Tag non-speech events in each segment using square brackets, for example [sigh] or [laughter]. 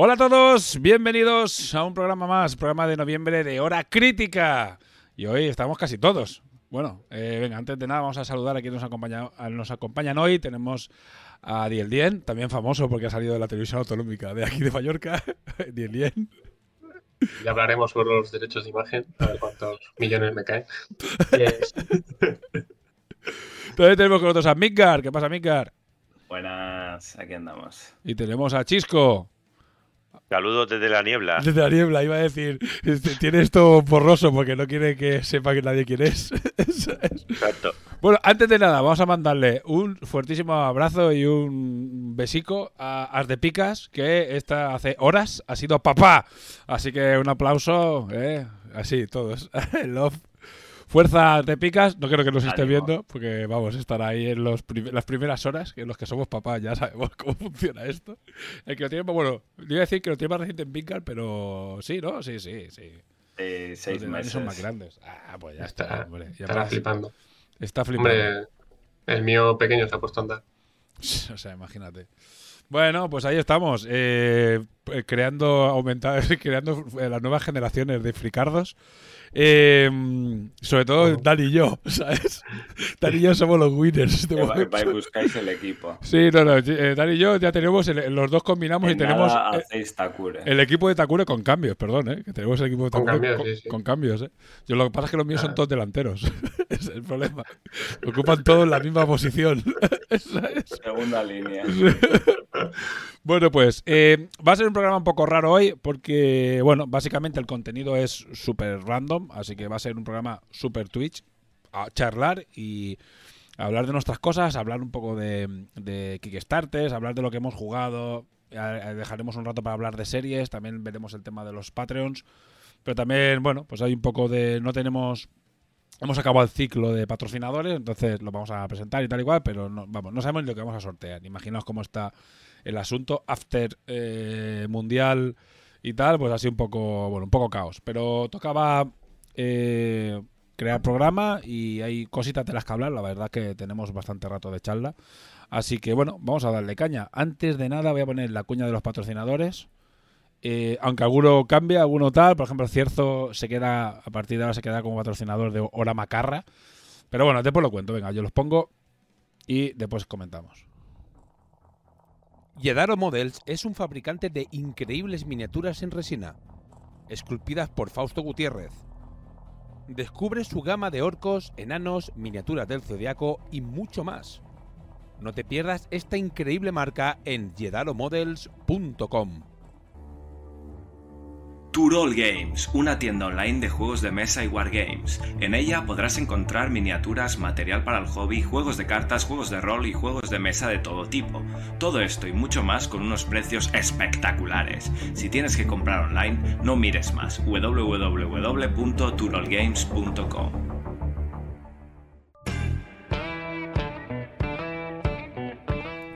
Hola a todos, bienvenidos a un programa más, programa de noviembre de Hora Crítica. Y hoy estamos casi todos. Bueno, eh, venga, antes de nada vamos a saludar a quienes nos, acompaña, nos acompañan hoy. Tenemos a Diel Dien, también famoso porque ha salido de la televisión autonómica de aquí de Mallorca. [laughs] Diel Dien. Ya hablaremos sobre los derechos de imagen, a ver cuántos [laughs] millones me caen. También tenemos con nosotros a Midgar. ¿Qué pasa, Midgar? Buenas, aquí andamos. Y tenemos a Chisco. Saludos desde la niebla. Desde la niebla, iba a decir. este, tiene esto borroso porque no quiere que sepa que nadie quién es. [laughs] Exacto. Bueno, antes de nada, vamos a mandarle un fuertísimo abrazo y un besico a As de Picas, que esta hace horas ha sido papá. Así que un aplauso, ¿eh? así, todos. [laughs] Love. Fuerza de picas, no creo que nos esté viendo, porque vamos a estar ahí en los prim- las primeras horas, que los que somos papás ya sabemos [laughs] cómo funciona esto. El que lo tiene, bueno, iba a decir que lo tiene más reciente en Pinkar, pero sí, ¿no? Sí, sí, sí. Eh, Los seis Dani meses. son más grandes. Ah, pues ya está, Está- hombre. Ya Estará verás. flipando. Está flipando. Hombre, el mío pequeño se ha puesto a andar. [laughs] O sea, imagínate. Bueno, pues ahí estamos, eh, eh, creando, aumentar, [laughs] creando eh, las nuevas generaciones de fricardos. Eh, sobre todo Ujú. Dani y yo, [laughs] ¿sabes? Dani y yo somos los winners. y buscáis el equipo. [laughs] Sí, no, no. eh, Dani y yo ya tenemos, el- los dos combinamos y En tenemos nada eh, hacéis Takure. el equipo de Takure con cambios, perdón, ¿eh? Que tenemos el equipo de Con Takure cambios, con, sí, sí. con cambios, ¿eh? Yo lo que pasa es que los míos son Ah. todos delanteros. Ese [laughs] es el problema. Ocupan todos la misma posición. ¿Sabes? Segunda línea. Bueno, pues eh, va a ser un programa un poco raro hoy porque, bueno, básicamente el contenido es súper random, así que va a ser un programa súper Twitch, a charlar y hablar de nuestras cosas, hablar un poco de, de Kickstarters, hablar de lo que hemos jugado, eh, dejaremos un rato para hablar de series, también veremos el tema de los Patreons, pero también, bueno, pues hay un poco de... no tenemos... Hemos acabado el ciclo de patrocinadores, entonces lo vamos a presentar y tal igual, pero no, vamos, no sabemos ni lo que vamos a sortear. Imaginaos cómo está el asunto after eh, mundial y tal, pues así un poco, bueno, un poco caos. Pero tocaba eh, crear programa y hay cositas de las que hablar. La verdad que tenemos bastante rato de charla. Así que bueno, vamos a darle caña. Antes de nada voy a poner la cuña de los patrocinadores. Eh, aunque alguno cambia, alguno tal. Por ejemplo, Cierzo se queda, a partir de ahora se queda como patrocinador de Hora Macarra. Pero bueno, después lo cuento. Venga, yo los pongo y después comentamos. Yedaro Models es un fabricante de increíbles miniaturas en resina, esculpidas por Fausto Gutiérrez. Descubre su gama de orcos, enanos, miniaturas del zodiaco y mucho más. No te pierdas esta increíble marca en yedaromodels.com. Turol Games, una tienda online de juegos de mesa y wargames. En ella podrás encontrar miniaturas, material para el hobby, juegos de cartas, juegos de rol y juegos de mesa de todo tipo. Todo esto y mucho más con unos precios espectaculares. Si tienes que comprar online, no mires más. www.turolgames.com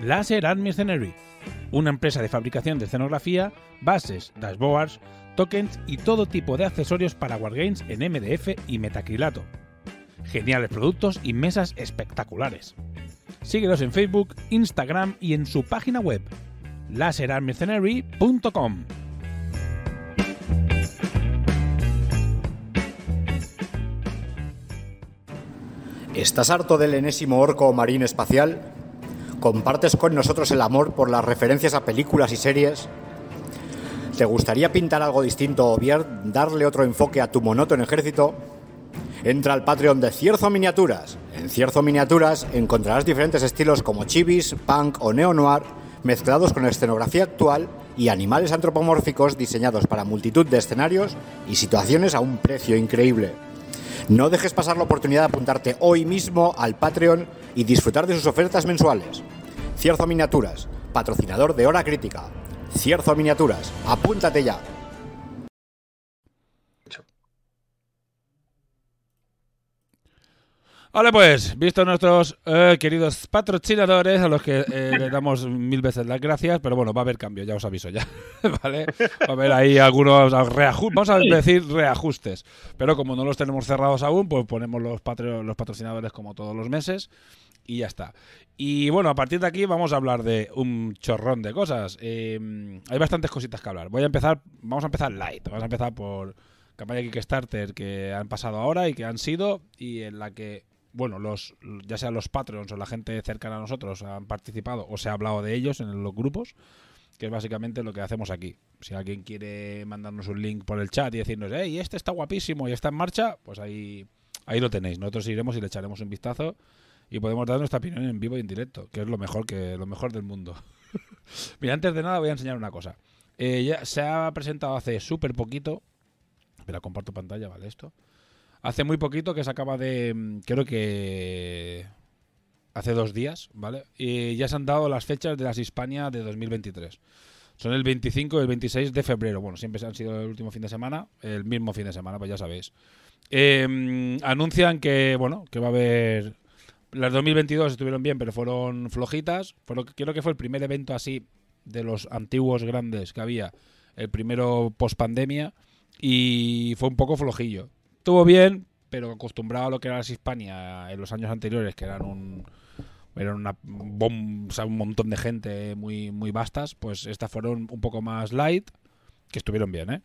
Laser Art Mercenary, una empresa de fabricación de escenografía, bases, dashboards, tokens y todo tipo de accesorios para wargames en MDF y metacrilato. Geniales productos y mesas espectaculares. Síguelos en Facebook, Instagram y en su página web laserartmercenary.com. ¿Estás harto del enésimo orco marín espacial? ¿Compartes con nosotros el amor por las referencias a películas y series? ¿Te gustaría pintar algo distinto o bien darle otro enfoque a tu monótono ejército? Entra al Patreon de Cierzo Miniaturas. En Cierzo Miniaturas encontrarás diferentes estilos como chivis, punk o neo-noir, mezclados con escenografía actual y animales antropomórficos diseñados para multitud de escenarios y situaciones a un precio increíble. No dejes pasar la oportunidad de apuntarte hoy mismo al Patreon y disfrutar de sus ofertas mensuales. Cierzo Miniaturas, patrocinador de Hora Crítica. Cierzo Miniaturas, apúntate ya. Vale, pues, visto nuestros eh, queridos patrocinadores, a los que eh, [laughs] le damos mil veces las gracias, pero bueno, va a haber cambio, ya os aviso ya. [laughs] ¿Vale? Va a haber ahí algunos reajustes, vamos a decir reajustes. Pero como no los tenemos cerrados aún, pues ponemos los, patro- los patrocinadores como todos los meses y ya está. Y bueno, a partir de aquí vamos a hablar de un chorrón de cosas. Eh, hay bastantes cositas que hablar. Voy a empezar, vamos a empezar light. Vamos a empezar por campaña Kickstarter que han pasado ahora y que han sido y en la que bueno, los ya sean los Patreons o la gente cercana a nosotros han participado o se ha hablado de ellos en los grupos, que es básicamente lo que hacemos aquí. Si alguien quiere mandarnos un link por el chat y decirnos, hey, este está guapísimo y está en marcha, pues ahí, ahí lo tenéis. Nosotros iremos y le echaremos un vistazo y podemos dar nuestra opinión en vivo y en directo, que es lo mejor que lo mejor del mundo. [laughs] Mira, antes de nada voy a enseñar una cosa. Eh, ya se ha presentado hace súper poquito. Espera, comparto pantalla, ¿vale? Esto. Hace muy poquito que se acaba de. mm, Creo que. Hace dos días, ¿vale? Y ya se han dado las fechas de las Hispania de 2023. Son el 25 y el 26 de febrero. Bueno, siempre han sido el último fin de semana, el mismo fin de semana, pues ya sabéis. Mm, anuncian que, bueno, que va a haber. Las 2022 estuvieron bien, pero fueron flojitas. Fueron, creo que fue el primer evento así de los antiguos grandes que había. El primero post pandemia. Y fue un poco flojillo. Estuvo bien, pero acostumbrado a lo que era las Hispania en los años anteriores, que eran un. Eran una bom- un montón de gente muy, muy vastas, pues estas fueron un poco más light, que estuvieron bien, ¿eh?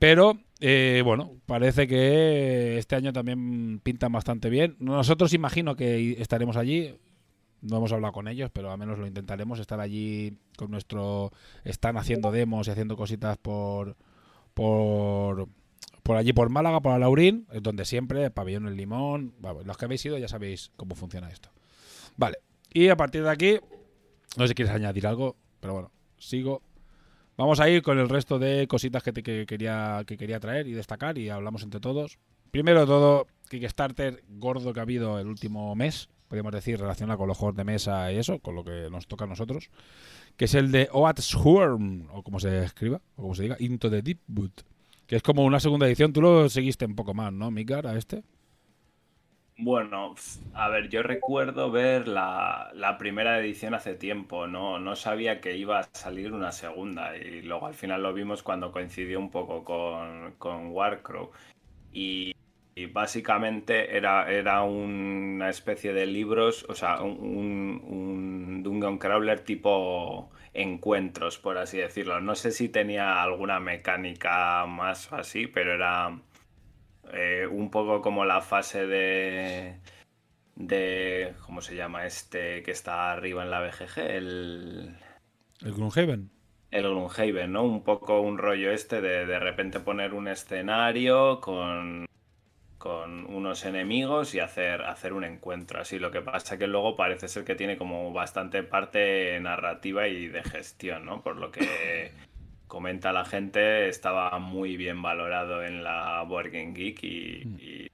Pero, eh, bueno, parece que este año también pintan bastante bien. Nosotros imagino que estaremos allí. No hemos hablado con ellos, pero al menos lo intentaremos. Estar allí con nuestro... Están haciendo demos y haciendo cositas por... Por, por allí, por Málaga, por Alaurín, donde siempre, Pabellón El Limón. Vamos, los que habéis ido ya sabéis cómo funciona esto. Vale, y a partir de aquí, no sé si quieres añadir algo, pero bueno, sigo. Vamos a ir con el resto de cositas que, te- que quería, que quería traer y destacar y hablamos entre todos. Primero de todo, Kickstarter gordo que ha habido el último mes, podríamos decir, relacionado con los juegos de mesa y eso, con lo que nos toca a nosotros, que es el de Oat Swarm, o como se escriba, o como se diga, Into the Deep Boot, que es como una segunda edición. Tú lo seguiste un poco más, ¿no, Mikar, a este? Bueno, a ver, yo recuerdo ver la, la primera edición hace tiempo, no, no sabía que iba a salir una segunda y luego al final lo vimos cuando coincidió un poco con, con Warcrow y, básicamente era, era una especie de libros, o sea, un, un, un Dungeon Crawler tipo encuentros, por así decirlo. No sé si tenía alguna mecánica más o así, pero era eh, un poco como la fase de, de. ¿Cómo se llama este que está arriba en la BGG? El. El Gloomhaven. El Gloomhaven, ¿no? Un poco un rollo este de de repente poner un escenario con, con unos enemigos y hacer, hacer un encuentro así. Lo que pasa que luego parece ser que tiene como bastante parte narrativa y de gestión, ¿no? Por lo que comenta la gente, estaba muy bien valorado en la Board Game Geek y, y,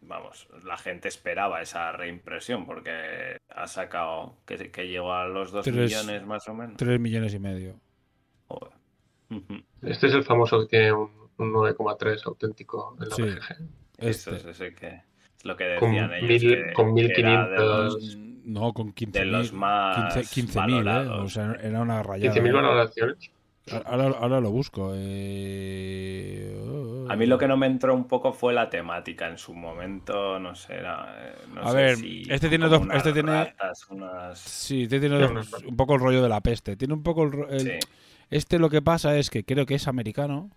vamos, la gente esperaba esa reimpresión porque ha sacado que, que llegó a los 2 Tres- millones más o menos. 3 millones y medio. Joder. Este es el famoso que tiene un, un 9,3 auténtico en la Sí. BGG. Eso Este. es ese que es lo que Con decían ellos. mil- que- con que era de 1500 los- No, con 15.000. de los más 15 15.000, ¿eh? valorados. O sea, era una rayada. 15.000 ¿eh? valoraciones. Ahora, ahora lo busco. eh, A mí lo que no me entró un poco fue la temática en su momento, no sé, era, eh, no A sé ver, si este tiene dos- unas este tiene- ratas, unas- Sí, este tiene dos- unos- un poco el rollo de la peste. Tiene un poco el, el- Sí. Este lo que pasa es que creo que es americano.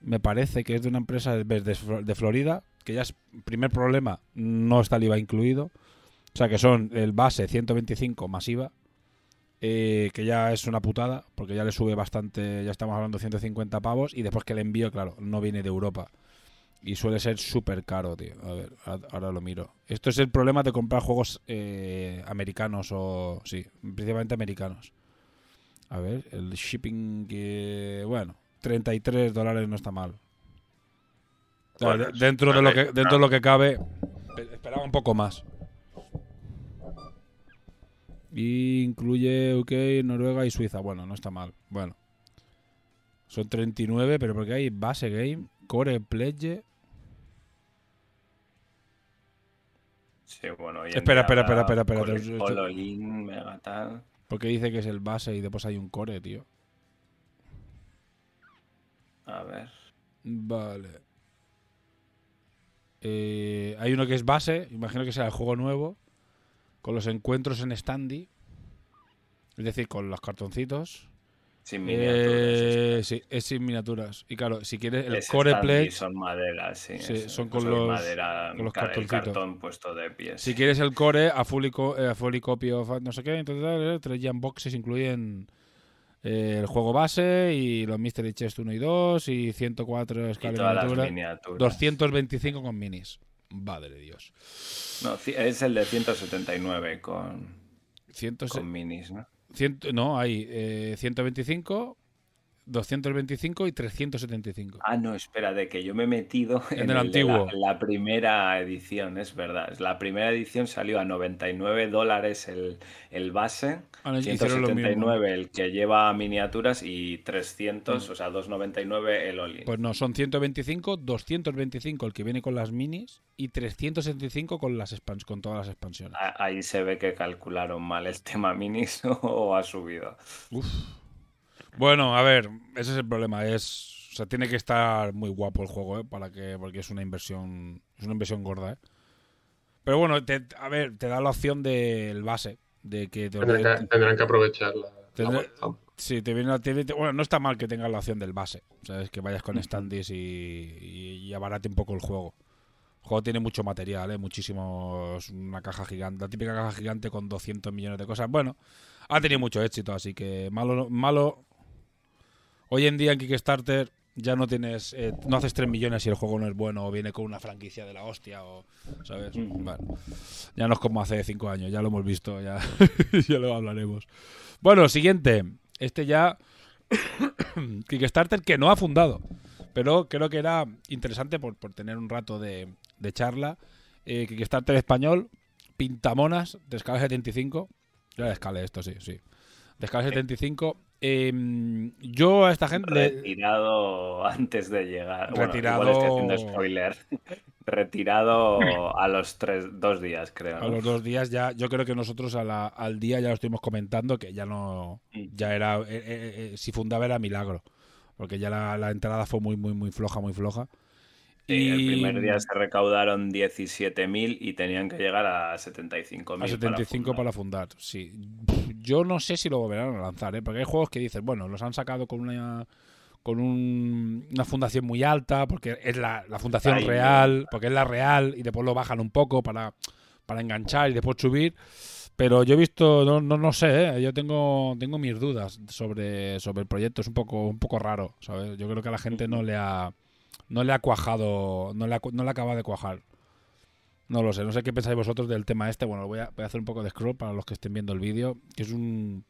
Me parece que es de una empresa de, de Flo- de Florida. Que ya es primer problema, no está el IVA incluido. O sea que son el base 125 más IVA. Eh, que ya es una putada, porque ya le sube bastante, ya estamos hablando de 150 pavos. Y después que el envío, claro, no viene de Europa. Y suele ser súper caro, tío. A ver, ahora lo miro. Esto es el problema de comprar juegos eh, americanos o... Sí, principalmente americanos. A ver, el shipping que... Bueno, 33 dólares no está mal. Bueno, dentro, de lo que, dentro de lo que cabe, pe- esperaba un poco más. Y incluye UK, Noruega y Suiza. Bueno, no está mal. Bueno. Son 39, pero porque hay base game, core pledge. Sí, bueno. Espera, espera, espera, espera, espera. Porque dice que es el base y después hay un core, tío. A ver. Vale. Eh, hay uno que es base, imagino que será el juego nuevo, con los encuentros en standy. Es decir, con los cartoncitos. Sin miniaturas. Eh, es- sí, es sin miniaturas. Y claro, si quieres el es core pledge, Son maderas, sí. Sí, es- son con los- madera, con cartoncitos. cartón puesto de pies. si quieres el core, a fully, co- eh, a copy of no sé qué, entonces eh, tres jam boxes incluyen eh, el juego base y los Mystery Chest 1 y 2 y 104 y escala todas las miniatura, miniaturas. 225 con minis. Madre de Dios. No, es el de 179 con, 100, con minis, ¿no? no, hay eh, 125, 225 y 375. Ah, no, espera, de que yo me he metido En en, el el de la- antiguo. La, primera edición, es verdad. La primera edición salió a 99 dólares el, el base, Ah, no, hicieron lo mismo. 179 el que lleva miniaturas y 300, o sea, 299 el all Pues no, son 125, 225 el que viene con las minis y 375 con las con todas las expansiones. Ahí se ve que calcularon mal el tema minis [laughs] o ha subido. Uf. Bueno, a ver, ese es el problema. Es, o sea, tiene que estar muy guapo el juego, ¿eh? Para que, porque es una inversión, es una inversión gorda, ¿eh? Pero bueno, te- a ver, te da la opción del base, de que te, Tendrán que, tendrán que aprovechar la. Sí, te viene, te bueno, no está mal que tengas la opción del base, ¿sabes? Que vayas con standees y, y, y abarate un poco el juego. El juego tiene mucho material, ¿eh? Muchísimo, es una caja gigante, la típica caja gigante con 200 millones de cosas. Bueno, ha tenido mucho éxito, así que malo, malo. Hoy en día en Kickstarter ya no tienes, eh, no haces 3 millones si el juego no es bueno o viene con una franquicia de la hostia o, ¿sabes? Ujú. Bueno, ya no es como hace 5 años, ya lo hemos visto, ya, [laughs] ya lo hablaremos. Bueno, siguiente. Este ya. [coughs] Kickstarter que no ha fundado. Pero creo que era interesante por, por tener un rato de, de charla. Eh, Kickstarter español, Pintamonas, de escala 75. Era de escala esto, sí, sí. De escala 75. Eh, yo a esta gente. Retirado antes de llegar. Bueno, Retirado- igual estoy haciendo spoiler. [laughs] Retirado a los tres, dos días, creo. A los dos días ya, yo creo que nosotros a la- al día ya lo estuvimos comentando que ya no, ya era, eh, eh, eh, si fundaba era milagro, porque ya la, la entrada fue muy, muy, muy floja, muy floja. Sí, el primer día se recaudaron 17.000 y tenían que llegar a 75.000. A 75 para fundar, sí. Yo no sé si lo volverán a lanzar, ¿eh? porque hay juegos que dices, bueno, los han sacado con una con un- una fundación muy alta, porque es la, la fundación real, porque es la real, y después lo bajan un poco para, para enganchar y después subir. Pero yo he visto, no, no, no sé, ¿eh? yo tengo, tengo mis dudas sobre, sobre el proyecto, es un poco, un poco raro, ¿sabes? Yo creo que a la gente no le ha, no le ha cuajado, no le, ha no le acaba de cuajar. No lo sé, no sé qué pensáis vosotros del tema este. Bueno, voy a, voy a hacer un poco de scroll para los que estén viendo el vídeo. Que es un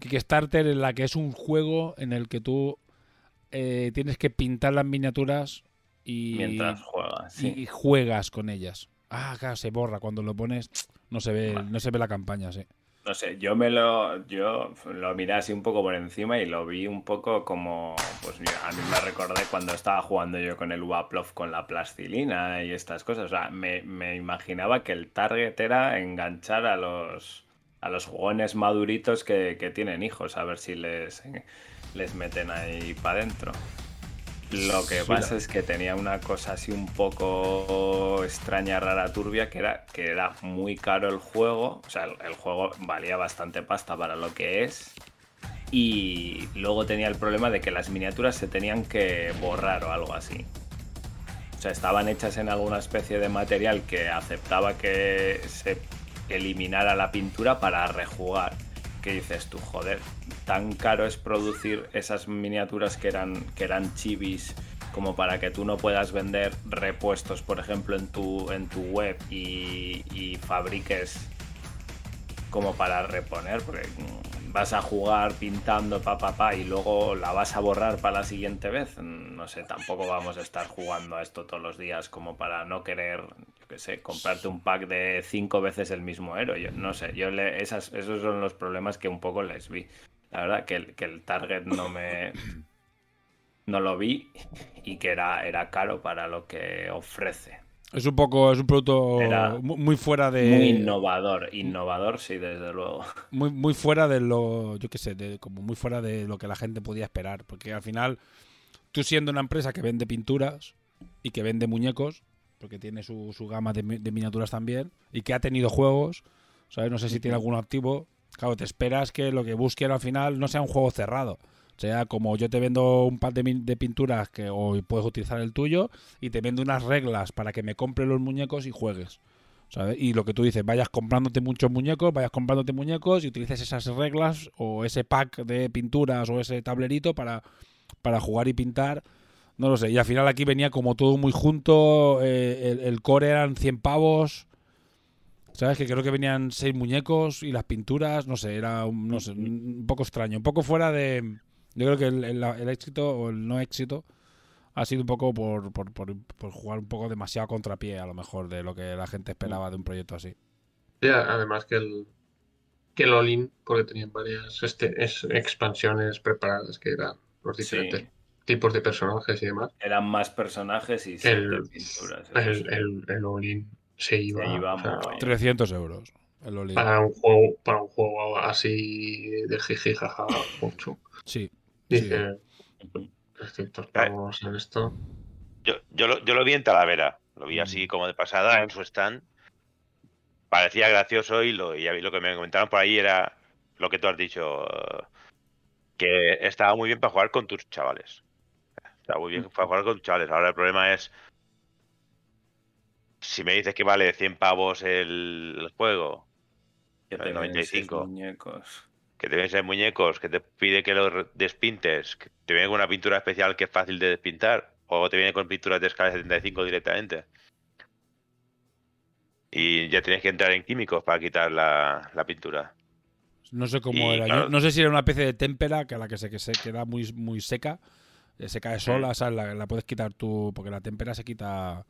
Kickstarter en la que es un juego en el que tú eh, tienes que pintar las miniaturas y, Mientras juegas, y- sí. y juegas con ellas. Ah, claro, se borra cuando lo pones. No se ve, no se ve la campaña, sí. No sé, yo me lo, yo lo miré así un poco por encima y lo vi un poco como, pues a mí me recordé cuando estaba jugando yo con el Waplov con la plastilina y estas cosas. O sea, me, me imaginaba que el target era enganchar a los, a los jugones maduritos que, que tienen hijos, a ver si les, les meten ahí para adentro. Lo que pasa es que tenía una cosa así un poco extraña, rara, turbia, que era que era muy caro el juego. O sea, el, el juego valía bastante pasta para lo que es. Y luego tenía el problema de que las miniaturas se tenían que borrar o algo así. O sea, estaban hechas en alguna especie de material que aceptaba que se eliminara la pintura para rejugar. ¿Qué dices tú? Joder, tan caro es producir esas miniaturas que eran, que eran chivis como para que tú no puedas vender repuestos, por ejemplo, en tu, en tu web y, y fabriques como para reponer, porque mm, vas a jugar pintando pa pa pa y luego la vas a borrar para la siguiente vez. Mm, No sé, tampoco vamos a estar jugando a esto todos los días como para no querer, qué sé, comprarte un pack de cinco veces el mismo héroe. Yo no sé, yo le, esas, esos son los problemas que un poco les vi. La verdad que el, que el target no me no lo vi y que era, era caro para lo que ofrece. Es un poco, es un producto Era muy fuera de. Muy innovador, innovador sí, desde luego. muy, muy fuera de lo, yo qué sé, de, como muy fuera de lo que la gente podía esperar. Porque al final, tú siendo una empresa que vende pinturas y que vende muñecos, porque tiene su, su gama de, mi- de miniaturas también, y que ha tenido juegos, ¿sabes? No sé si tiene alguno activo. Claro, te esperas que lo que busquen al final no sea un juego cerrado. O sea, como yo te vendo un pack de, de pinturas que hoy puedes utilizar el tuyo y te vendo unas reglas para que me compre los muñecos y juegues. ¿sabes? Y lo que tú dices, vayas comprándote muchos muñecos, vayas comprándote muñecos y utilices esas reglas o ese pack de pinturas o ese tablerito para, para jugar y pintar. No lo sé. Y al final aquí venía como todo muy junto. eh, el, el core eran 100 pavos. ¿Sabes? Que creo que venían seis muñecos y las pinturas, no sé, era un, no sé, un poco extraño. Un poco fuera de... Yo creo que el, el- el éxito o el no éxito ha sido un poco por, por, por- por jugar un poco demasiado contrapié, a lo mejor, de lo que la gente esperaba de un proyecto así. Sí, además que el, que el All-in, porque tenían varias este, es- expansiones preparadas que eran los diferentes Sí, tipos de personajes y demás. eran más personajes y El- pinturas. sí. El, el, el All-in se iba, iba o sea, muy bien. 300 euros. El para un juego, para un juego así de jiji jaja mucho. Sí. Dice 300 pavos en esto. Yo, yo, lo, yo lo vi en Talavera, lo vi así Mm. como de pasada en su stand. Parecía gracioso y lo, y lo que me comentaron por ahí era lo que tú has dicho, que estaba muy bien para jugar con tus chavales. Estaba muy bien para jugar con tus chavales. Ahora el problema es, si me dices que vale 100 pavos el, el juego, Que te 95. muñecos. que te vienes en muñecos, que te pide que los despintes, que te viene con una pintura especial que es fácil de despintar, o te viene con pinturas de escala 75 directamente. Y ya tienes que entrar en químicos para quitar la, la pintura. No sé cómo Y, era. Yo no sé si era una especie de témpera que a la que se, que se queda muy, muy seca. Eh, Se cae sola, ¿sabes? La, la puedes quitar tú. Porque la témpera se quita.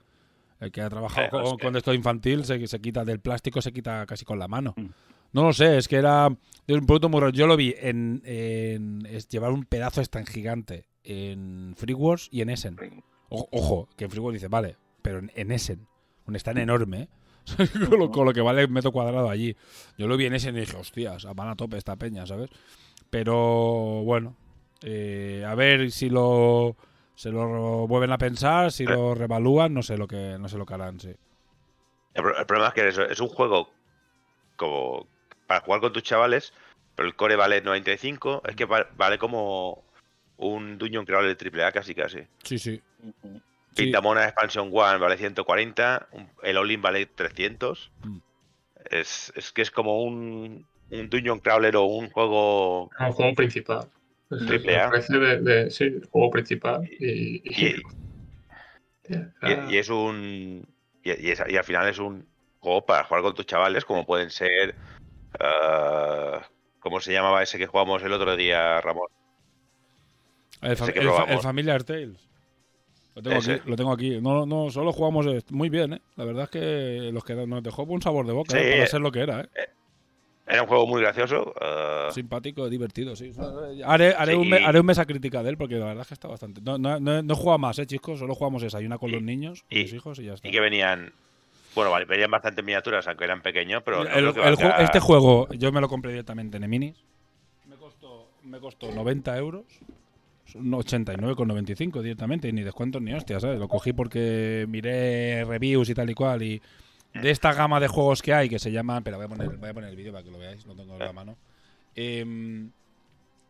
El que ha trabajado Eh, con, con esto infantil se, se quita del plástico, se quita casi con la mano. Mm. No lo sé, es que era es un producto muy raro. Yo lo vi en, en- es llevar un pedazo es tan gigante en Free Wars y en Essen. O- ojo, que en Free Wars dice, vale, pero en, en Essen, un stand enorme, ¿eh? [laughs] con, lo, con lo que vale el metro cuadrado allí. Yo lo vi en Essen y dije, hostias, van a tope esta peña, ¿sabes? Pero bueno, eh, a ver si lo se lo vuelven a pensar, si lo revalúan, no sé lo que no sé lo que harán, sí. El, pro- el problema es que es un juego como para jugar con tus chavales, pero el core vale 95, es que va- vale como un Dungeon Crawler de AAA casi casi. Sí, sí. Ujú. Sí. Pintamona Expansion One vale 140, un- el All-In vale 300. Mm. Es, es que es como un, un Dungeon Crawler o un juego. Un juego principal. Es Triple A. de, de- sí, el juego principal. Y, Y, y- y es un. Y, y es- y al final es un juego para jugar con tus chavales, como pueden ser. ah, ¿Cómo se llamaba ese que jugamos el otro día, Ramón? El, el fa- probamos. el Familiar Tales. Lo tengo Ese. aquí, lo tengo aquí. No, no, solo jugamos eh, muy bien, ¿eh? La verdad es que los que nos dejó buen sabor de boca Sí. ¿eh? para ser lo que era, ¿eh? Era un juego muy gracioso. ah, Simpático, divertido, sí. Haré, haré, Sí. un, me- haré un mesa crítica de él porque la verdad es que está bastante. No, no, no, jugado más, ¿eh, chicos? Solo jugamos esa. Hay una con Y- los niños, y- mis hijos y ya está. y que venían. Bueno, vale, venían bastante miniaturas, aunque eran pequeños, pero. El- el este juego yo me lo compré directamente en Eminis. Me costó, me costó 90 euros. Son 89,95 directamente, y ni descuentos ni hostias, ¿sabes? Lo cogí porque miré reviews y tal y cual. Y de esta gama de juegos que hay, que se llaman. Pero voy a poner, voy a poner el vídeo para que lo veáis, no tengo en la mano. Em,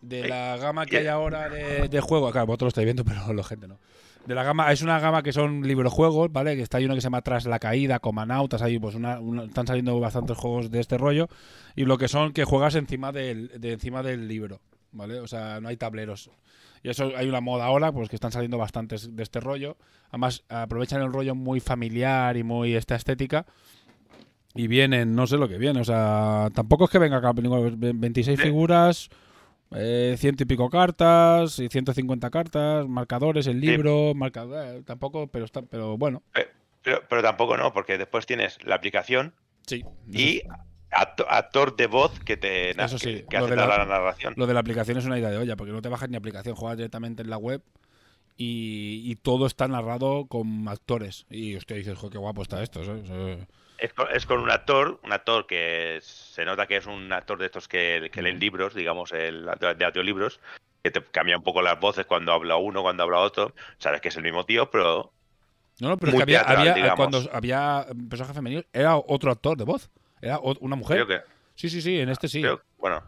de la gama que hay ahora de, de juegos, claro, vosotros lo estáis viendo, [laughs] pero la gente no. De la gama, es una gama que son librojuegos, ¿vale? Que está hay uno que se llama Tras la Caída, Comanautas, hay pues una, una- están saliendo bastantes juegos de este rollo. Y lo que son que juegas encima del, de encima del libro. ¿vale? O sea, no hay tableros. Y eso hay una moda ahora, pues que están saliendo bastantes de este rollo. Además, aprovechan el rollo muy familiar y muy esta estética. Y vienen, no sé lo que viene. O sea, tampoco es que venga acá 26 figuras, eh, ciento y pico cartas, y 150 cartas, marcadores, el libro, marcador, tampoco, pero está, pero bueno. Pero, pero tampoco no, porque después tienes la aplicación Sí. y acto- actor de voz que te Eso sí, que, que lo hace de la- la narración. Lo de la aplicación es una idea de olla, porque no te bajas ni aplicación, juegas directamente en la web y, y todo está narrado con actores. Y usted dice, "Jo, qué guapo está esto. Eh, Es con, es con un actor, un actor que se nota que es un actor de estos que, que leen libros, digamos, el, de audiolibros, que te cambia un poco las voces cuando habla uno, cuando habla otro. Sabes que es el mismo tío, pero No, no, pero es que había, teatral, había- digamos. cuando había personaje femenino, era otro actor de voz. Era una mujer. creo que. Sí, sí, sí, en este sí. creo- bueno.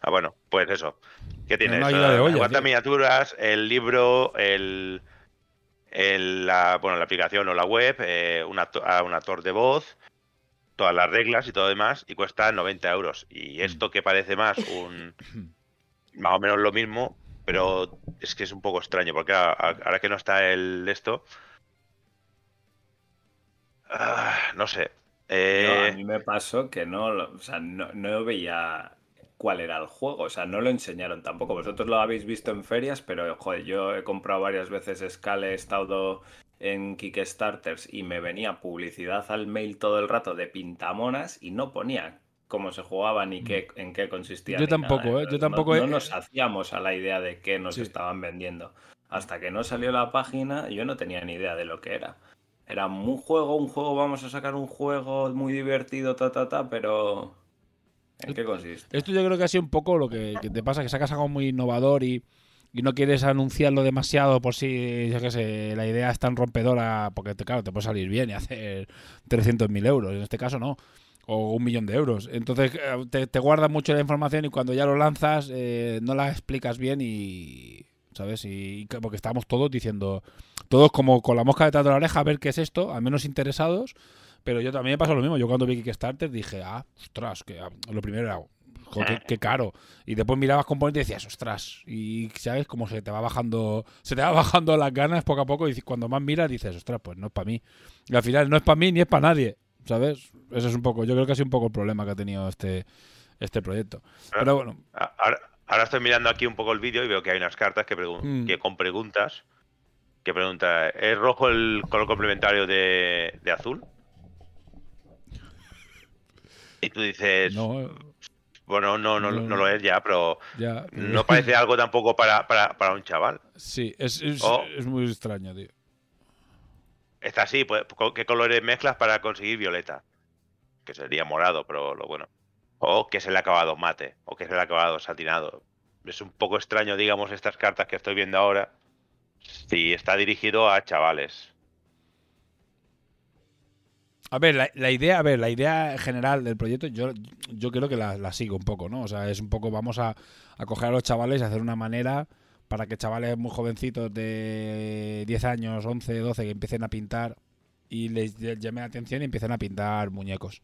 Ah, bueno, pues eso. ¿Qué tienes? Cuántas miniaturas, el libro, el, el- la, bueno, la aplicación o la web, eh, un, actor de voz, todas las reglas y todo demás, y cuesta 90 euros. Mm. Y esto que parece más un [coughs] más o menos lo mismo, pero es que es un poco extraño, porque ahora que no está el esto, ah, no sé. Yo, Eh, a mí me pasó que no, o sea, no, no veía cuál era el juego, o sea, no lo enseñaron tampoco. Vosotros lo habéis visto en ferias, pero joder, yo he comprado varias veces Scale, he estado en Kickstarters y me venía publicidad al mail todo el rato de pintamonas y no ponía cómo se jugaba ni qué, en qué consistía. Yo nada. tampoco, ¿eh? Yo tampoco No, nos hacíamos a la idea de qué nos Sí. estaban vendiendo. Hasta que no salió la página, yo no tenía ni idea de lo que era. Era un juego, un juego, vamos a sacar un juego muy divertido, ta, ta, ta, pero... ¿En qué consiste? Esto yo creo que ha sido un poco lo que, te pasa, que sacas algo muy innovador y, y no quieres anunciarlo demasiado por si, yo qué sé, la idea es tan rompedora, porque claro, te puede salir bien y hacer 300.000 euros, en este caso no, o un millón de euros. Entonces eh, te, te guarda mucho la información y cuando ya lo lanzas eh, no la explicas bien y, ¿sabes? Y, y porque estábamos todos diciendo, todos como con la mosca detrás de la oreja a ver qué es esto, al menos interesados. Pero yo también me pasó lo mismo. Yo cuando vi Kickstarter dije, ah, ostras, que ah, lo primero era, joder, qué, qué caro. Y después mirabas componentes y decías, ostras. Y sabes cómo se te va bajando, se te va [laughs] bajando las ganas poco a poco. Y cuando más miras dices, ostras, pues no es para mí. Y al final no es para mí ni es para nadie. ¿Sabes? Eso es un poco, yo creo que ha sido un poco el problema que ha tenido este, este proyecto. Pero bueno, a- ahora, ahora estoy mirando aquí un poco el vídeo y veo que hay unas cartas que, Mm. que con preguntas. Que pregunta, ¿es rojo el color complementario de, de azul? Y tú dices, no, bueno, no, no, No, no lo es ya, pero ya. no parece algo tampoco para, para, para un chaval. Sí, es, es, es muy extraño, tío. Está así, pues, ¿con ¿qué colores mezclas para conseguir violeta? Que sería morado, pero lo bueno. O que es el acabado mate, o que es el acabado satinado. Es un poco extraño, digamos, estas cartas que estoy viendo ahora. Si está dirigido a chavales. A ver, la, la idea, a ver, la idea general del proyecto, yo, yo creo que la, la sigo un poco, ¿no? O sea, es un poco, vamos a, a coger a los chavales y hacer una manera para que chavales muy jovencitos de 10 años, 11, 12, que empiecen a pintar y les ll- llame la atención y empiecen a pintar muñecos.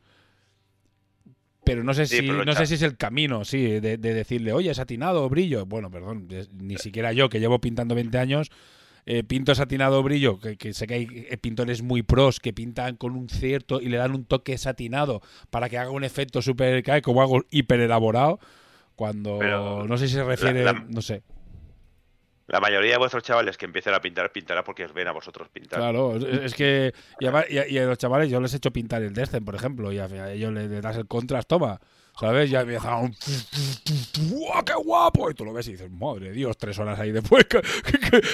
Pero no sé Sí, si, no sé si es el camino, sí, de, de decirle, oye, satinado o brillo. Bueno, perdón, ni siquiera yo, que llevo pintando 20 años, eh, pinto satinado o brillo, que, que sé que hay eh, pintores muy pros que pintan con un cierto y le dan un toque satinado para que haga un efecto súper, como algo hiper elaborado. Cuando Pero no sé si se refiere, la- no sé. La mayoría de vuestros chavales que empiecen a pintar, pintará porque os ven a vosotros pintar. Claro, es, que. Y a, y a- y a los chavales yo les he hecho pintar el Descent, por ejemplo, y a, a ellos les, les das el contrast, toma. ¿Sabes? Ya empieza un. ¡Guau, qué guapo! Y tú lo ves y dices, madre Dios, tres horas ahí después,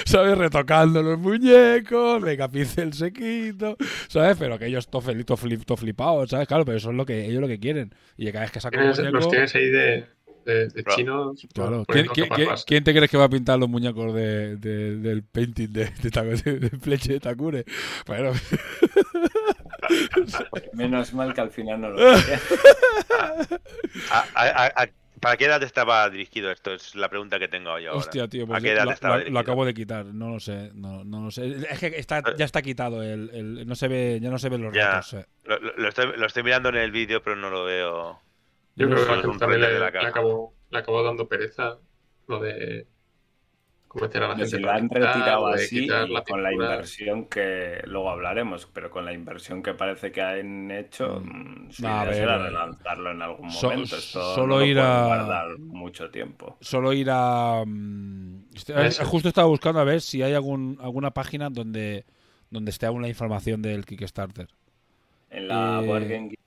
¿sabes? Retocando los muñecos, venga, pincel sequito, ¿sabes? Pero que ellos todo feliz, todo flip, todo ¿sabes? Claro, pero eso es lo que ellos lo que quieren. Y cada vez que sacan los tienes ahí de, de, de Claro. chinos. Claro. ¿Quién, te crees que va a pintar los muñecos de, de- del painting de, de, Ta- de- de Fleche de Takure? Bueno, [laughs] Menos mal que al final no lo. [laughs] ¿A- a- a- a- ¿Para qué edad estaba dirigido esto? Es la pregunta que tengo yo ahora. hostia, tío, pues ¿A qué edad lo, estaba lo- lo acabo de quitar, no lo sé, no, no lo sé. Es que está, ya está quitado, el, el- no se ve, ya no se ven los Ya. ratos. eh. Lo estoy, lo estoy mirando en el vídeo, pero no lo veo. Yo No creo que un también le, la le acabó, le acabó dando pereza lo de convencer a la gente si lo han retirado así la con la inversión que luego hablaremos, pero con la inversión que parece que han hecho, mm, su A idea será eh, relanzarlo en algún so- momento. Esto solo no ir a- guardar mucho tiempo. Solo ir a. mm, este- Eso. justo estaba buscando a ver si hay algún, alguna página donde, donde esté aún la información del Kickstarter. En la Eh, Board Game Geek, ¿has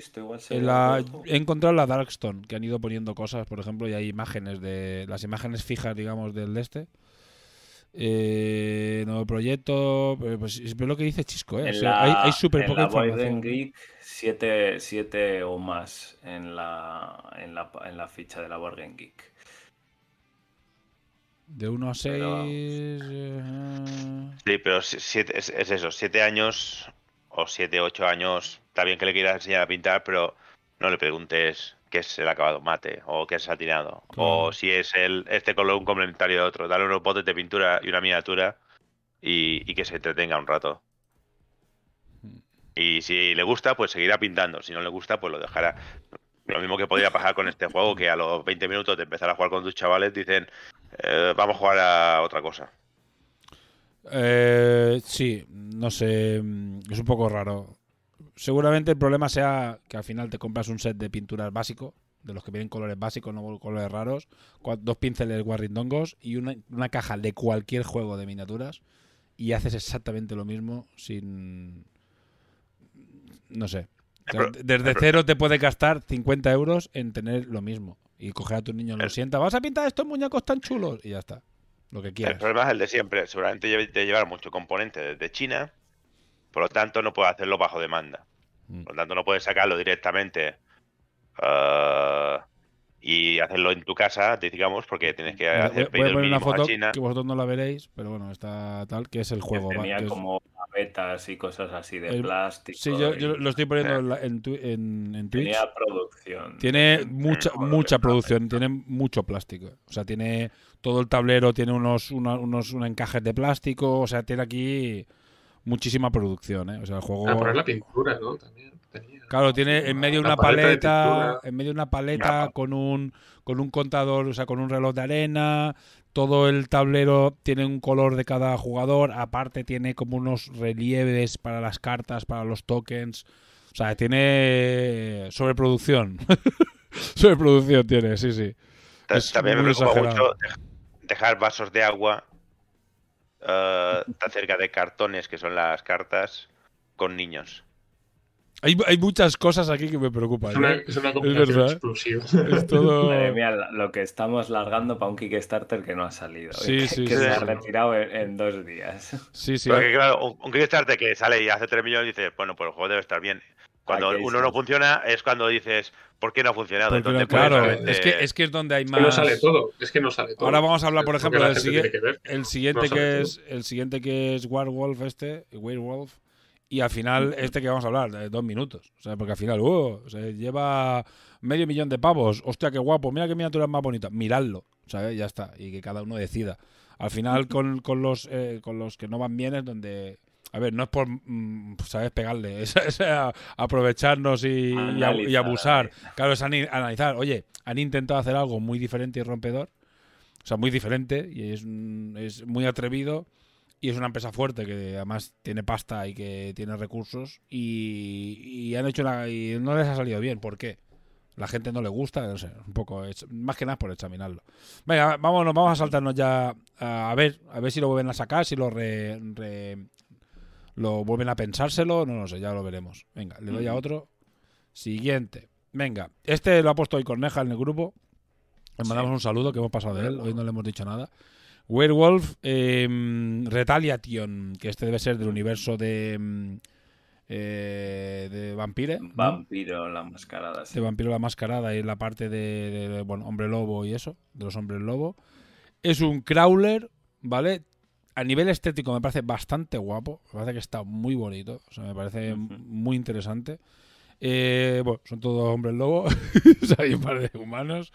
visto? Igual se la- he encontrado la Darkstone, que han ido poniendo cosas, por ejemplo, y hay imágenes de. Las imágenes fijas, digamos, del de este. Eh, nuevo proyecto. Pero, pues, es lo que dice Chisco, ¿eh? O sea, la, hay, hay súper en poca la información. Geek, siete, siete o más en la, en, la, en la ficha de la Board Game Geek. De 1 a 6. Pero- Sí, pero si- siete, es, es eso, siete años o siete, ocho años, está bien que le quieras enseñar a pintar, pero no le preguntes qué es el acabado mate o qué es satinado Claro. o si es el este color un complementario de otro. Dale unos botes de pintura y una miniatura y, y que se entretenga un rato. Y si le gusta, pues seguirá pintando. Si no le gusta, pues lo dejará. Lo mismo que podría pasar con este juego, que a los 20 minutos de empezar a jugar con tus chavales dicen, "Eh, vamos a jugar a otra cosa. Eh, sí, no sé. mm, Es un poco raro. Seguramente el problema sea que al final te compras un set de pinturas básico, de los que vienen colores básicos, no colores raros, dos pinceles guarrindongos y una, una caja de cualquier juego de miniaturas y haces exactamente lo mismo sin. No sé. O sea, Pero- desde cero te puedes gastar 50 euros en tener lo mismo y coger a tu niño, lo El- sienta, vas a pintar estos muñecos tan chulos y ya está. Lo que El quieras. problema es el de siempre. Seguramente de llevar mucho componente desde China, por lo tanto no puedes hacerlo bajo demanda. Mm. Por lo tanto no puedes sacarlo directamente ah, y hacerlo en tu casa, digamos, porque tienes que Mira, voy, hacer voy a pedidos poner una mínimos foto a China. que vosotros no la veréis, pero bueno, está tal, que es el juego. va, tenía que es- como gavetas y cosas así de El- plástico. Sí, yo, yo y lo estoy poniendo Eh. en, la- en, tu- en- en Twitch. Tenía producción. Tiene En- en mucha, mucha producción, tiene mucho plástico. O sea, tiene todo el tablero, tiene unos, una- unos, unos encajes de plástico, o sea, tiene aquí muchísima producción, ¿eh? O sea, el juego... A poner la pintura, ¿no? También tenía. Claro, tiene en medio La una paleta en medio una paleta con un con un contador, o sea, con un reloj de arena. Todo el tablero tiene un color de cada jugador. Aparte tiene como unos relieves para las cartas, para los tokens. O sea, tiene sobreproducción. [laughs] sobreproducción tiene, sí, sí. Es También me preocupa exagerado. mucho dej- dejar vasos de agua eh, tan cerca de cartones, que son las cartas, con niños. Hay, hay muchas cosas aquí que me preocupan. Es una, ¿eh? es una combinación verdad, explosiva. [laughs] Es todo... [laughs] Madre mía, lo que estamos largando para un Kickstarter que no ha salido. Sí, que, sí, que sí, se ha retirado en, en dos días. Sí, sí. Porque claro, un, un Kickstarter que sale y hace 3 millones dices, bueno, pues el juego debe estar bien. Cuando Aquí uno sí. no funciona es cuando dices, ¿por qué no ha funcionado? Entonces, pues, claro, realmente- es que, es que es donde hay Es más... que no sale todo. Es que no sale todo. Ahora vamos a hablar, por Es lo ejemplo, del el siguiente No que todo. es el siguiente que es Werewolf este, Werewolf, y al final este que vamos a hablar, de dos minutos, o sea, porque al final, uh, lleva medio millón de pavos, hostia, qué guapo, mira qué miniatura más bonita, miradlo, ¿sabes? Ya está, y que cada uno decida. Al final con, con los eh, con los que no van bien es donde a ver, no es por, mm, ¿sabes? Pegarle, [laughs] es, es a- aprovecharnos y, abusar. Claro, es analizar. Oye, han intentado hacer algo muy diferente y rompedor. O sea, muy diferente y es, un- es muy atrevido. Y es una empresa fuerte que además tiene pasta y que tiene recursos. Y, y han hecho una. Y no les ha salido bien. ¿Por qué? La gente no le gusta, no sé, un poco. más que nada por examinarlo. Venga, vámonos, vamos a saltarnos ya a, a ver, a ver si lo vuelven a sacar, si lo re- re- lo vuelven a pensárselo, no lo sé, ya lo veremos. Venga, le doy a otro. Siguiente. Venga, este lo ha puesto hoy Corneja en el grupo. Le mandamos un saludo que hemos pasado de él, hoy no le hemos dicho nada. Werewolf eh, Retaliation, que este debe ser del universo de mm, eh, de Vampire. Vampiro, la mascarada. sí. de Vampiro la Mascarada y la parte de, de, bueno, Hombre Lobo y eso, de los Hombres Lobo. Es un crawler, ¿vale? A nivel estético me parece bastante guapo, me parece que está muy bonito, o sea, me parece muy interesante. Eh, bueno, son todos hombres lobo, [laughs] o sea, hay un par de humanos,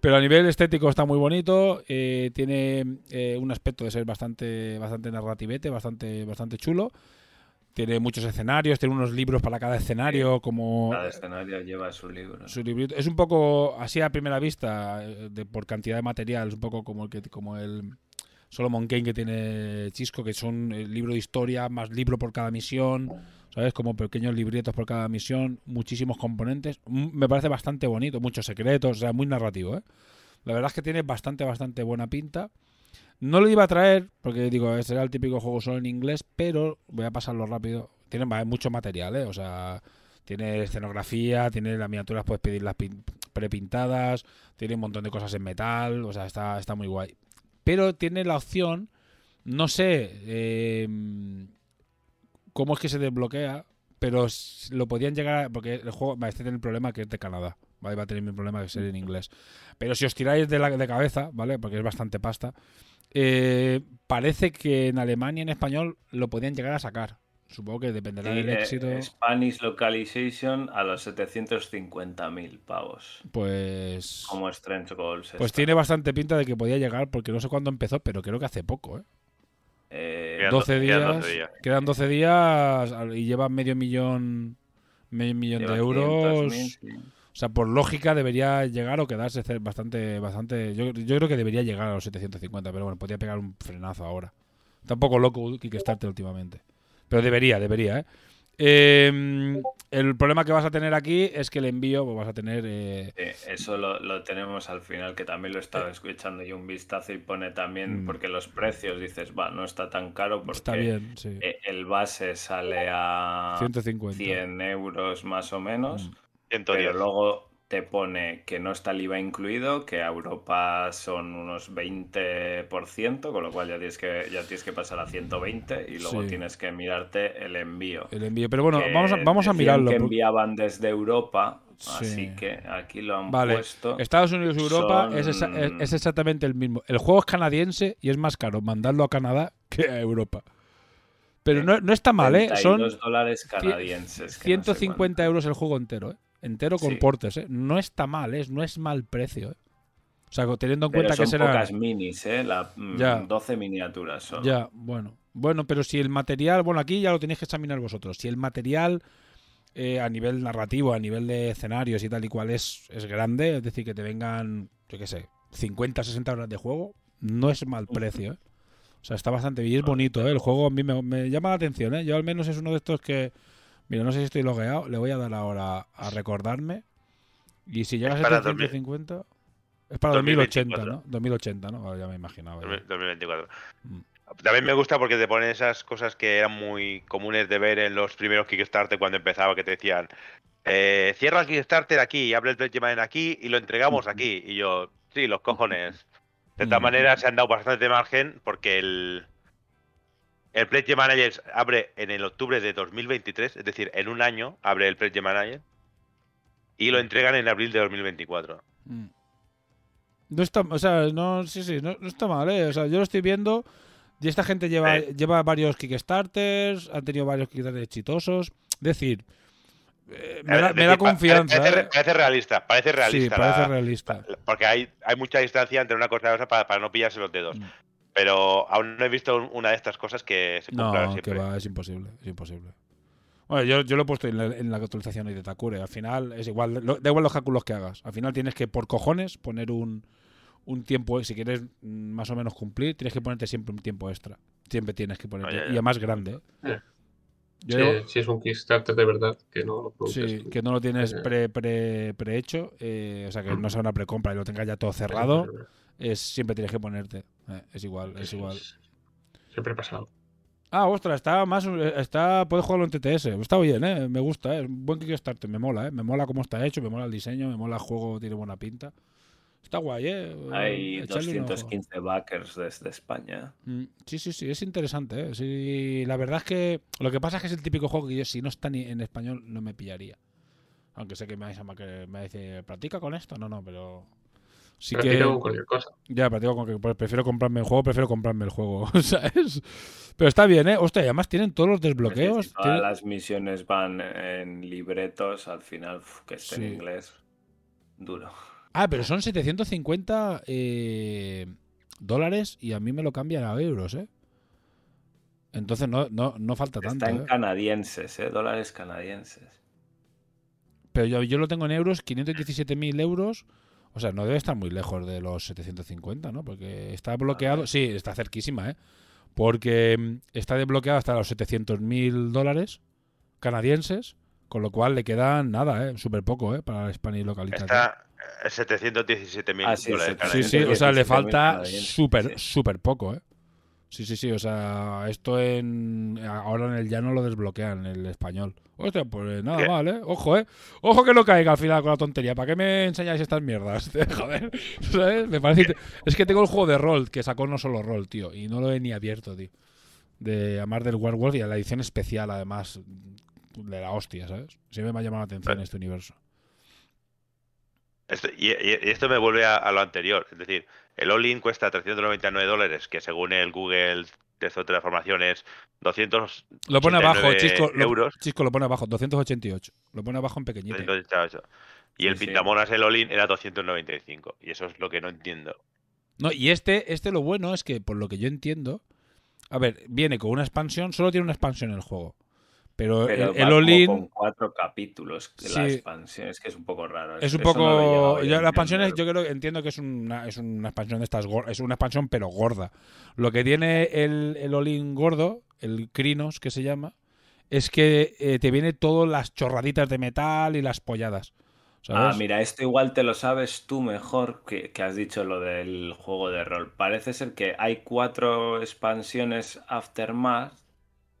pero a nivel estético está muy bonito, eh, tiene eh, un aspecto de ser bastante, bastante narrativete, bastante, bastante chulo. Tiene muchos escenarios, tiene unos libros para cada escenario, como Cada escenario lleva su libro. su librito. Es un poco así a primera vista, eh, de, por cantidad de material, es un poco como el que como el Solomon Kane que tiene Chisco, que son el libro de historia más libro por cada misión, ¿sabes? Como pequeños librietos por cada misión, muchísimos componentes. Me parece bastante bonito, muchos secretos, o sea, muy narrativo, ¿eh? La verdad es que tiene bastante, bastante buena pinta. No lo iba a traer, porque digo, será el típico juego solo en inglés, pero voy a pasarlo rápido. Tiene mucho material, ¿eh? O sea, tiene escenografía, tiene las miniaturas, puedes pedir las pin- prepintadas, tiene un montón de cosas en metal, o sea, está, está muy guay. Pero tiene la opción, no sé eh, cómo es que se desbloquea, pero lo podían llegar a, porque el juego va a tener el problema que es de Canadá, ¿vale? Va a tener el problema de ser en inglés. Pero si os tiráis de la de cabeza, ¿vale? Porque es bastante pasta, eh, parece que en Alemania en español lo podían llegar a sacar. Supongo que dependerá Sí, del eh, éxito. Spanish Localization a los 750.000 pavos. Pues. Como Strange Goals. Pues está. tiene bastante pinta de que podía llegar, porque no sé cuándo empezó, pero creo que hace poco, ¿eh? Eh, Quedan 12 doce- días. quedan 12 días. Quedan 12 días al- y lleva medio millón. Medio millón lleva de euros. 500.000, sí. O sea, por lógica debería llegar o quedarse bastante. bastante yo, yo creo que debería llegar a los 750, pero bueno, podría pegar un frenazo ahora. Está un poco loco Kickstarter últimamente. Pero debería, debería, ¿eh? Eh, el problema que vas a tener aquí es que el envío pues vas a tener. eh, Sí, eso lo, lo tenemos al final, que también lo estaba escuchando yo un vistazo y pone también, Mm. porque los precios dices, va, no está tan caro porque está bien, sí. eh, el base sale a 150. 100 euros más o menos, Mm. 110. pero luego te pone que no está el IVA incluido, que a Europa son unos 20%, con lo cual ya tienes que, ya tienes que pasar a 120 y luego Sí. tienes que mirarte el envío. El envío. Pero bueno, vamos a, vamos a mirarlo. que enviaban desde Europa, Sí. así que aquí lo han Vale, puesto. Estados Unidos y Europa es, es- es exactamente el mismo. El juego es canadiense y es más caro mandarlo a Canadá que a Europa. Pero no, no está mal, ¿eh? Son 32 dólares canadienses. que no sé 150 euros el juego entero, ¿eh? Entero con Sí. portes, ¿eh? No está mal, ¿eh? No es mal precio, ¿eh? O sea, teniendo en Pero cuenta son que será... pocas minis, ¿eh? La, mm, Ya. 12 miniaturas solo. Ya, bueno. Bueno, pero si el material, bueno, aquí ya lo tenéis que examinar vosotros. Si el material eh, a nivel narrativo, a nivel de escenarios y tal y cual es, es grande, es decir, que te vengan, yo qué sé, 50, 60 horas de juego, no es mal precio, ¿eh? O sea, está bastante bien y es bonito, ¿eh? El juego a mí me, me llama la atención, ¿eh? Yo al menos es uno de estos que, mira, no sé si estoy logueado, le voy a dar ahora a recordarme. Y si llega a Es para 750... Es para 2080, 2024. ¿no? 2080, ¿no? Ah, ya me imaginaba. ya. 2024. Mm. También me gusta porque te ponen esas cosas que eran muy comunes de ver en los primeros Kickstarter cuando empezaba, que te decían, eh, cierra el Kickstarter aquí, abre el Manager aquí y lo entregamos aquí. Y yo, sí, los cojones. De todas Mm. maneras, se han dado bastante margen porque el, el Pledge Manager abre en el octubre de 2023, es decir, en un año abre el Pledge Manager y lo entregan en abril de 2024. Mm. No está, o sea, no, sí, sí, no, no está mal, ¿eh? O sea, yo lo estoy viendo y esta gente lleva, Sí. lleva varios Kickstarters, han tenido varios Kickstarters exitosos. Es decir, eh, me, da, me confianza. Parece, ¿eh? parece realista, parece Sí, realista. parece la- realista. Porque hay, hay mucha distancia entre una cosa y otra para, para no pillarse los dedos. Mm. Pero aún no he visto un- una de estas cosas que se cumplan No, que va, es imposible, es imposible. Bueno, yo, yo lo he puesto en la, en la actualización hoy de Takure. Al final es igual, lo- da igual los cálculos que hagas. Al final tienes que, por cojones, poner un, un tiempo, si quieres mm, más o menos cumplir, tienes que ponerte siempre un tiempo extra. Siempre tienes que ponerte. ya. Y además grande. ¿eh? Yo Sí, llevo- si es un Kickstarter de verdad, que no lo produces Sí, tú. que no lo tienes Eh. pre, pre, prehecho, eh, o sea, que no sea una precompra y lo tengas ya todo cerrado, es siempre tienes que ponerte. Eh, es igual, es igual. Siempre ha pasado. Ah, ostras, está más, está, puedes jugarlo en TTS. Está bien, eh, me gusta, eh, buen Kickstarter, me mola, eh, me mola cómo está hecho, me mola el diseño, me mola el juego, tiene buena pinta. Está guay, eh. Hay echarle un ojo. 215 backers desde España. Mm, Sí, sí, sí, es interesante. ¿eh? Sí, la verdad es que lo que pasa es que es el típico juego que yo si no está ni en español no me pillaría. Aunque sé que me vais a ma- que me dice, ¿practica con esto? No, no, pero sí Practica que con cualquier cosa. ya practico con que pues, prefiero comprarme el juego, prefiero comprarme el juego, [laughs] ¿sabes? Pero está bien, ¿eh? Hostia, y además tienen todos los Es desbloqueos. si todas tienen- las misiones van en libretos, al final, uf, que esté Sí. en inglés, duro. Ah, pero son 750 eh, dólares y a mí me lo cambian a euros, ¿eh? Entonces no, no, no falta tanto. Está en ¿eh? canadienses, ¿eh? Dólares canadienses. Pero yo, yo lo tengo en euros, 517.000 euros. O sea, no debe estar muy lejos de los 750, ¿no? Porque está bloqueado. Sí, está cerquísima, ¿eh? Porque mm, está desbloqueado hasta los 700.000 dólares canadienses. Con lo cual le quedan nada, ¿eh? Súper poco, ¿eh? Para la Spanish Locality. Está eh, 717.000 Ah, sí, dólares sí, canadienses. Sí, sí, o sea, le 17.000 falta súper, sí. súper poco, ¿eh? Sí, sí, sí, o sea, esto en ahora en el llano lo desbloquean, el español. Hostia, pues nada ¿Qué? mal, ¿eh? Ojo, ¿eh? Ojo que no caiga al final con la tontería. ¿Para qué me enseñáis estas mierdas? [laughs] Joder, ¿sabes? Me parece... Es que tengo el juego de rol, que sacó no solo rol, tío, y no lo he ni abierto, tío. De Amar del Werewolf y a la edición especial, además, de la hostia, ¿sabes? Siempre me ha llamado la atención este universo. Esto- y, y- y esto me vuelve a, a lo anterior. Es decir, el all-in cuesta 399 dólares, que según el Google de transformación es 200 Lo pone abajo, 89 Chisco, lo, euros. Chisco lo pone abajo, 288. Lo pone abajo en pequeñito. 288. Y el Sí, pintamonas, el all-in, era 295. Y eso es lo que no entiendo. No, y este, este lo bueno es que, por lo que yo entiendo, a ver, viene con una expansión, solo tiene una expansión el juego. Pero, Pero el, all-in con cuatro capítulos la expansión. Es que es un poco raro. es un eso no poco. a yo- la expansión es, yo creo, entiendo que es una, es una expansión de estas es una expansión pero gorda. Lo que tiene el, el all-in gordo, el Crinos que se llama, es que eh, te viene todas las chorraditas de metal y las polladas. Ah, mira, esto igual te lo sabes tú mejor que, que has dicho lo del juego de rol. Parece ser que hay cuatro expansiones Aftermath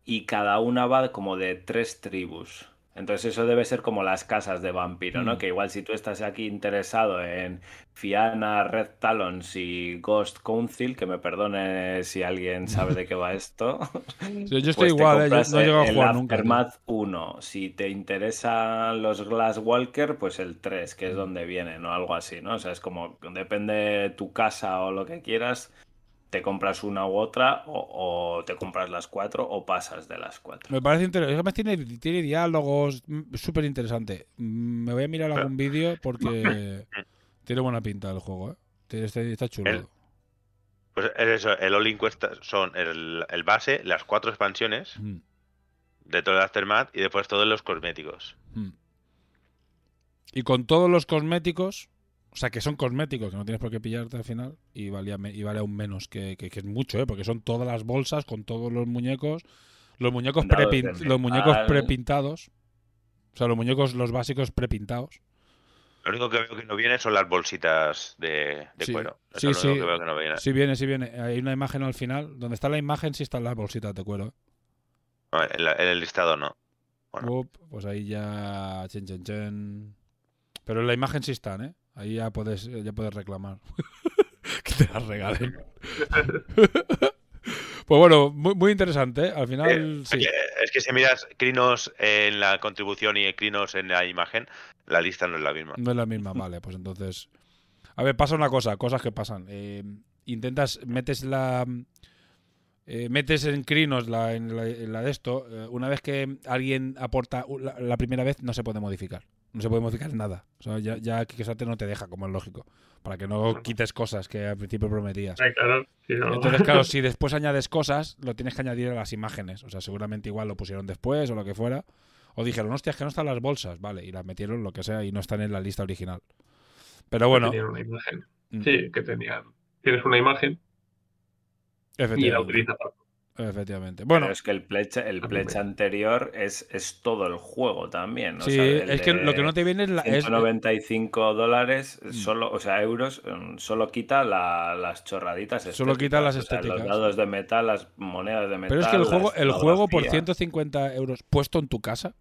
y cada una va como de tres tribus. Entonces eso debe ser como las casas de vampiro, ¿no? Mm. Que igual si tú estás aquí interesado en Fianna, Red Talons y Ghost Council, que me perdone si alguien sabe de qué va esto. [laughs] Sí, yo estoy Pues igual, eh, yo no he llegado a el jugar nunca. tío. Aftermath 1. Si te interesan los Glasswalker, pues el 3, que es Mm. donde viene, ¿no? Algo así, ¿no? O sea, es como, depende de tu casa o lo que quieras, te compras una u otra, o, o te compras las cuatro, o pasas de las cuatro. Me parece interesante. Además tiene, tiene diálogos mm, súper interesante. Me voy a mirar algún vídeo porque [laughs] tiene buena pinta el juego, ¿eh? Tiene- Está, está chulo. El- Pues es eso, el all-in son el, el base, las cuatro expansiones Mm, de todo el Aftermath y después todos los cosméticos. mm. Y con todos los cosméticos, o sea, que son cosméticos, que no tienes por qué pillarte al final, y, valía, y vale aún menos, que, que- que es mucho, ¿eh? Porque son todas las bolsas con todos los muñecos, los muñecos, prepin- los muñecos prepintados, o sea, los muñecos, los básicos prepintados. Lo único que veo que no viene son las bolsitas de, de Sí, cuero. Eso sí, es lo único sí. que veo que no viene. Sí viene, sí viene. Hay una imagen al final. Donde está la imagen sí están las bolsitas de cuero. ¿eh? No, En, la- en el listado no. Bueno. Pues ahí ya. Chen, chen, chen. Pero en la imagen sí están, ¿eh? Ahí ya puedes, ya puedes reclamar. [laughs] que te las regalen. [laughs] pues bueno, muy, muy interesante. ¿eh? Al final, Eh, sí. Es que si miras Crinos en la contribución y Crinos en la imagen, la lista no es la misma. No es la misma, [laughs] vale, pues entonces. A ver, pasa una cosa, cosas que pasan. Eh, intentas, metes la. eh, metes en Crinos la, en la, en la de esto. eh, una vez que alguien aporta la primera vez, no se puede modificar. No se puede modificar nada. O sea, ya, ya Kickstarter no te deja, como es lógico. Para que no quites cosas que al principio prometías. Ay, claro, si no- Entonces, claro, [laughs] si después añades cosas, lo tienes que añadir a las imágenes. O sea, seguramente igual lo pusieron después o lo que fuera. O dijeron, hostia, es que no están las bolsas. Vale, y las metieron, lo que sea, y no están en la lista original. Pero bueno, tenían una imagen. mm, Sí, que tenían. Tienes una imagen y la utilizas para. Efectivamente. Bueno, Bueno, es que el pledge, el A pledge anterior es, es todo el juego también. o sí, sea, el es que lo que no te viene es la. es- 195 dólares, Mm. solo, o sea, euros, mm, solo quita la- las chorraditas. Solo quita las o sea, estéticas. Los dados de metal, las monedas de metal. pero es que el juego, el juego por escenografía 150 euros puesto en tu casa.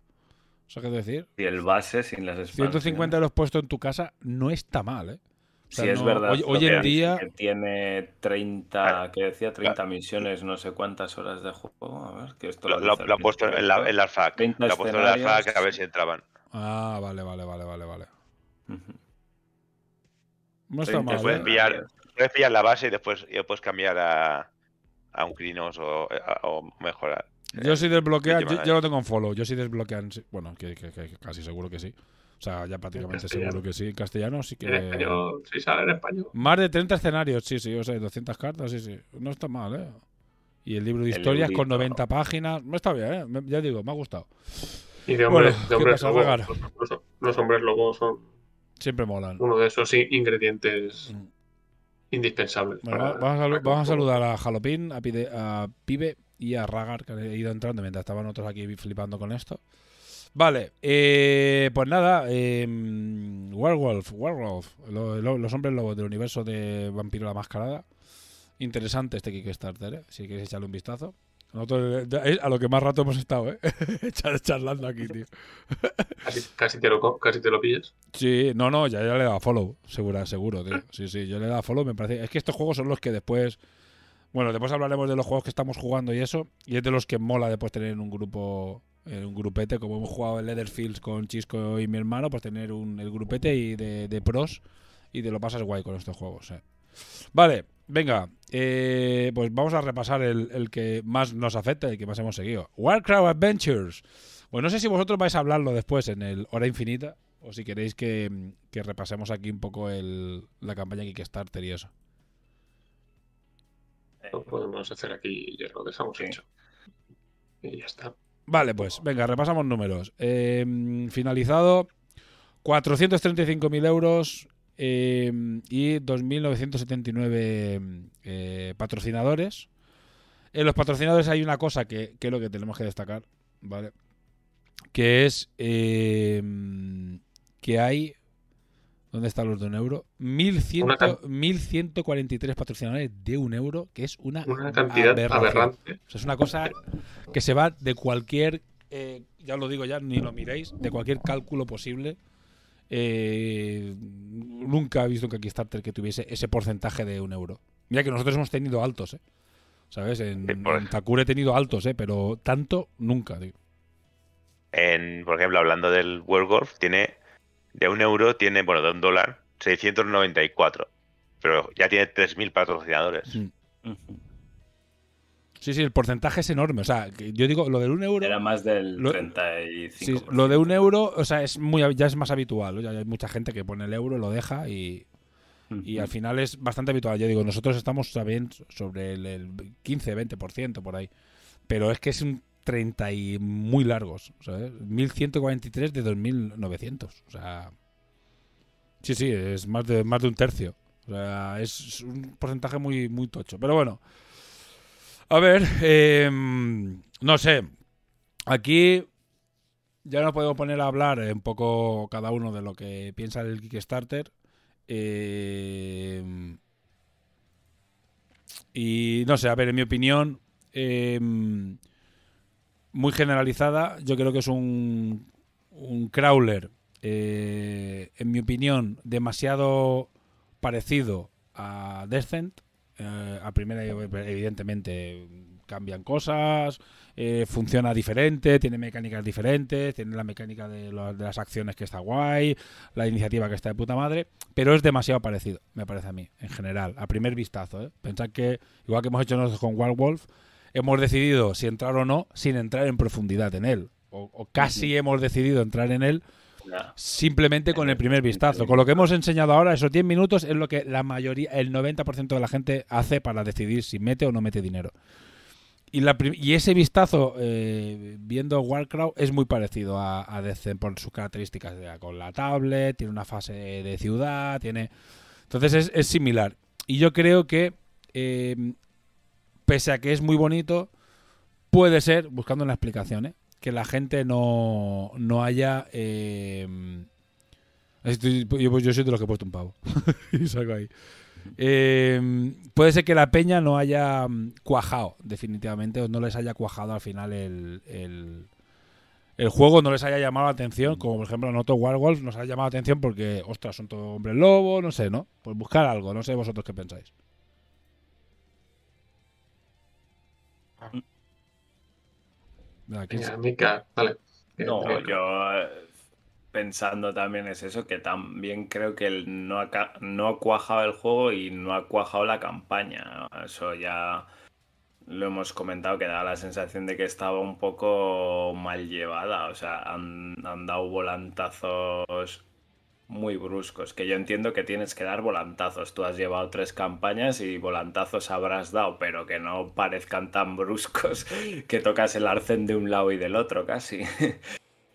O sea, ¿qué decir? Y el base sin las expansiones. 150 euros puesto en tu casa no está mal, ¿eh? O sea, Sí, es verdad. Hoy, hoy que en día. Que tiene 30, Claro. que decía 30 misiones, no sé cuántas horas de juego. A ver, que esto Lo, lo, lo- dice al lo ha puesto en, la, principio. en las FAQ. 30 Lo ha puesto en escenarios. FAQ a ver si entraban. Ah, vale, vale, vale, vale, vale. No está 30 mal, puedes ¿eh? pillar. Puedes pillar la base y después, y después cambiar a, a un Crinos o, a- o mejorar. Yo si desbloquean, última yo, yo lo tengo en follow. Yo si desbloquean, sí- bueno, que, que- que casi seguro que sí. Sea, ya prácticamente seguro que sí. En castellano sí En español, si sale en español. Más de 30 escenarios, sí, sí, o sea, 200 cartas, sí, sí. No está mal, ¿eh? Y el libro de El historias con librito. 90 páginas. No está bien, ¿eh? Ya digo, me ha gustado. Y de hombres, ¿qué de hombres pasa, lobo, Ragar? los, los- los hombres lobos son Siempre molan. uno de esos ingredientes Mm. indispensables. Bueno, para- vamos, a, vamos que- saludar a Jalopín, a, Pide- a Pibe y a Ragar, que han ido entrando mientras estaban otros aquí flipando con esto. Vale, eh, pues nada, eh, Werewolf, Werewolf, lo- lo- los hombres lobos del universo de Vampiro la Mascarada. Interesante este Kickstarter, ¿eh? si queréis echarle un vistazo. Nosotros, eh, es a lo que más rato hemos estado, ¿eh? [laughs] Char- charlando aquí, tío. Casi, casi te lo, casi te lo pillas. Sí, no, no, ya, ya le he dado follow, segura, seguro, tío. Sí, sí, yo le he dado follow, me parece. Es que estos juegos son los que después. Bueno, después hablaremos de los juegos que estamos jugando y eso. Y es de los que mola después tener en un grupo, en un grupete, como hemos jugado en Leatherfields con Chisco y mi hermano, pues tener un, el grupete y de, de pros y te lo pasas guay con estos juegos. eh. Vale, venga, eh, pues vamos a repasar el, el que más nos afecta y que más hemos seguido. Warcraft Adventures. Pues no sé si vosotros vais a hablarlo después en el Hora Infinita o si queréis que, que repasemos aquí un poco el, la campaña Kickstarter y eso. Lo podemos hacer aquí y ya lo dejamos Sí. hecho. Y ya está. Vale, pues venga, repasamos números. Eh, finalizado 435.000 euros y 2.979 eh, patrocinadores. En los patrocinadores hay una cosa que, que es lo que tenemos que destacar, ¿vale? Que es eh, que hay... ¿Dónde están los de un euro? 1.100 Una can- 1.143 patrocinadores de un euro, que es una, Una cantidad aberración. aberrante. O sea, es una cosa que se va de cualquier, eh, ya os lo digo ya, ni lo miréis, de cualquier cálculo posible. Eh, nunca he visto un Kickstarter que tuviese ese porcentaje de un euro. Mira que nosotros hemos tenido altos, ¿eh? ¿Sabes? En, en Takure he tenido altos, ¿eh? Pero tanto, nunca, tío. En, por ejemplo, hablando del World Golf, tiene de un euro, tiene, bueno, de un dólar, 694. Pero ya tiene 3.000 patrocinadores. Mm. Sí, sí, el porcentaje es enorme. O sea, yo digo, lo del un euro... Era más del Lo- 35%. Sí, lo de un euro, o sea, es muy, ya es más habitual. Ya hay mucha gente que pone el euro, lo deja y, y al final es bastante habitual. Yo digo, nosotros estamos también sobre el, el 15, 20% por ahí. Pero es que es un 30 y muy largos, ¿sabes? 1143 de 2900. O sea, sí, sí, es más de, más de un tercio. O sea, es un porcentaje muy, muy tocho. Pero bueno, a ver, eh, no sé. Aquí ya nos podemos poner a hablar un poco cada uno de lo que piensa del Kickstarter. Eh, y no sé, a ver, en mi opinión, eh, muy generalizada, yo creo que es un, un crawler, eh, en mi opinión, demasiado parecido a Descent. Eh, a primera, evidentemente, cambian cosas, eh, funciona diferente, tiene mecánicas diferentes, tiene la mecánica de, lo- de las acciones que está guay, la iniciativa que está de puta madre, pero es demasiado parecido, me parece a mí, en general, a primer vistazo. ¿eh? Pensad que, igual que hemos hecho nosotros con Wild Wolf, hemos decidido si entrar o no sin entrar en profundidad en él, o, o casi hemos decidido entrar en él simplemente con el primer vistazo. Con lo que hemos enseñado ahora, esos 10 minutos es lo que la mayoría, el 90% de la gente hace para decidir si mete o no mete dinero. Y, la prim- y ese vistazo eh, viendo Warcraft es muy parecido a, a por sus características. con la tablet, tiene una fase de ciudad, tiene... Entonces es, es similar. Y yo creo que, eh, pese a que es muy bonito, puede ser, buscando una explicación, ¿eh? que la gente no, no haya... eh, yo, yo soy de los que he puesto un pavo. [laughs] y salgo ahí. Eh, puede ser que la peña no haya mm, cuajado, definitivamente, o no les haya cuajado al final el, el, juego, no les haya llamado la atención, como por ejemplo a nosotros Warwolf nos ha llamado la atención porque, ostras, son todos hombres lobo, no sé, ¿no? Pues buscar algo, no sé vosotros qué pensáis. Venga, ¿quién se- Venga, Mika, dale. No, yo eh, pensando también es eso, que también creo que el- no, ha, no ha cuajado el juego y no ha cuajado la campaña. Eso ya lo hemos comentado, que da la sensación de que estaba un poco mal llevada. O sea, han, han dado volantazos muy bruscos, que yo entiendo que tienes que dar volantazos. Tú has llevado tres campañas y volantazos habrás dado, pero que no parezcan tan bruscos [laughs] que tocas el arcén de un lado y del otro casi. [laughs]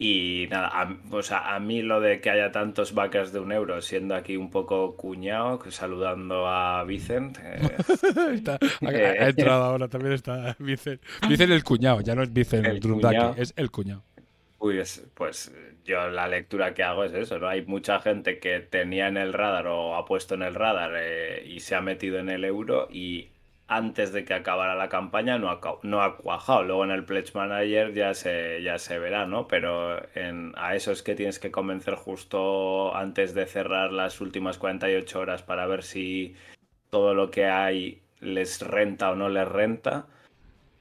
Y nada, a, o sea, a mí lo de que haya tantos backers de un euro, siendo aquí un poco cuñado, saludando a Vicent. Eh, [laughs] Está- ha, ha entrado ahora, también está Vicen. Vicen el cuñado, ya no es Vicen El Drundaki, cuñado. es el cuñado. Pues, pues yo la lectura que hago es eso, ¿no? Hay mucha gente que tenía en el radar o ha puesto en el radar eh, y se ha metido en el euro y antes de que acabara la campaña no ha, no ha cuajado. Luego en el Pledge Manager ya se, ya se verá, ¿no? Pero en, a esos que tienes que convencer justo antes de cerrar las últimas 48 horas para ver si todo lo que hay les renta o no les renta,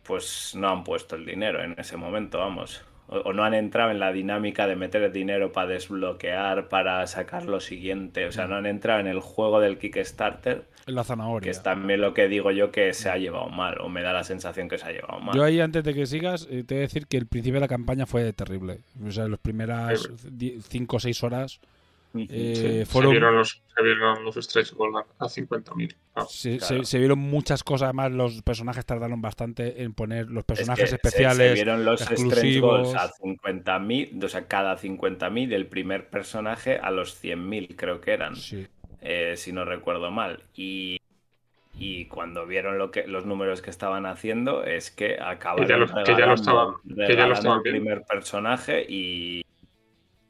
pues no han puesto el dinero en ese momento, vamos. O, no han entrado en la dinámica de meter dinero para desbloquear, para sacar lo siguiente. O sea, no han entrado en el juego del Kickstarter, En la que zanahoria. es también lo que digo yo que se ha llevado mal, o me da la sensación que se ha llevado mal. Yo ahí, antes de que sigas, eh, te voy a decir que el principio de la campaña fue terrible. O sea, las primeras 5 o 6 horas. Eh, Sí, fueron... se, vieron los, se vieron los a, a 50.000. Ah, Se, Claro. se- se vieron muchas cosas, además los personajes tardaron bastante en poner los Es personajes que especiales. Se, vieron los stretch exclusivos. goals a 50.000, o sea, cada 50.000 del primer personaje a los 100.000, creo que eran. Sí. eh, si no recuerdo mal. Y, y cuando vieron lo que, los números que estaban haciendo, es que acabaron Que ya lo- que ya lo regalando- estaban- que ya lo estaban el primer personaje y,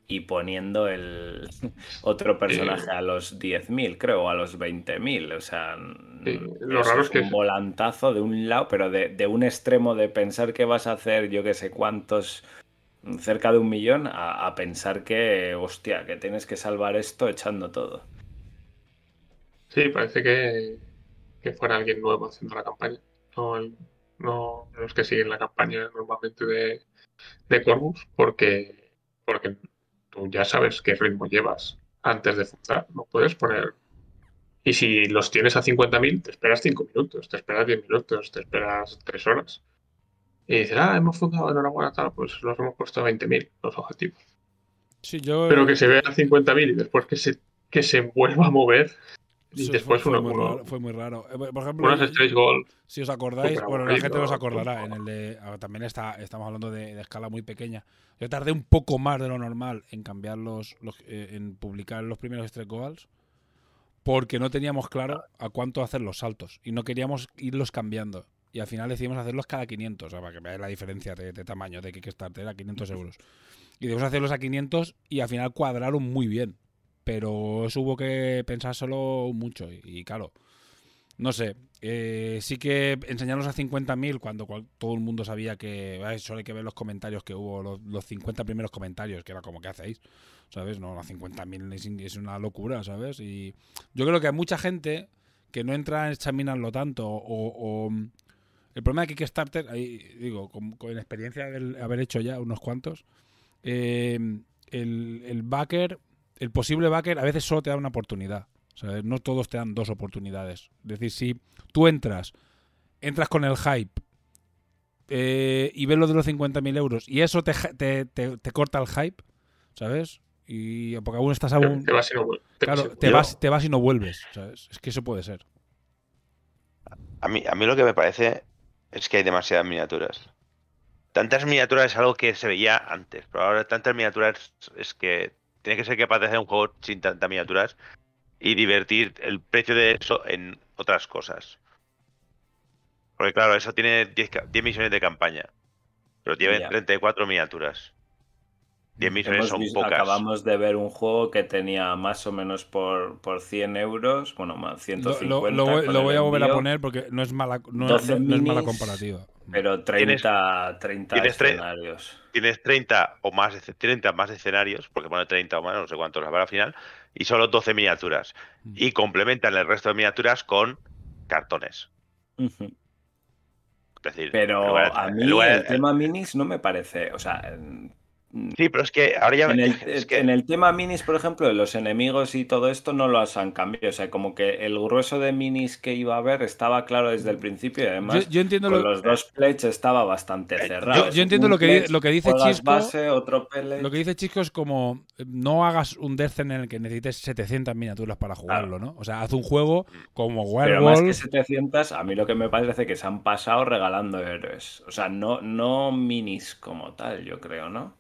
y poniendo el [laughs] otro personaje a los 10.000, creo, o a los 20.000. O sea, Sí, lo eso raro es que- un volantazo de un lado, pero de, de un extremo de pensar que vas a hacer yo que sé cuántos cerca de un millón a, a pensar que, hostia, que tienes que salvar esto echando todo. Sí, parece que, que fuera alguien nuevo haciendo la campaña. No, el- no los que siguen la campaña normalmente de, de Corvus, porque, porque tú ya sabes qué ritmo llevas antes de fundar. No puedes poner. Y si los tienes a 50.000, te esperas 5 minutos, te esperas 10 minutos, te esperas 3 horas. Y dices, ah, hemos fundado, enhorabuena, tal, pues los hemos puesto a 20.000 los objetivos. Sí, yo. Pero que se vea a 50.000 y después que se, que se vuelva a mover. Y Sí, después fue, fue uno, muy uno- raro, fue muy raro. Eh, Por ejemplo, unos goal. si os acordáis, bueno, la gente os acordará, en el de, ah, también está, estamos hablando de, de escala muy pequeña. Yo tardé un poco más de lo normal en cambiar los, los- eh, en publicar los primeros stretch goals porque no teníamos claro a cuánto hacer los saltos y no queríamos irlos cambiando. Y al final decidimos hacerlos cada 500, o sea, para que veáis la diferencia de, de tamaño de Kickstarter a 500 euros. Y debimos hacerlos a 500 y al final cuadraron muy bien. Pero eso hubo que pensárselo mucho. Y, claro, no sé. eh, sí que enseñarlos a 50.000 cuando todo el mundo sabía que. solo hay que ver los comentarios que hubo, los, los 50 primeros comentarios, que era como, ¿qué hacéis? ¿Sabes? No, a 50.000 es, es una locura, ¿sabes? Y yo creo que hay mucha gente que no entra en examinarlo tanto o. o- el problema de Kickstarter, ahí digo, con, con experiencia de haber hecho ya unos cuantos, eh, el, el backer, el posible backer a veces solo te da una oportunidad. ¿sabes? No todos te dan dos oportunidades. Es decir, si tú entras, entras con el hype eh, y ves lo de los 50.000 euros y eso te, ja- te, te- te corta el hype, ¿sabes? Y porque aún estás aún... Te vas y no vuelves. Te vas y Claro, no te vuelves. vas, te vas y no vuelves, ¿sabes? Es que eso puede ser. A mí, a mí lo que me parece es que hay demasiadas miniaturas. Tantas miniaturas es algo que se veía antes, pero ahora tantas miniaturas es que tiene que ser capaz de hacer un juego sin tantas miniaturas y divertir el precio de eso en otras cosas. Porque claro, eso tiene 10, ca- 10 misiones de campaña, pero tiene Ya. 34 miniaturas. 10 misiones Hemos son visto- pocas. Acabamos de ver un juego que tenía más o menos por, por 100 euros, bueno, más Lo, 150. lo- lo lo el voy a volver a envío, poner porque no es mala, no, 12 no es mala minis, comparativa. Pero 30, 30 tienes escenarios. Tienes 30 o más, esc- 30 más escenarios, porque pone 30 o más, no sé cuántos habrá al final, y solo 12 miniaturas. Mm. Y complementan el resto de miniaturas con cartones. Ujú. Es decir, Pero lugar a mí lugar el tema minis no me parece, o sea, Sí, pero es que ahora ya. En el, [laughs] es que- en el tema minis, por ejemplo, de los enemigos y todo esto no los han cambiado. O sea, como que el grueso de minis que iba a haber estaba claro desde el principio y además Yo, yo entiendo con lo, los dos plates estaba bastante cerrado. yo- yo entiendo lo que pledge, lo que dice Chisco, base, otro lo que dice Chisco es como eh, no hagas un Death en el que necesites 700 miniaturas para jugarlo, ¿no? O sea, haz un juego como Pero más que Werewolf. 700, a mí lo que me parece que se han pasado regalando héroes. O sea, no, no minis como tal, yo creo, ¿no?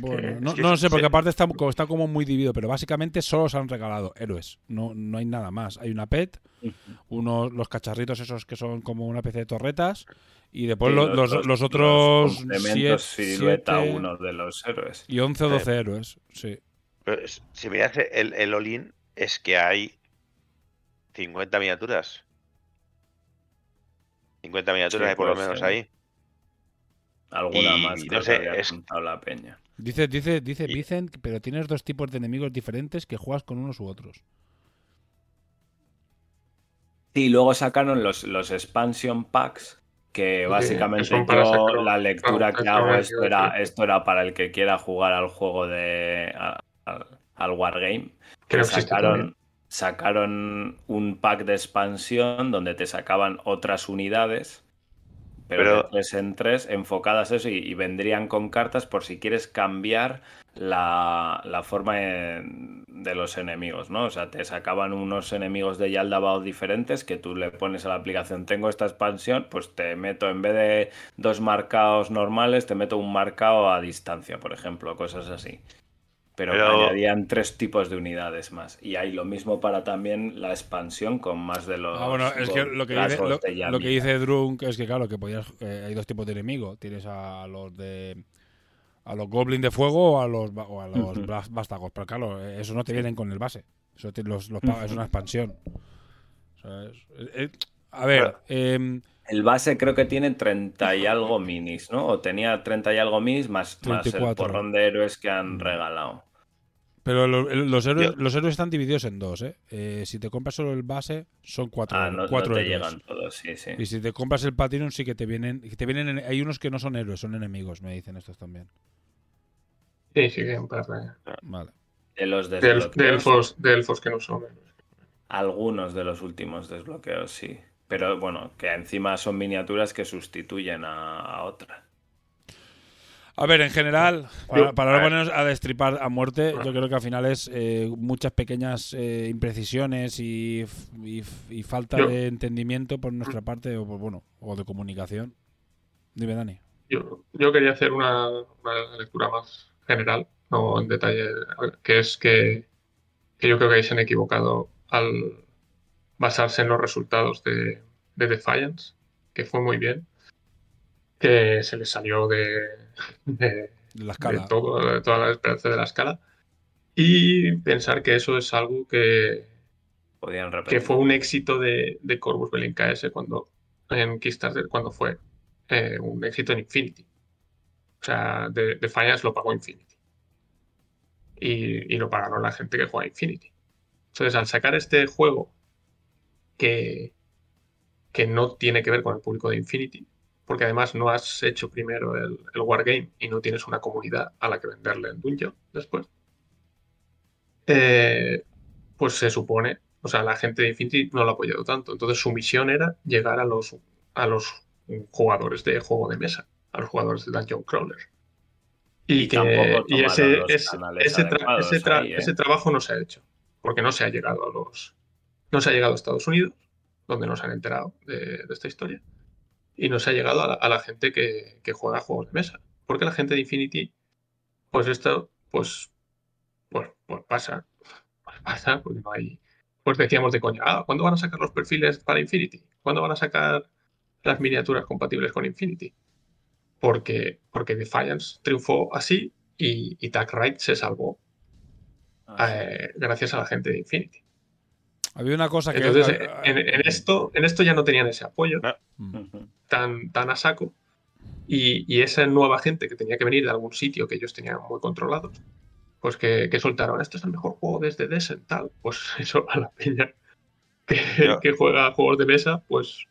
Bueno, no, no sé, porque aparte está, como- está como muy dividido, pero básicamente solo se han regalado héroes. No, no hay nada más. Hay una pet, unos los cacharritos esos que son como una especie de torretas, y después los, los otros siete- silueta siete uno de los héroes. y 11 o 12 héroes. Sí. pero si miras el, el all-in, es que hay 50 miniaturas. 50 miniaturas Sí, hay por lo menos ser. ahí. Alguna Y más no creo sé, es- contado la peña. Dice, dice, dice Y- Vicent, pero tienes dos tipos de enemigos diferentes que juegas con unos u otros. Sí, luego sacaron los, los expansion packs, que básicamente yo la lectura claro, que hago, esto era, esto era para el que quiera jugar al juego de a- al, al Wargame. Que no que sacaron, sacaron un pack de expansión donde te sacaban otras unidades, pero, de tres en tres, enfocadas a eso y, y vendrían con cartas por si quieres cambiar la, la forma de, de los enemigos, ¿no? O sea, te sacaban unos enemigos de Yaldabao diferentes que tú le pones a la aplicación, tengo esta expansión, pues te meto, en vez de dos marcados normales, te meto un marcado a distancia, por ejemplo, cosas así. Pero, Pero- añadían tres tipos de unidades más. Y hay lo mismo para también la expansión con más de los. Ah, bueno, es que lo que, dice, lo, que dice Drunk es que, claro, que podías, eh, hay dos tipos de enemigos. Tienes a los de. A los Goblin de fuego o a los, o a los Ujú. bas- vástagos. Pero claro, eh, eso no te vienen con el base. Eso te- los, los pagas, es una expansión. ¿Sabes? Eh, eh, a ver, em, El base creo que tiene 30 y algo minis, ¿no? O tenía 30 y algo minis más, más el 34. porrón de héroes que han regalado. pero lo- los, héroes, Yo- los héroes están divididos en dos. ¿eh? Eh, si te compras solo el base, son cuatro, Ah, no, no cuatro te héroes. llegan todos, sí, sí. Y si te compras el Platinum, sí que te vienen. que te vienen en- hay unos que no son héroes, son enemigos, me dicen estos también. Sí, sí, que un par de, Vale. De los desbloqueos, de elfos, de elfos que no son héroes. algunos de los últimos desbloqueos, sí. Pero bueno, que encima son miniaturas que sustituyen a, a otras. A ver, en general, para, no ponernos a destripar a muerte, yo creo que al final es eh, muchas pequeñas eh, imprecisiones y, falta Yo- de entendimiento por nuestra parte o por, bueno o de comunicación. Dime, Dani. Yo, yo quería hacer una, una lectura más general, no en detalle, que es que, que yo creo que ahí se han equivocado al basarse en los resultados de, de Defiance, que fue muy bien, que se les salió de, todo, de toda la esperanza de la escala, y pensar que eso es algo que, Podían que fue un éxito de, de Corvus Belli KS cuando en Kickstarter cuando fue eh, un éxito en Infinity. O sea, de, Defiance lo pagó Infinity. Y, y lo pagaron la gente que juega Infinity. Entonces, al sacar este juego que, que no tiene que ver con el público de Infinity, porque además no has hecho primero el, el Wargame y no tienes una comunidad a la que venderle el Dungeon después, eh, pues se supone, o sea, la gente de Infinity no lo ha apoyado tanto. Entonces su misión era llegar a los, a los jugadores de juego de mesa, a los jugadores de Dungeon Crawler. Y, Y que tampoco y ese, ese, ese tra- adecuados ese tra- ahí, ¿eh? ese trabajo no se ha hecho, porque no se ha llegado a los, no se ha llegado a Estados Unidos, donde no se han enterado de, de esta historia, y no se ha llegado a la, a la gente que, que juega juegos de mesa, porque la gente de Infinity, pues esto, pues, pues, pues pasa, pues pasa, porque no hay, pues decíamos de coña, ah, ¿cuándo van a sacar los perfiles para Infinity? ¿Cuándo van a sacar las miniaturas compatibles con Infinity? Porque, porque Defiance triunfó así y, y Tag Right se salvó Ah, sí. eh, gracias a la gente de Infinity. Había una cosa que. Entonces, ah, en, en esto, en esto ya no tenían ese apoyo mm. Ujú. tan, tan a saco. Y, y esa nueva gente que tenía que venir de algún sitio que ellos tenían muy controlados, pues que, que soltaron, este es el mejor juego desde Descent, tal. Pues [laughs] eso a la peña que, que juega juegos de mesa, pues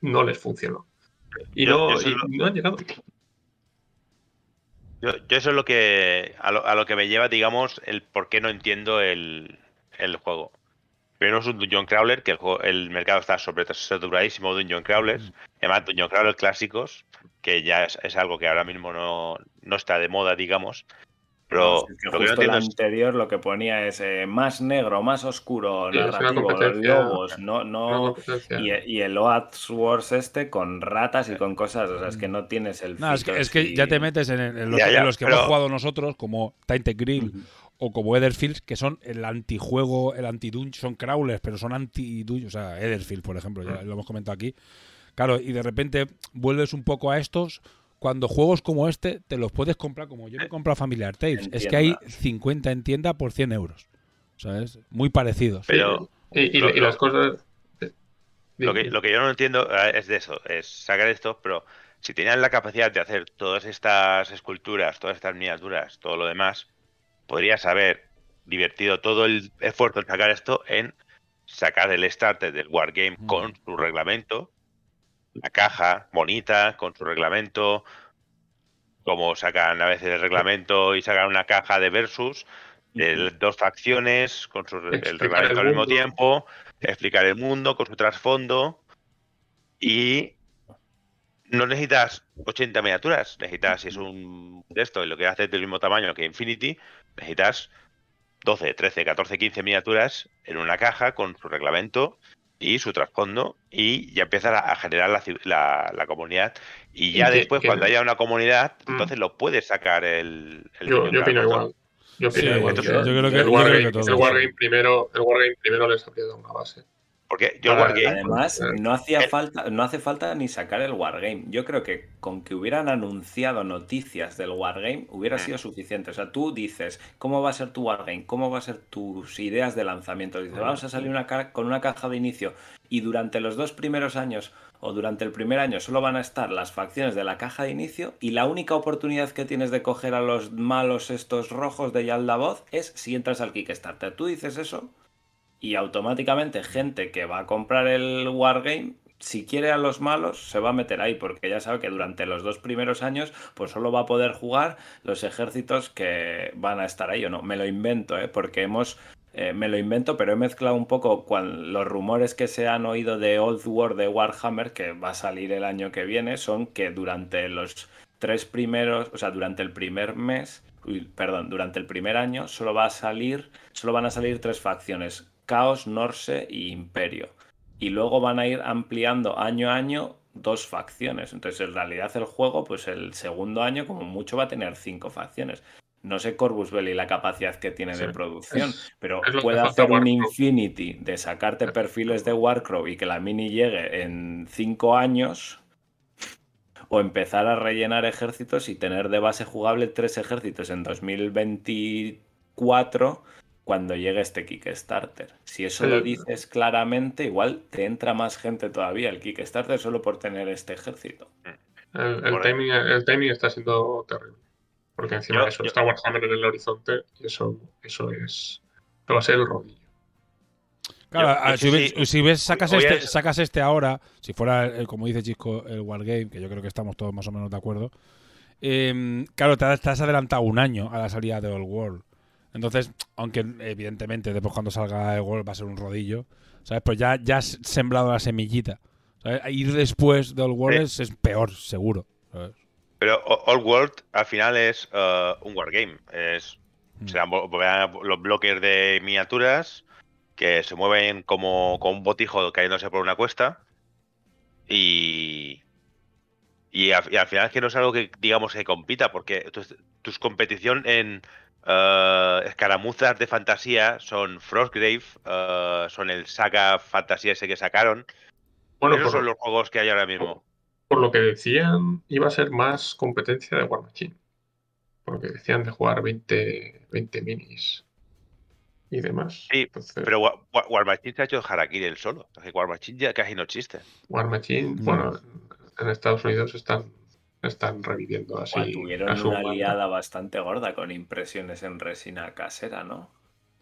no les funcionó. Y, Yo- no, yo y solo- no han llegado. Yo, yo eso es lo que a lo, a lo que me lleva, digamos, el por qué no entiendo el, el juego. Pero no es un Dungeon Crawler, que el, juego- el mercado está sobresaturadísimo de Dungeon Crawlers. Además, Dungeon Crawler clásicos, que ya es, es algo que ahora mismo no, no está de moda, digamos. Pero es que lo que no el es anterior lo que ponía es eh, más negro, más oscuro, Sí, narrativo, lobos, no, no, y, y el Oathsworth este con ratas y con cosas, o sea, es que no tienes el No, es que, fito es que ya te metes en, en los, Ya, ya, en los que pero- hemos jugado nosotros, como Tainted Grill. O como Etherfields, que son el antijuego, el anti son crawlers, pero son anti o sea, Etherfield, por ejemplo, ya lo hemos comentado aquí. Claro, y de repente vuelves un poco a estos cuando juegos como este te los puedes comprar como yo me he comprado Familiar Tapes. En Es que hay tienda. 50 en tienda por 100 euros. ¿Sabes? Muy parecidos. Pero Y, y- lo- y lo- las cosas. lo que, lo que yo no entiendo es de eso, es sacar esto, pero si tenían la capacidad de hacer todas estas esculturas, todas estas miniaturas, todo lo demás, podrías haber divertido todo el esfuerzo en sacar esto en sacar el starter del Wargame Mm. con su reglamento, la caja bonita, con su reglamento, como sacan a veces el reglamento y sacan una caja de versus, de dos facciones, con su, el reglamento el al mismo tiempo, explicar el mundo con su trasfondo y no necesitas 80 miniaturas, necesitas, si es un de esto y lo que hace del mismo tamaño que Infinity, necesitas 12, 13, 14, 15 miniaturas en una caja con su reglamento y su trasfondo y ya empiezas a, generar la, la- la comunidad y ya después que- cuando haya una comunidad Mm. entonces lo puedes sacar el, el Yo, yo opino igual. Yo opino Sí, igual. yo- yo creo que- el yo Wargame, creo que todos. el Wargame primero, el Wargame primero les habría dado una base. Porque yo Wargame Además, Eh, no hacía falta, no hace falta ni sacar el Wargame. Yo creo que con que hubieran anunciado noticias del Wargame hubiera Mm. sido suficiente. O sea, tú dices, ¿cómo va a ser tu Wargame? ¿Cómo va a ser tus ideas de lanzamiento? Dices, vamos a salir una con una caja de inicio y durante los dos primeros años o durante el primer año solo van a estar las facciones de la caja de inicio y la única oportunidad que tienes de coger a los malos estos rojos de Yaldavoz es si entras al Kickstarter. Tú dices eso y automáticamente gente que va a comprar el Wargame, si quiere a los malos, se va a meter ahí, porque ya sabe que durante los dos primeros años, pues solo va a poder jugar los ejércitos que van a estar ahí o no. Me lo invento, ¿eh? porque hemos... eh, me lo invento, pero he mezclado un poco con los rumores que se han oído de Old War de Warhammer, que va a salir el año que viene, son que durante los tres primeros, o sea, durante el primer mes, uy, perdón, durante el primer año solo va a salir, solo van a salir tres facciones, Caos, Norse y Imperio. Y luego van a ir ampliando año a año dos facciones. Entonces, en realidad el juego, pues el segundo año como mucho va a tener cinco facciones. No sé Corvus Belli la capacidad que tiene de producción, es- pero es puede hacer un. Infinity de sacarte perfiles de Warcraft y que la mini llegue en cinco años, o empezar a rellenar ejércitos y tener de base jugable tres ejércitos en 2024 cuando llegue este Kickstarter. Si eso lo dices claramente, igual te entra más gente todavía al Kickstarter solo por tener este ejército. El, el timing, el timing está siendo terrible. Porque encima Yo- de eso yo- está Warhammer en el horizonte y eso, eso es. Eso va a ser el rodillo. Claro, Yo- yo si, sí- ves, si ves, sacas este, sacas este ahora, si fuera, el- como dice Chisco, el Wargame, que yo creo que estamos todos más o menos de acuerdo, eh, claro, te, has- te has adelantado un año a la salida de Old World. Entonces, aunque evidentemente después cuando salga el World va a ser un rodillo, ¿sabes? Pues ya, ya has sembrado la semillita. ¿sabes? Ir después de Old World Sí. es, es peor, seguro. ¿sabes? Pero Old World al final es eh, un wargame. Es, Mm. serán los bloques de miniaturas que se mueven como, como un botijo cayéndose por una cuesta. Y, y, al, y al final es que no es algo que digamos que compita, porque tu, tus competición en eh, escaramuzas de fantasía son Frostgrave, eh, son el saga fantasía ese que sacaron. Bueno, Esos por, son los juegos que hay ahora mismo. por lo que decían, iba a ser más competencia de War Machine. Porque decían de jugar 20, 20 minis y demás. Sí, Entonces, Pero Wa- Wa- War Machine se ha hecho Harakiri el solo. Que War Machine ya casi no existe. War Machine, bueno, en Estados Unidos están, están reviviendo así. Tuvieron a su una manera. liada bastante gorda con impresiones en resina casera, ¿no?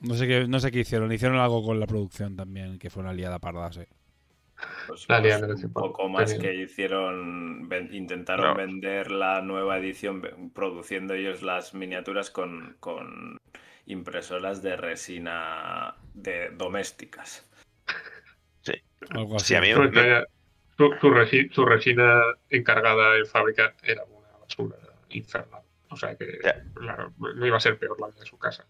No sé qué, no sé qué hicieron. Hicieron algo con la producción también, que fue una liada parda, sí. Pues, La pues un poco más que hicieron, ven- intentaron No. vender la nueva edición produciendo ellos las miniaturas con, con impresoras de resina de domésticas. Algo así. Sí, a mí me- su, su resi- su resina encargada en fábrica era una basura infernal. O sea que Ya. claro, no iba a ser peor la de su casa.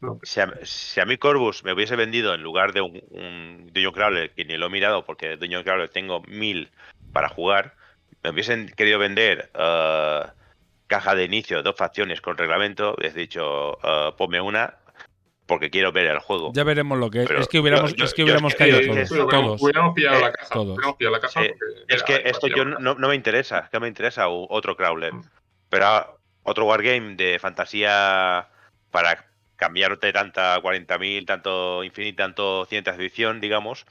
No, Si a, si a mí Corvus me hubiese vendido en lugar de un, un Dungeon Crawler, que ni lo he mirado porque de Dungeon Crawler tengo mil para jugar, me hubiesen querido vender eh, caja de inicio, dos facciones con reglamento, he dicho, eh, ponme una porque quiero ver el juego. Ya veremos lo que es. Pero es que hubiéramos, yo- yo- es que hubiéramos caído eh, todos. hubiéramos, pillado Eh, la caja. todos. hubiéramos pillado la caja Eh, Es que esto yo no, no me interesa, es que me interesa otro crawler. Pero ah, otro wargame de fantasía para cambiarte tanta 40.000, tanto Infinite, tanto ciencia ficción, digamos,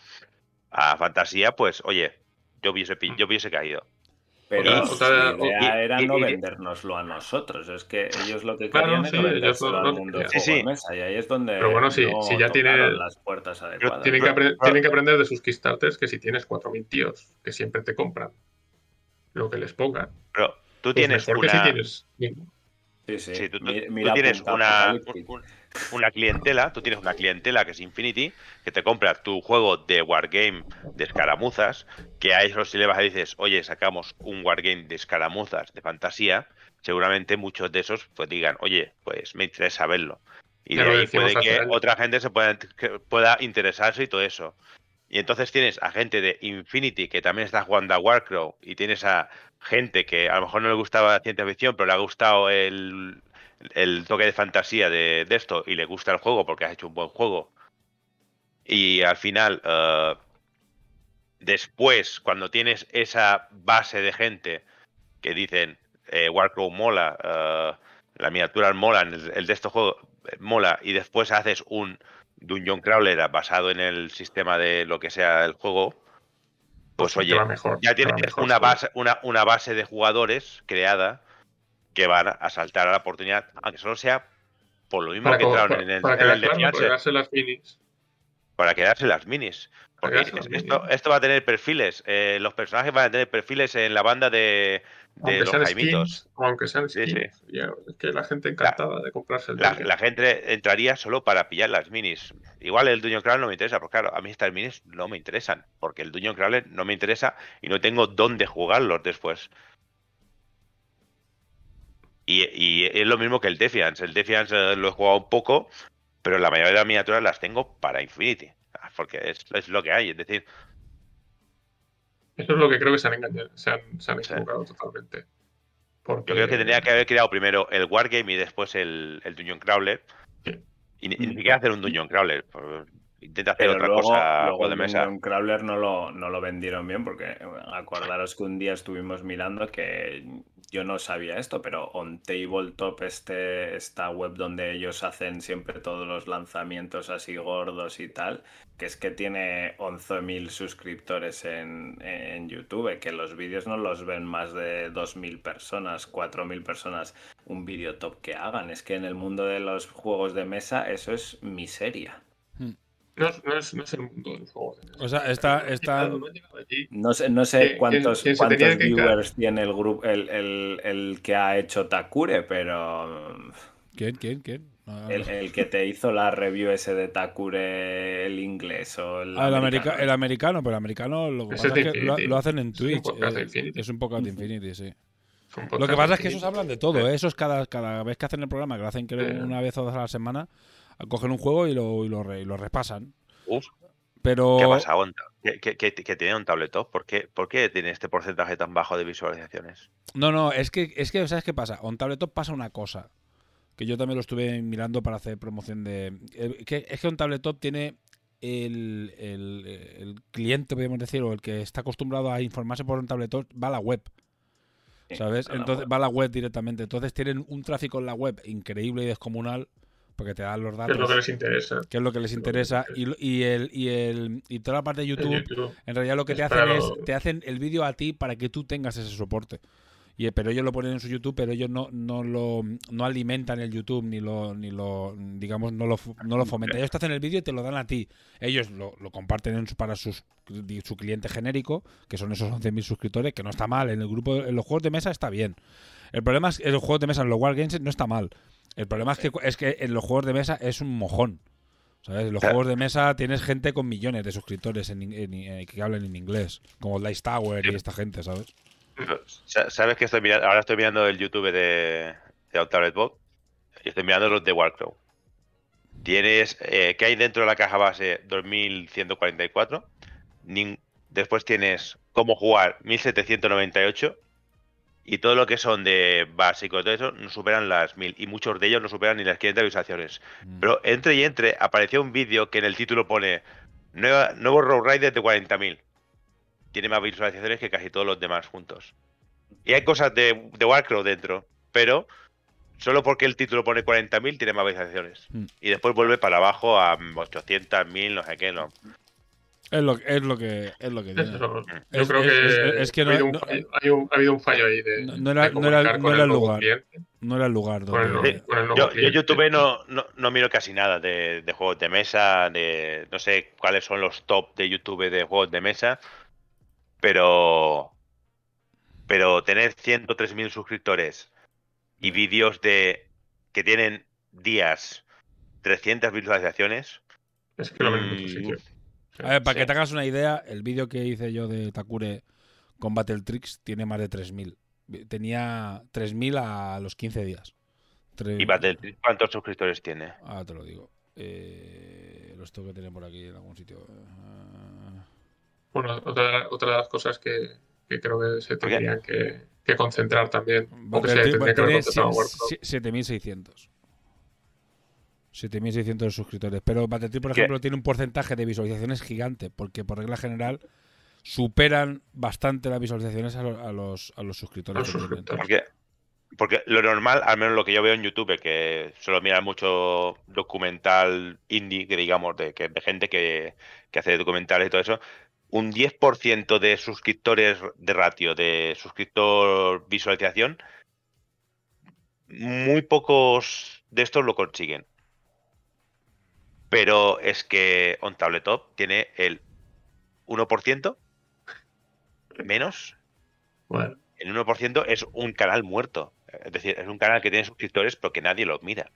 a fantasía, pues oye, yo hubiese, yo hubiese caído. Pero Otra- la idea era y- no y- vendérnoslo a nosotros. Es que ellos lo que Claro, querían sí, era vendérselo al mundo Sí, sí. mesa. Y ahí es donde Pero bueno, sí, no si ya tiene- las puertas adecuadas. Tienen que, tienen que aprender de sus Kickstarters que si tienes 4.000 tíos que siempre te compran lo que les pongan, Pero tú pues tienes mejor una, que si tienes Sí, sí. sí, tú, tú- tú tienes una, un- una clientela, tú tienes una clientela que es Infinity, que te compra tu juego de wargame de escaramuzas, que a ellos si le vas y dices, oye, sacamos un wargame de escaramuzas de fantasía, seguramente muchos de esos pues digan, oye, pues me interesa verlo. Y de ahí puede que otra gente se pueda, que pueda interesarse y todo eso. Y entonces tienes a gente de Infinity que también está jugando a Warcraft y tienes a gente que a lo mejor no le gustaba la ciencia ficción, pero le ha gustado el, el toque de fantasía de, de esto y le gusta el juego porque has hecho un buen juego. Y al final, eh, después, cuando tienes esa base de gente que dicen eh, Warcraft mola, eh, las miniaturas molan, el, el de este juego eh, mola, y después haces un Dungeon Crawler basado en el sistema de lo que sea el juego, pues te oye, mejor, ya tienes mejor, una base, una, una base de jugadores creada que van a saltar a la oportunidad, aunque solo sea por lo mismo para, que entraron en el, para en el quedar- de para quedarse las minis. para quedarse las minis. Porque las esto, minis. esto va a tener perfiles. eh, los personajes van a tener perfiles en la banda de, los Jaimitos. skins, aunque sean Sí, sí. skins. ya, es que la gente encantada de comprarse el La, la gente entraría solo para pillar las minis. Igual el Dungeon Crawler no me interesa, porque claro, a mí estas minis no me interesan, porque el Dungeon Crawler no me interesa y no tengo dónde jugarlos después. Y, y es lo mismo que el Defiance. El Defiance eh, lo he jugado un poco, pero la mayoría de las miniaturas las tengo para Infinity, ah, porque es, es lo que hay. Es decir, Eso es lo que creo que se han engañado, se han, se han Sí. equivocado totalmente. Porque, yo creo que tendría que haber creado primero el Wargame y después el, el Dungeon Crawler. Sí. Y, ni- y ni siquiera hacer un Dungeon Crawler. Intenta hacer Pero otra luego, cosa luego juego de mesa. Dungeon Crawler no lo, no lo vendieron bien porque acordaros que un día estuvimos mirando que yo no sabía esto, pero On Tabletop, este, esta web donde ellos hacen siempre todos los lanzamientos así gordos y tal, que es que tiene 11.000 suscriptores en, en YouTube, que los vídeos no los ven más de 2.000 personas, 4.000 personas, un vídeo top que hagan. Es que en el mundo de los juegos de mesa eso es miseria. No, es- no es, no es el mundo del juego. O sea, está- está- no sé, no sé ¿Quién- cuántos, quién cuántos que viewers tiene el grupo, el, el- el que ha hecho Takure, pero ¿Quién? ¿Quién? ¿Quién? El, el que te hizo la review ese de Takure, el inglés o el Ah, el, americano. america- el americano, pero el americano lo que pasa es que lo, hacen en Twitch. eh. Es un podcast de Infinity, sí. Lo que pasa es que esos hablan de todo, ¿eh? Esos cada, cada vez que hacen el programa, que lo hacen creo una vez o dos a la semana, cogen un juego y lo, y lo, re- y lo repasan. Uf, Pero ¿Qué pasa, que, que- que tiene un tabletop? ¿Por qué, ¿Por qué tiene este porcentaje tan bajo de visualizaciones? No, no, es que, es que ¿sabes qué pasa? On Tabletop pasa una cosa. Que yo también lo estuve mirando para hacer promoción de. eh, que, es que On Tabletop tiene el, el, el cliente, podríamos decir, o el que está acostumbrado a informarse por un tabletop, va a la web. ¿Sabes? Entonces va a la web directamente. Entonces tienen un tráfico en la web increíble y descomunal. Porque te dan los Que datos. es lo que les interesa. que es lo que les que interesa. Y, el, y, el, y toda la parte de YouTube YouTube. en realidad lo que te hacen es, te hacen el vídeo a ti para que tú tengas ese soporte. Y, pero ellos lo ponen en su YouTube, pero ellos no, no lo no alimentan el YouTube ni lo ni lo digamos no lo, no lo fomentan. Ellos te hacen el vídeo y te lo dan a ti. Ellos lo, lo comparten en su- para sus, su cliente genérico, que son esos 11.000 suscriptores, que no está mal. En el grupo en los juegos de mesa está bien. El problema es que en los juegos de mesa, en los Wargames no está mal. El problema es que es que en los juegos de mesa es un mojón. ¿Sabes? En los Claro. juegos de mesa tienes gente con millones de suscriptores en, en- que hablan en inglés, como Dice Tower y esta gente, ¿sabes? Sa- ¿Sabes que estoy mirando? Ahora estoy mirando el YouTube de, de Outtablet Bot y estoy mirando los de Warcrow. Tienes, eh, ¿qué hay dentro de la caja base? 2144. Nin- después tienes cómo jugar 1798. Y todo lo que son de básico todo eso no superan las 1000. Y muchos de ellos no superan ni las 500 visualizaciones. Mm. Pero entre y entre apareció un vídeo que en el título pone Nueva, Nuevo Road Rider de 40.000. Tiene más visualizaciones que casi todos los demás juntos. Y hay cosas de, de Warcraft dentro, pero solo porque el título pone 40.000 tiene más visualizaciones. Mm. Y después vuelve para abajo a 800, 1000, no sé qué. No. Es lo, es lo que es lo que Es tiene. eso. Yo Es- creo es- que, es- es que ha, no- habido un no- fallo, hay un- ha habido un fallo ahí de, No- no era- de no era- el lugar. cliente, No era el lugar donde. Yo. YouTube no, no, no miro casi nada de, de juegos de mesa, de no sé cuáles son los top de YouTube de juegos de mesa, pero pero tener 103.000 suscriptores y vídeos de que tienen días 300 visualizaciones, Es que lo ven en otro. A ver, para Sí. que te hagas una idea, el vídeo que hice yo de Takure con Battle Tricks tiene más de 3.000. Tenía 3.000 a los 15 días. Y Battlefield, ¿cuántos suscriptores tiene? Ah, te lo digo. Eh, los tengo que tener por aquí en algún sitio. Ah, Bueno, otra, otra de las cosas que, que creo que se tendrían que, que concentrar también, o que Battle se Tricks tendría que haber tiene concentrado sie- Warcraft. sie- 7.600. 7.600 suscriptores. Pero Battlefield, por ¿Qué? ejemplo, tiene un porcentaje de visualizaciones gigante, porque por regla general superan bastante las visualizaciones a, lo- a los, a los suscriptores. Los. Porque, porque lo normal, al menos lo que yo veo en YouTube, que suelo mirar mucho documental indie, que digamos, de, que, de gente que, que hace documentales y todo eso, un 10% de suscriptores de ratio, de suscriptor visualización, muy pocos de estos lo consiguen. Pero es que On Tabletop tiene el 1% menos Bueno, el 1% es un canal muerto. Es decir, es un canal que tiene suscriptores, pero que nadie lo mira.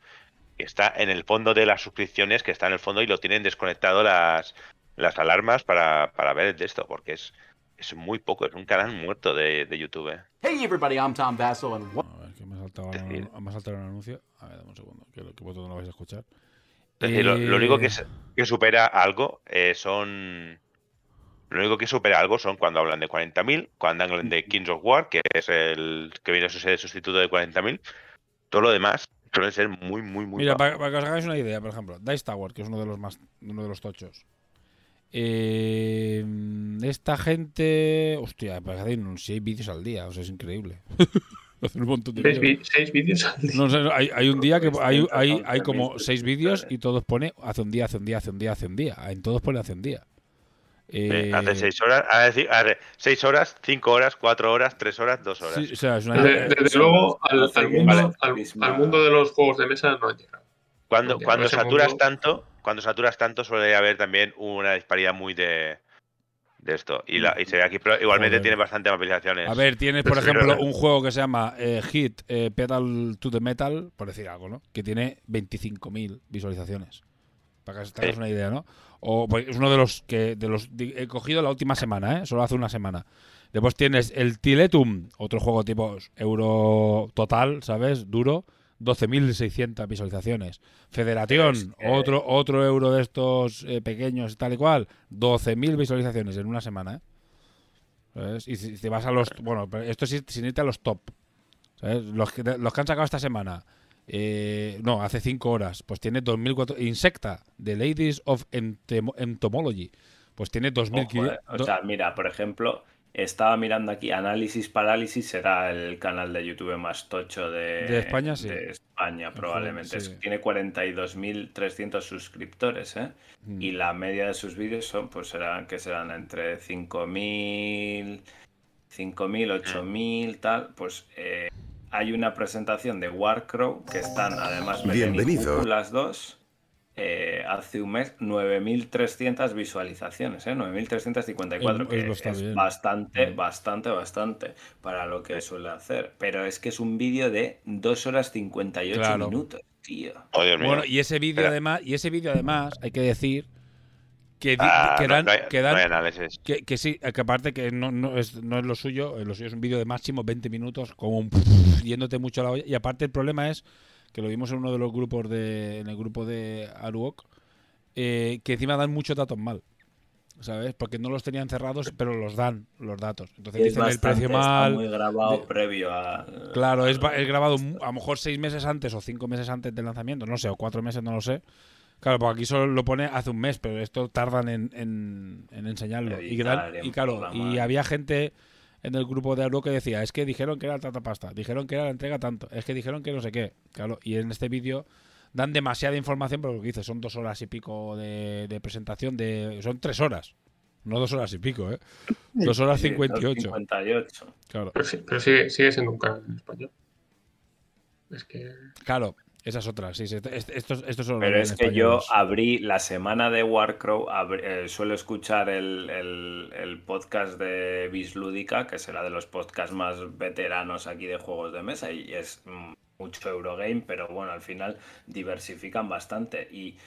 Que está en el fondo de las suscripciones, que está en el fondo y lo tienen desconectado las, las alarmas para, para ver de esto, porque es, es muy poco, es un canal muerto de, de YouTube. ¿eh? Hey everybody, I'm Tom Vassell and A ver, que me ha saltado, Es decir- me ha saltado un anuncio. A ver, dame un segundo, que, lo- que vosotros no lo vais a escuchar. Decir, lo, lo único que, Eh, que supera algo eh, son. Lo único que supera algo son cuando hablan de 40.000, cuando hablan de Kings of War, que es el que viene a ser el sustituto de 40.000. Todo lo demás suele ser muy, muy, muy. Mira, para, para que os hagáis una idea, por ejemplo, Dice Tower, que es uno de los más uno de los tochos. Eh, esta gente. Hostia, pues hacen 6 vídeos al día, o sea, es increíble. [laughs] [laughs] hacen un montón de seis, vídeos. vi- seis vídeos al día. No sé, no, hay, hay un día que hay, hay, hay 311.000 como 6 vídeos y suscriptores. todos pone hace un día, hace un día, hace un día, hace un día. En todos pone hace un día. Eh, Eh, hace 6 horas, a decir, a ver, 6 horas, 5 horas, 4 horas, 3 horas, 2 horas. sí, o sea, es una- Desde, luego, al, mundo, al, mundo de los juegos de mesa no han llegado. Cuando, cuando saturas mundo- tanto, cuando saturas tanto suele haber también una disparidad muy de, de esto. Y, la, y se ve aquí, pero igualmente Joder. tiene bastante más visualizaciones. A ver, tienes, por ejemplo, un juego que se llama eh, Hit eh, Pedal to the Metal, por decir algo, ¿no? Que tiene 25.000 visualizaciones. Para que te hagas Sí. una idea, ¿no? O pues, es uno de los que de los he cogido la última semana, ¿eh? Solo hace una semana. Después tienes el Tiletum, otro juego tipo euro total, ¿sabes? Duro, 12.600 visualizaciones. Federación, Es que- otro otro euro de estos eh, pequeños, tal y cual, 12.000 visualizaciones en una semana, ¿eh? ¿Sabes? Y si te vas a los. Bueno, pero esto sí sin irte a los top. ¿Sabes? Los que, los que han sacado esta semana. eh, no, hace 5 horas. Pues tiene 2.400. Insecta, The Ladies of Entomology. Pues tiene 2.000. Ojo, eh, O sea, mira, por ejemplo, estaba mirando aquí Análisis Parálisis, será el canal de YouTube más tocho de, De España, sí. de España, probablemente. sí. Tiene 42.300 suscriptores, ¿eh? Mm. Y la media de sus vídeos son, pues serán, que serán entre 5.000 5.000, 8.000, tal, pues eh, hay una presentación de Warcrow que están además Bienvenido. las dos. Eh, hace un mes 9.300 visualizaciones, ¿eh? 9.354, Es- que es es, bastante bien. bastante, Mm. bastante, bastante para lo que suele hacer. Pero es que es un vídeo de 2 horas 58 Claro. minutos, tío. Oh, Dios mío. Bueno, y ese vídeo además, y ese vídeo además, hay que decir que, Ah, que dan, no hay- que dan- no hay análisis. que, que sí, que aparte que no, no, es, no es lo suyo, eh, lo suyo es un vídeo de máximo 20 minutos, como un [laughs] yéndote mucho a la olla. Y aparte el problema es, que lo vimos en uno de los grupos de, en el grupo de Aruok, eh, que encima dan muchos datos mal. ¿Sabes? Porque no los tenían cerrados, pero los dan, los datos. Entonces el precio está mal. muy grabado de- previo a. Claro, es, es grabado a lo mejor seis meses antes o cinco meses antes del lanzamiento, no sé, o cuatro meses, no lo sé. Claro, porque aquí solo lo pone hace un mes, pero esto tardan en, en- en enseñarlo. Y, gran- claro, y había gente en el grupo de Auro que decía, es que dijeron que era tanta pasta, dijeron que era la entrega tanto, es que dijeron que no sé qué. Claro, y en este vídeo dan demasiada información, pero lo que dice, son dos horas y pico de, de presentación, de son tres horas, no dos horas y pico, ¿eh? Dos horas cincuenta y ocho. 58. Claro. Pero, sí- pero sigue, sigue siendo un canal en español. Es que. Claro, esa es otra. Sí, sí, este- este- estos, estos son Pero es que yo abrí la semana de Warcrow, abrí- eh, suelo escuchar el, el- el podcast de Bislúdica, que será de los podcasts más veteranos aquí de juegos de mesa, y es mucho Eurogame, pero bueno, al final diversifican bastante. Y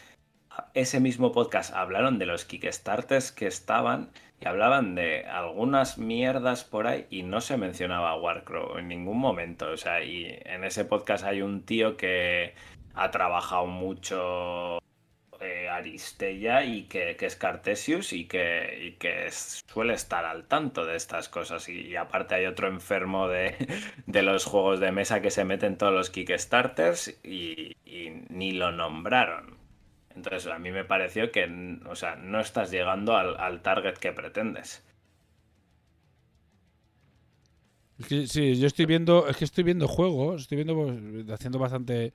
ese mismo podcast hablaron de los Kickstarters que estaban y hablaban de algunas mierdas por ahí y no se mencionaba Warcrow en ningún momento. O sea, y en ese podcast hay un tío que ha trabajado mucho eh, Aristella y que, es Cartesius y que, suele estar al tanto de estas cosas. Y, aparte hay otro enfermo de, [laughs] de los juegos de mesa que se mete en todos los Kickstarters y ni lo nombraron. Entonces a mí me pareció que, o sea, no estás llegando al, al target que pretendes. Es que, sí, yo estoy viendo, es que estoy viendo juegos, estoy viendo, pues, haciendo bastante,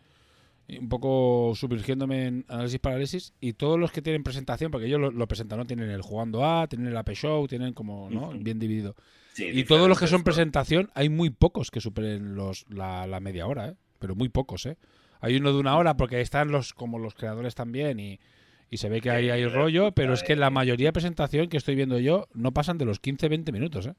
un poco sumergiéndome en análisis parálisis y todos los que tienen presentación, porque ellos lo, lo presentan, ¿no? Tienen el jugando A, tienen el AP Show, tienen como, ¿no? Bien dividido. Sí, Y todos los que son presentación, hay muy pocos que superen los, la, la media hora, ¿eh? Pero muy pocos, ¿eh? Hay uno de una hora porque están los como los creadores también y, y se ve que ahí hay Sí, rollo, pero es que la eh. mayoría de presentación que estoy viendo yo no pasan de los 15-20 minutos, ¿eh?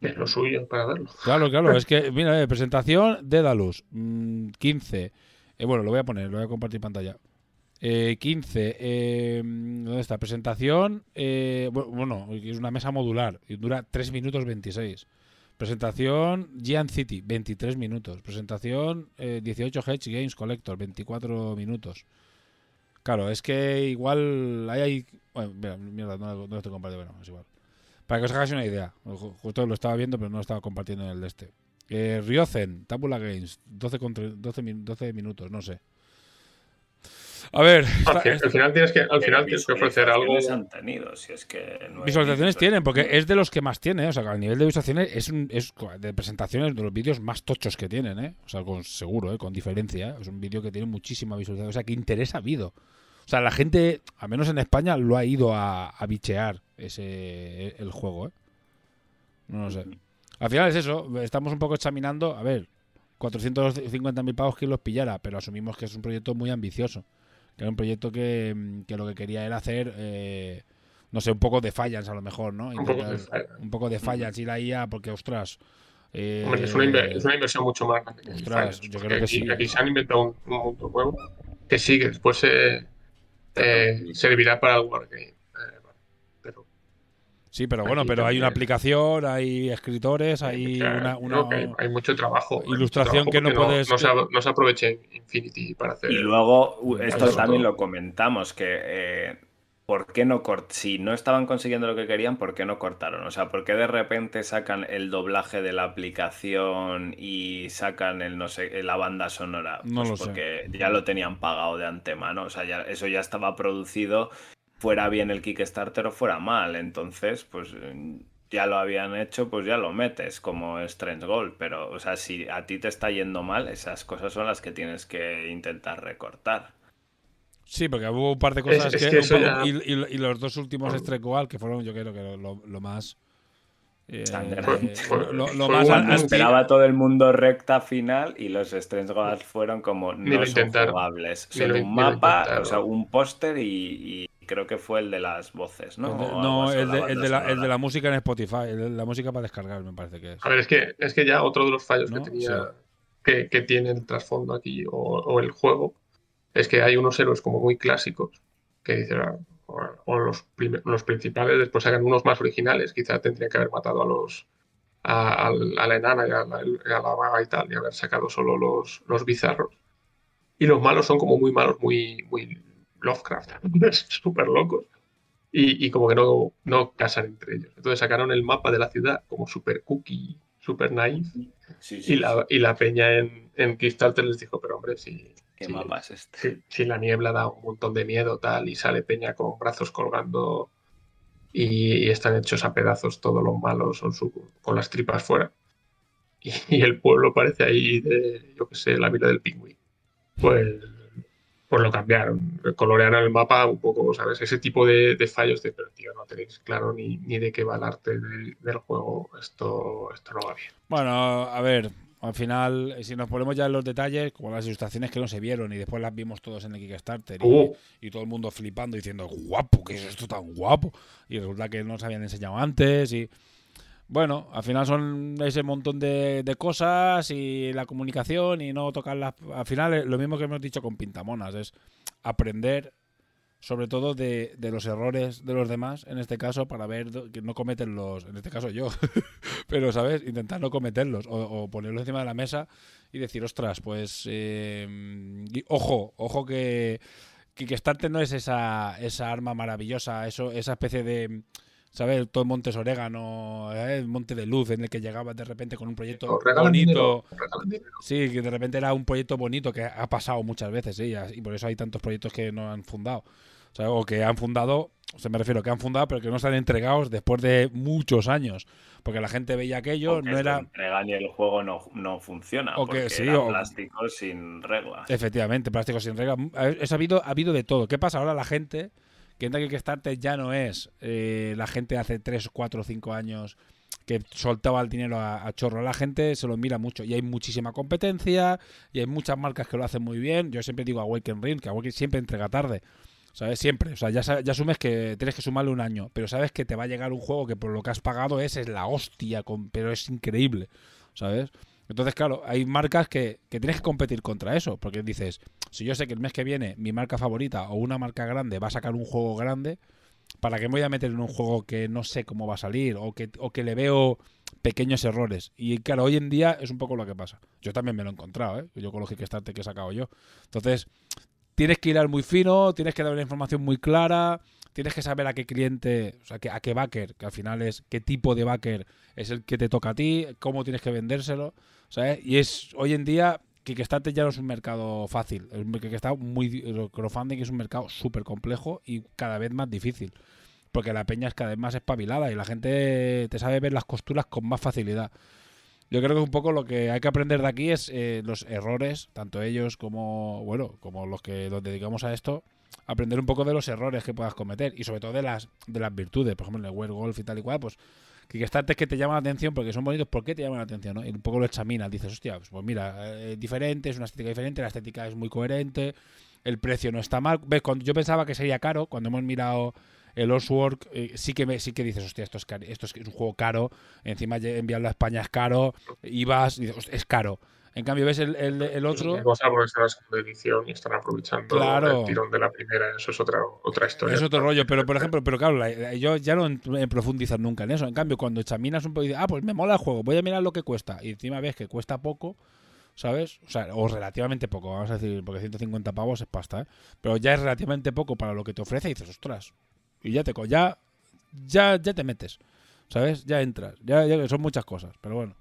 Es lo suyo para verlo. Claro, claro, [laughs] es que, mira, eh, presentación Dedalus, mm, 15. Eh, bueno, lo voy a poner, lo voy a compartir pantalla. Eh, 15. eh, ¿Dónde está? Presentación. eh, bu- bueno, es una mesa modular y dura 3 minutos 26. Presentación Giant City, 23 minutos. Presentación eh, 18 Hedge Games Collector, 24 minutos. Claro, es que igual ahí. Bueno, mira, mierda, no, no estoy compartiendo, bueno, es igual. Para que os hagáis una idea, ju- justo lo estaba viendo, pero no lo estaba compartiendo en el de este. Eh, Ryozen, Tabula Games, 12, con tre- 12, min- 12 minutos, no sé. A ver, Al, está- al final tienes que, al Pero final tienes que ofrecer algo. visualizaciones han tenido, si es que no visualizaciones tienen, porque es de los que más tiene, ¿eh? o sea, que a nivel de visualizaciones es, un, es de presentaciones de los vídeos más tochos que tienen, ¿eh? o sea, con seguro, ¿eh? con diferencia, ¿eh? es un vídeo que tiene muchísima visualización, o sea, que interesa ha habido. O sea, la gente, al menos en España, lo ha ido a, a bichear ese el juego, ¿eh? No lo sé. Al final es eso, estamos un poco examinando, a ver, 450.000 pavos que los pillara, pero asumimos que es un proyecto muy ambicioso. Que era un proyecto que, mm, que lo que quería era hacer, eh, no sé, un poco de fallas a lo mejor, ¿no? Un poco de Intentar- fallas. un poco de fallas ir ahí a, porque ostras. eh, Hombre, es, una es una inversión mucho más grande. que el Ostras, yo porque creo que aquí, sí. aquí se han inventado un, un nuevo que sí, que después se, eh, servirá para el Wargame. Sí, pero bueno, aquí pero hay una aplicación, hay escritores, hay una, creo una- que hay, hay mucho trabajo. mucho ilustración trabajo que no puedes- No, se, no se aproveche Infinity para hacer. Y luego, esto también todo. lo comentamos, que eh, ¿por qué no cort si no estaban consiguiendo lo que querían, ¿por qué no cortaron? O sea, ¿por qué de repente sacan el doblaje de la aplicación y sacan el no sé, la banda sonora? No Pues lo sé. porque ya lo tenían pagado de antemano, o sea, ya, eso ya estaba producido, fuera bien el Kickstarter o fuera mal, entonces, pues eh, ya lo habían hecho, pues ya lo metes como Strange Gold, pero, o sea, si a ti te está yendo mal, esas cosas son las que tienes que intentar recortar. Sí, porque hubo un par de cosas Es- es que, ya- y, y- y los dos últimos Strike Goal, que fueron yo creo que lo, lo más Eh. Fue- lo, más un- Esperaba todo el mundo recta final y los Strange Gods fueron como no son jugables. Un mapa, o sea, un póster y, y creo que fue el de las voces, ¿no? no, el de, el de la, el de la música en Spotify, el de la música para descargar, me parece que es. A ver, es que, es que ya otro de los fallos ¿No? que tenía, Sí. que, que tiene el trasfondo aquí, o, o el juego, es que hay unos héroes como muy clásicos, que dicen, ah, o, o los, los principales, después hagan unos más originales, quizá tendrían que haber matado a los a, a la enana y a la, a la vaga y tal, y haber sacado solo los, los bizarros. Y los malos son como muy malos, muy, muy Lovecraft, [laughs] súper locos. Y, y como que no, no casan entre ellos. Entonces sacaron el mapa de la ciudad como super cookie. Sí, sí, Y la, y la peña en, en Kickstarter les dijo, pero hombre, si, ¿Qué mapa es este? si, si la niebla da un montón de miedo tal y sale peña con brazos colgando y, y están hechos a pedazos todos los malos con, su- con las tripas fuera. Y, [laughs] y el pueblo parece ahí de, yo qué sé, la vida del pingüino. Pues, pues lo cambiaron, colorearon el mapa un poco, ¿sabes? Ese tipo de, de fallos de, pero tío, no tenéis claro ni, ni de qué va el arte del, del juego, esto, esto no va bien. Bueno, a ver, al final, si nos ponemos ya en los detalles, como las ilustraciones que no se vieron y después las vimos todos en el Kickstarter y, Uh. y todo el mundo flipando diciendo, guapo, ¿qué es esto tan guapo? Y resulta que no se habían enseñado antes y... Bueno, al final son ese montón de, de cosas y la comunicación y no tocarlas. Al final, es lo mismo que hemos dicho con Pintamonas, es aprender sobre todo de, de los errores de los demás, en este caso, para ver que no cometen los, en este caso yo, [laughs] pero, ¿sabes? Intentar no cometerlos o, o ponerlos encima de la mesa y decir, ostras, pues, eh, ojo, ojo que Kickstarter no es esa, esa arma maravillosa, eso, esa especie de, ¿sabes? Todo Montes Orégano, ¿eh? el Monte de Luz, en el que llegaba de repente con un proyecto bonito. dinero. Sí, que de repente era un proyecto bonito que ha pasado muchas veces, ¿sí? y por eso hay tantos proyectos que no han fundado. O, sea, o que han fundado, o sea, me refiero que han fundado, pero que no están entregados después de muchos años. Porque la gente veía aquello, no se era. entregan y el juego no, no funciona. O que sí, era o- plástico sin reglas. Efectivamente, plástico sin regla. Ha, ha habido, ha habido de todo. ¿Qué pasa ahora? La gente que Kickstarter ya no es eh, la gente hace 3, 4, 5 años que soltaba el dinero a, a chorro. La gente se lo mira mucho y hay muchísima competencia y hay muchas marcas que lo hacen muy bien. Yo siempre digo Awaken Ring, que Awaken siempre entrega tarde. ¿Sabes? Siempre. O sea, ya, ya asumes que tienes que sumarle un año, pero sabes que te va a llegar un juego que por lo que has pagado es, es la hostia, con, pero es increíble. ¿Sabes? Entonces, claro, hay marcas que, que tienes que competir contra eso, porque dices, si yo sé que el mes que viene mi marca favorita o una marca grande va a sacar un juego grande, ¿para qué me voy a meter en un juego que no sé cómo va a salir o que, o que le veo pequeños errores? Y claro, hoy en día es un poco lo que pasa. Yo también me lo he encontrado, ¿eh? Yo con los Kickstarter que he sacado yo. Entonces, tienes que ir al muy fino, tienes que dar una información muy clara, tienes que saber a qué cliente, o sea, a qué backer, que al final es qué tipo de backer es el que te toca a ti, cómo tienes que vendérselo, ¿sabes? Y es hoy en día Kickstarter ya no es un mercado fácil, el Kickstarter muy el crowdfunding es un mercado súper complejo y cada vez más difícil. Porque la peña es cada vez más espabilada y la gente te sabe ver las costuras con más facilidad. Yo creo que un poco lo que hay que aprender de aquí es eh, los errores, tanto ellos como bueno, como los que nos dedicamos a esto, aprender un poco de los errores que puedas cometer y sobre todo de las de las virtudes, por ejemplo, en el World Golf y tal y cual, pues es que te llaman la atención porque son bonitos, ¿por qué te llaman la atención? no? Y un poco lo examinas, dices, hostia, pues, pues mira, eh, diferente, es una estética diferente, la estética es muy coherente, el precio no está mal. ¿Ves? Cuando yo pensaba que sería caro, cuando hemos mirado el Oswork, eh, sí que sí que dices, hostia, esto es, esto es un juego caro, encima enviarlo a España es caro, "Hostia, es caro. En cambio, ves el, el, el otro. Es cosa porque está la segunda edición y están aprovechando Claro. el tirón de la primera. Eso es otra, otra historia. Es otro rollo, pero por ejemplo, pero claro, la- la- yo ya no profundizar nunca en eso. En cambio, cuando examinas un poco y dices, ah, pues me mola el juego, voy a mirar lo que cuesta. Y encima ves que cuesta poco, ¿sabes? O sea, o relativamente poco, vamos a decir, porque 150 pavos es pasta, ¿eh? Pero ya es relativamente poco para lo que te ofrece y dices, ostras. Y ya te, ya, ya, ya te metes, ¿sabes? Ya entras. Ya, ya son muchas cosas, pero bueno.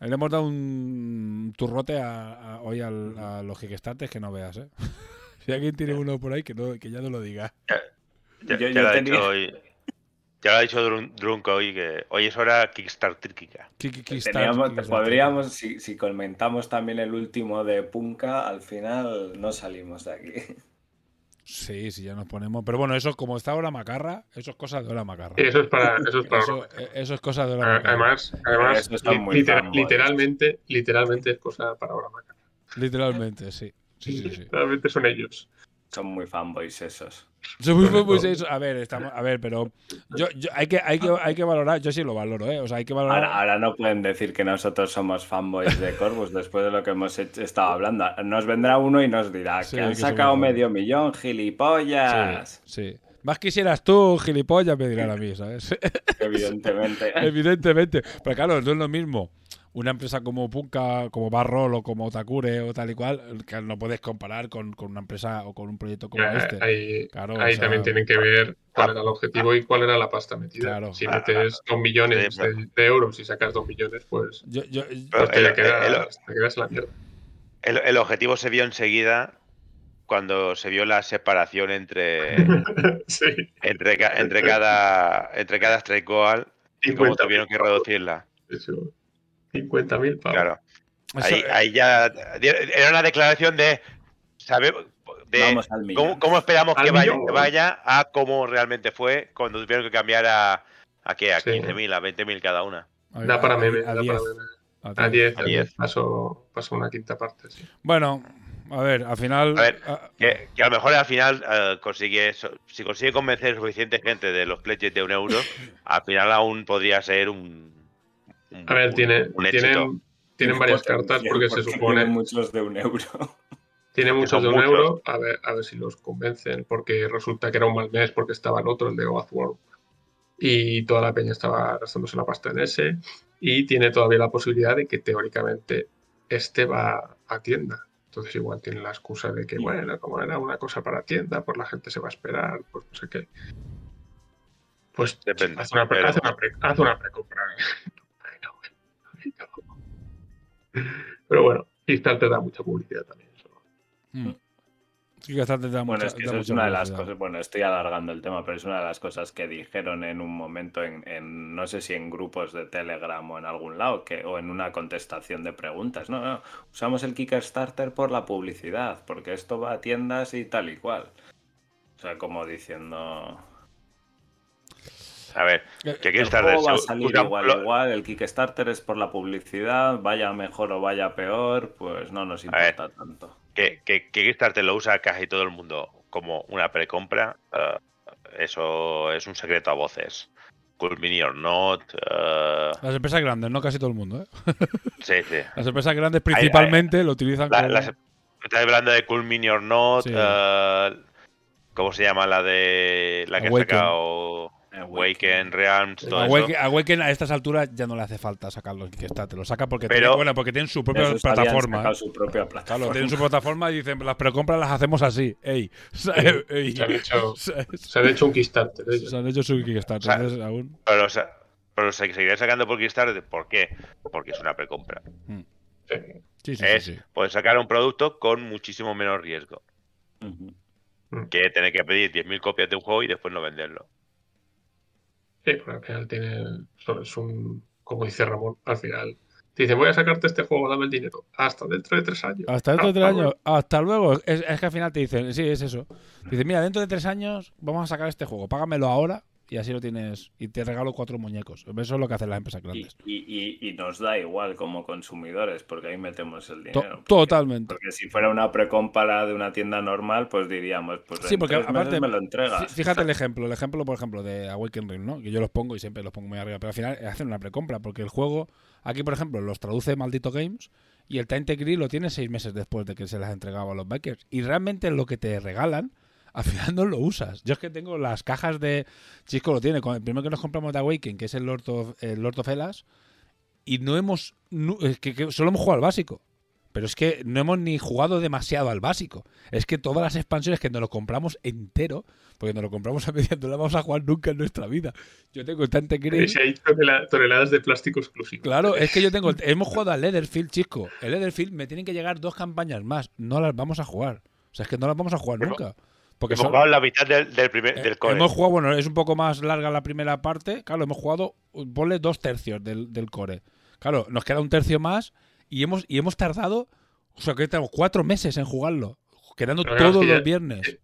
Le hemos dado un turrote a, a- hoy al- a los Kickstarters que no veas, ¿eh? [laughs] si alguien tiene uno por ahí, que, no, que ya no lo diga. Ya, Yo- ya yo lo ha tenía- hoy. Ya lo ha dicho Drun- Drunk hoy que hoy es hora Teníamos- Kickstarter. podríamos, si, si comentamos también el último de Punka, al final no salimos de aquí. [laughs] Sí, sí, ya nos ponemos. Pero bueno, eso, como está ahora Macarra, eso es cosa de hora Macarra. Sí, Eso es para. Eso es para Eso, eh, eso es cosa de hora Macarra. Además, además Eso está li- muy literal- fanboy. literalmente, literalmente es cosa para ahora Maca. Literalmente, sí. Sí, sí, sí. Literalmente son ellos. Son muy fanboys esos. A ver, estamos, a ver, pero yo, yo- hay, que, hay, que, hay que valorar, yo sí lo valoro, ¿eh? O sea, hay que valorar. Ahora, ahora no pueden decir que nosotros somos fanboys de Corvus después de lo que hemos hecho- estado hablando. Nos vendrá uno y nos dirá Sí, que han que sacado medio millón, gilipollas. Sí, sí. Más quisieras tú, gilipollas, me dirán a mí, ¿sabes? [laughs] Evidentemente. [laughs] Evidentemente. Pero claro, no es lo mismo. Una empresa como Punka, como Barrol o como Takure o tal y cual, que no puedes comparar con, con una empresa o con un proyecto como este. Ahí, Claro, ahí o sea, también tienen que ver cuál era el objetivo y cuál era la pasta metida. Claro. Si metes dos millones Sí, de, de euros y sacas dos millones, pues, Yo, yo, Pero pues te, el- quedas, el- te quedas en la mierda. El, el objetivo se vio enseguida cuando se vio la separación entre, [laughs] sí. entre, ca- entre cada entre cada strike goal y cómo 50.000 tuvieron que reducirla. Eso. 50.000 pavos. Claro. eso- Ahí, ya era una declaración de sabe- de Vamos al millón. cómo, cómo esperamos que vaya, que vaya a cómo realmente fue cuando tuvieron que cambiar a a qué a Sí. 15.000 a 20.000 cada una. a- Da para meme, a da 10, para meme. a A 10. 10, A a 10. 10. Pasó, pasó una quinta parte, sí. Bueno, a ver, al final. A ver, ah, Que, que a lo mejor al final eh, consigue si consigue convencer suficiente gente de los pledges de un euro, al final aún podría ser un- A ver, un- tiene, un éxito. tienen, tienen varias cartas porque se supone. Tienen muchos de un euro. [laughs] Tiene muchos de un muchos. euro, a ver, a ver si los convencen, porque resulta que era un mal mes porque estaba el otro, el de Oathworld, y toda la peña estaba gastándose la pasta en ese, y tiene todavía la posibilidad de que teóricamente este va a tienda. Entonces igual tiene la excusa de que, bueno, como era una cosa para tienda, pues la gente se va a esperar, pues no sé qué. Pues Depende, haz una, pre- pero- haz una, pre- haz una precompra. Pero bueno, Kickstarter te da mucha publicidad también. eso. mm. Bastante da Bueno, mucha- es que da eso es una de las cosas. Bueno, estoy alargando el tema, pero es una de las cosas que dijeron en un momento en, en- no sé si en grupos de Telegram o en algún lado, que, o en una contestación de preguntas. No, no, usamos el Kickstarter por la publicidad, porque esto va a tiendas y tal y cual. O sea, como diciendo. A ver, que El Kickstarter juego va a salir igual, lo- igual. El Kickstarter es por la publicidad, vaya mejor o vaya peor, pues no nos ver. importa tanto. que, que, que Kickstarter lo usa casi todo el mundo como una precompra, eh, eso es un secreto a voces. Cool Mini or Not, eh, Las empresas grandes, no casi todo el mundo, ¿eh? [laughs] sí, sí. Las empresas grandes principalmente lo utilizan La- como... las- estás hablando de Cool Mini or Not, Sí. eh, ¿cómo se llama la de la que ha Awaken. sacado Awaken, Realms, todo Awaken, eso? Awaken a estas alturas ya no le hace falta sacarlo en Kickstarter. Lo saca porque, Pero- tiene, bueno, porque tienen su propia plataforma. ¿eh? su propia plataforma. Claro, tienen su plataforma y dicen, las precompras las hacemos así. Ey. [laughs] Ey. Se han hecho, [laughs] ¿Sabes? se han hecho un Kickstarter. Se han hecho su Kickstarter. O sea, entonces aún... Pero, los- pero se seguirán sacando por Kickstarter, ¿por qué? Porque es una precompra. Mm. Sí. Sí, sí, es, sí, sí. Pueden sacar un producto con muchísimo menos riesgo que tener que pedir 10.000 copias de un juego y después no venderlo. Sí, porque al final tiene. Es un. Como dice Ramón, al final. Te dicen, voy a sacarte este juego, dame el dinero. Hasta dentro de tres años. Hasta dentro de tres Ah, años. Hasta luego. Es, es que al final te dicen, sí, es eso. Dicen, mira, dentro de tres años vamos a sacar este juego. Págamelo ahora y así lo tienes. Y te regalo cuatro muñecos. Eso es lo que hacen las empresas grandes. y- y- y nos da igual como consumidores, porque ahí metemos el To- dinero. porque- totalmente. Porque si fuera una precompra de una tienda normal, pues diríamos, pues Sí, porque aparte, me lo entregas. fíjate el ejemplo, el ejemplo, por ejemplo, de Awaken Ring, ¿no? Que yo los pongo y siempre los pongo muy arriba, pero al final hacen una precompra, porque el juego, aquí por ejemplo, los traduce Maldito Games y el Time Agree lo tiene seis meses después de que se las entregaba a los backers. Y realmente lo que te regalan, al final no lo usas. Yo es que tengo las cajas de. Chisco lo tiene, el primero que nos compramos de Awaken, que es el Lord of, el Lord of Hellas, y no hemos. no- es que, que solo hemos jugado al básico. Pero es que no hemos ni jugado demasiado al básico. Es que todas las expansiones que nos lo compramos entero, porque nos lo compramos a medias, no las vamos a jugar nunca en nuestra vida. Yo tengo Tante Y si hay tonela- toneladas de plástico exclusivo. Claro, [laughs] es que yo tengo. Hemos jugado al Leatherfield, chico. El Leatherfield me tienen que llegar dos campañas más. No las vamos a jugar. O sea, es que no las vamos a jugar nunca. Porque Hemos son- jugado la mitad del, del primer eh, del core. hemos jugado, bueno, es un poco más larga la primera parte. Claro, hemos jugado, ponle dos tercios del, del core. Claro, nos queda un tercio más y hemos, y hemos tardado, o sea, que tenemos cuatro meses en jugarlo. Quedando Pero todos los viernes.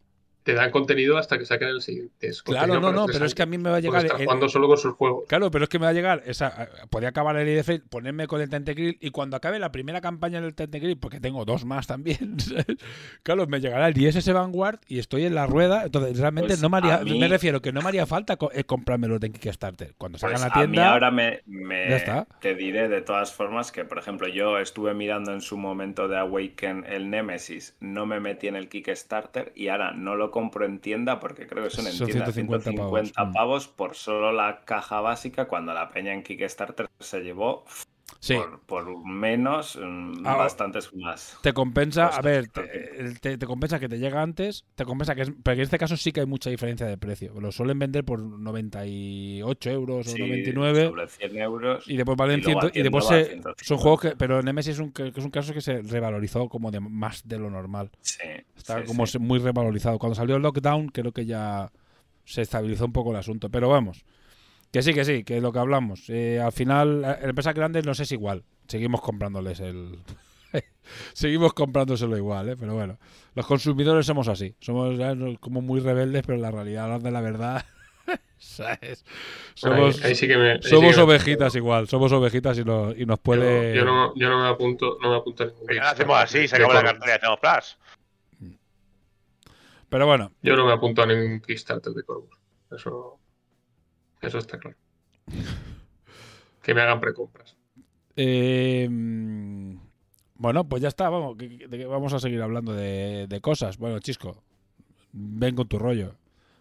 Te dan contenido hasta que saquen el siguiente. Es Claro, no, no, pero es que a años. mí me va a llegar. está el- jugando solo con sus juegos. Claro, pero es que me va a llegar esa. Podría acabar el IDF, ponerme con el Tentacryl y cuando acabe la primera campaña del Tentacryl, porque tengo dos más también, [laughs] ¿sabes? claro, me llegará el ISS Vanguard y estoy en la rueda. Entonces, realmente Pues no me haría. a mí- Me refiero que no me haría falta co- eh, comprármelo de Kickstarter. Cuando salga Pues en la a mí tienda. ahora me, me- Ya está. te diré de todas formas que, por ejemplo, yo estuve mirando en su momento de Awaken el Nemesis, no me metí en el Kickstarter y ahora no lo compro en tienda porque creo que son en Son tienda 150 150 pavos. pavos, Mm. por solo la caja básica cuando la peña en Kickstarter se llevó Sí. por, por menos mm, Ah, bastantes más. Te compensa, a ver, te, te- te compensa que te llega antes, te compensa que es, pero en este caso sí que hay mucha diferencia de precio. Lo suelen vender por 98 euros o Sí, 99 sobre 100 euros. y después valen y luego 100 y después se- 150. son juegos que, pero Nemesis es un, que es un caso que se revalorizó como de más de lo normal. Sí, Está sí, como muy revalorizado. Cuando salió el lockdown creo que ya se estabilizó un poco el asunto, pero vamos. Que sí, que sí, que es lo que hablamos. Eh, al final, eh, empresas grandes nos es igual. Seguimos comprándoles el. [laughs] Seguimos comprándoselo igual, ¿eh? pero bueno. Los consumidores somos así. Somos como muy rebeldes, pero en la realidad, de la verdad. [laughs] ¿sabes? Somos, Ahí- ahí sí que me- ahí sí somos me- ovejitas igual. Somos ovejitas y, no- y nos puede. Yo, yo no, yo no me apunto, no me apunto a ningún hacemos así, de la cartera y hacemos plus. Pero bueno, Yo no me apunto a ningún Kickstarter de Corvus. Eso, eso está claro. Que me hagan precompras. Eh, bueno, pues ya está, vamos, vamos a seguir hablando de, de cosas. Bueno, Chisco, ven con tu rollo,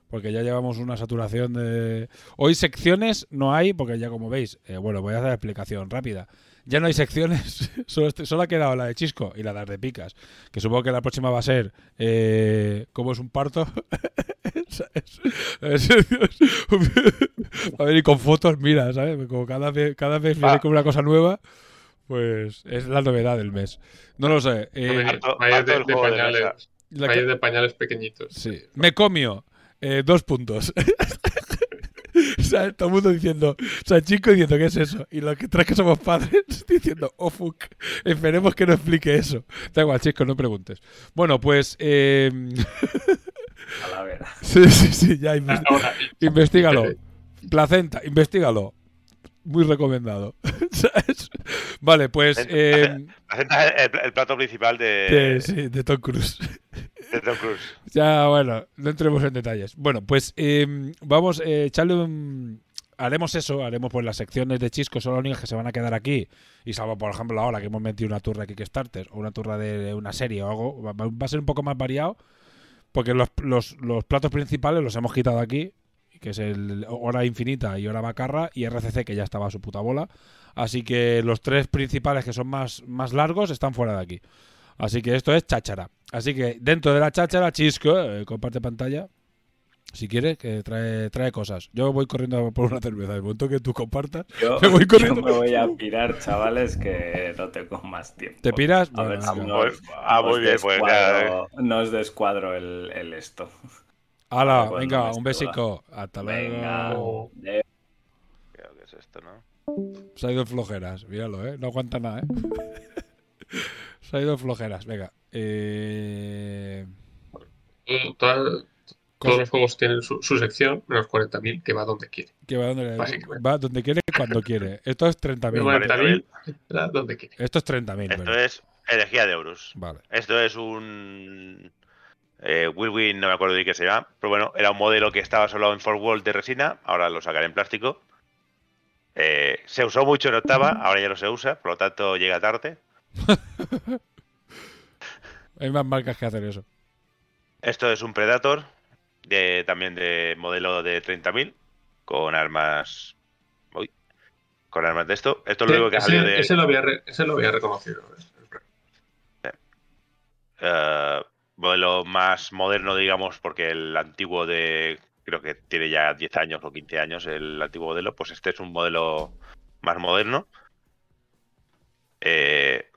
porque ya llevamos una saturación de... Hoy secciones no hay, porque ya como veis, eh, bueno, voy a hacer explicación rápida. Ya no hay secciones, [laughs] solo, este- solo ha quedado la de Chisco y la de las de Picas, que supongo que la próxima va a ser eh, ¿Cómo es un parto? [laughs] ¿Sabes? [laughs] a ver, y con fotos, mira, ¿sabes? Como cada vez, cada vez viene con una cosa nueva, pues es la novedad del mes. No lo sé. eh, de, pañales. que- de pañales pequeñitos. Sí. Me comio. Eh, dos puntos. [laughs] o sea, todo el mundo diciendo, o sea, chico diciendo, ¿qué es eso? Y los que tres que somos padres [laughs] diciendo, oh fuck, esperemos que no explique eso. Da igual, chico, no preguntes. Bueno, pues, eh, A la vera. [laughs] sí, sí, sí, ya investigalo. Placenta, investigalo. Muy recomendado. ¿Sabes? Vale, pues, eh, Presenta el, el plato principal de, de, sí, de Tom Cruise. Ya, bueno, no entremos en detalles. Bueno, pues eh, vamos, eh, echarle un... Haremos eso, haremos pues las secciones de Chisco, son las únicas que se van a quedar aquí. Y salvo, por ejemplo, ahora que hemos metido una turra de Kickstarter o una turra de una serie o algo, va, a ser un poco más variado. Porque los, los, los platos principales los hemos quitado aquí, que es el Hora Infinita y Hora Macarra y RCC, que ya estaba a su puta bola. Así que los tres principales que son más, más largos están fuera de aquí. Así que esto es cháchara. Así que dentro de la cháchara, Chisco, eh, comparte pantalla. Si quieres, que trae, trae cosas. Yo voy corriendo por una cerveza. El momento que tú compartas, Yo, [laughs] Me voy yo corriendo. me voy a pirar, chavales, que no tengo más tiempo. ¿te piras? A ver Bueno, si no- Pues, ah, muy bien, pues ya. descuadro- no os descuadro el, el esto. Hala, venga, un besico. Hasta Venga. luego. Creo que es esto, ¿no? Se ha ido flojeras. Míralo, ¿eh? No aguanta nada, ¿eh? [laughs] Se ha ido flojeras. Venga. Eh... todas- todos los juegos tienen su, su sección, menos 40.000, que va donde quiere. Que va donde, va donde quiere, cuando quiere. Esto es 30.000. 40.000 va donde quiere. Esto es 30.000. Esto es energía de euros. Vale. Esto es un eh, Whirlwind, no me acuerdo de qué se llama, pero bueno, era un modelo que estaba solo en Fort Wall de resina, ahora lo sacaré en plástico. Eh, se usó mucho en octava, ahora ya no se usa, por lo tanto llega tarde. [laughs] Hay más marcas que hacer eso. Esto es un Predator, de, también de modelo de 30.000, con armas... Uy, con armas de esto. Esto es lo único que ha salido de... ese lo había, re- ese lo había reconocido. eh, modelo más moderno, digamos, porque el antiguo de, creo que tiene ya 10 años o 15 años el antiguo modelo, pues este es un modelo más moderno. Eh,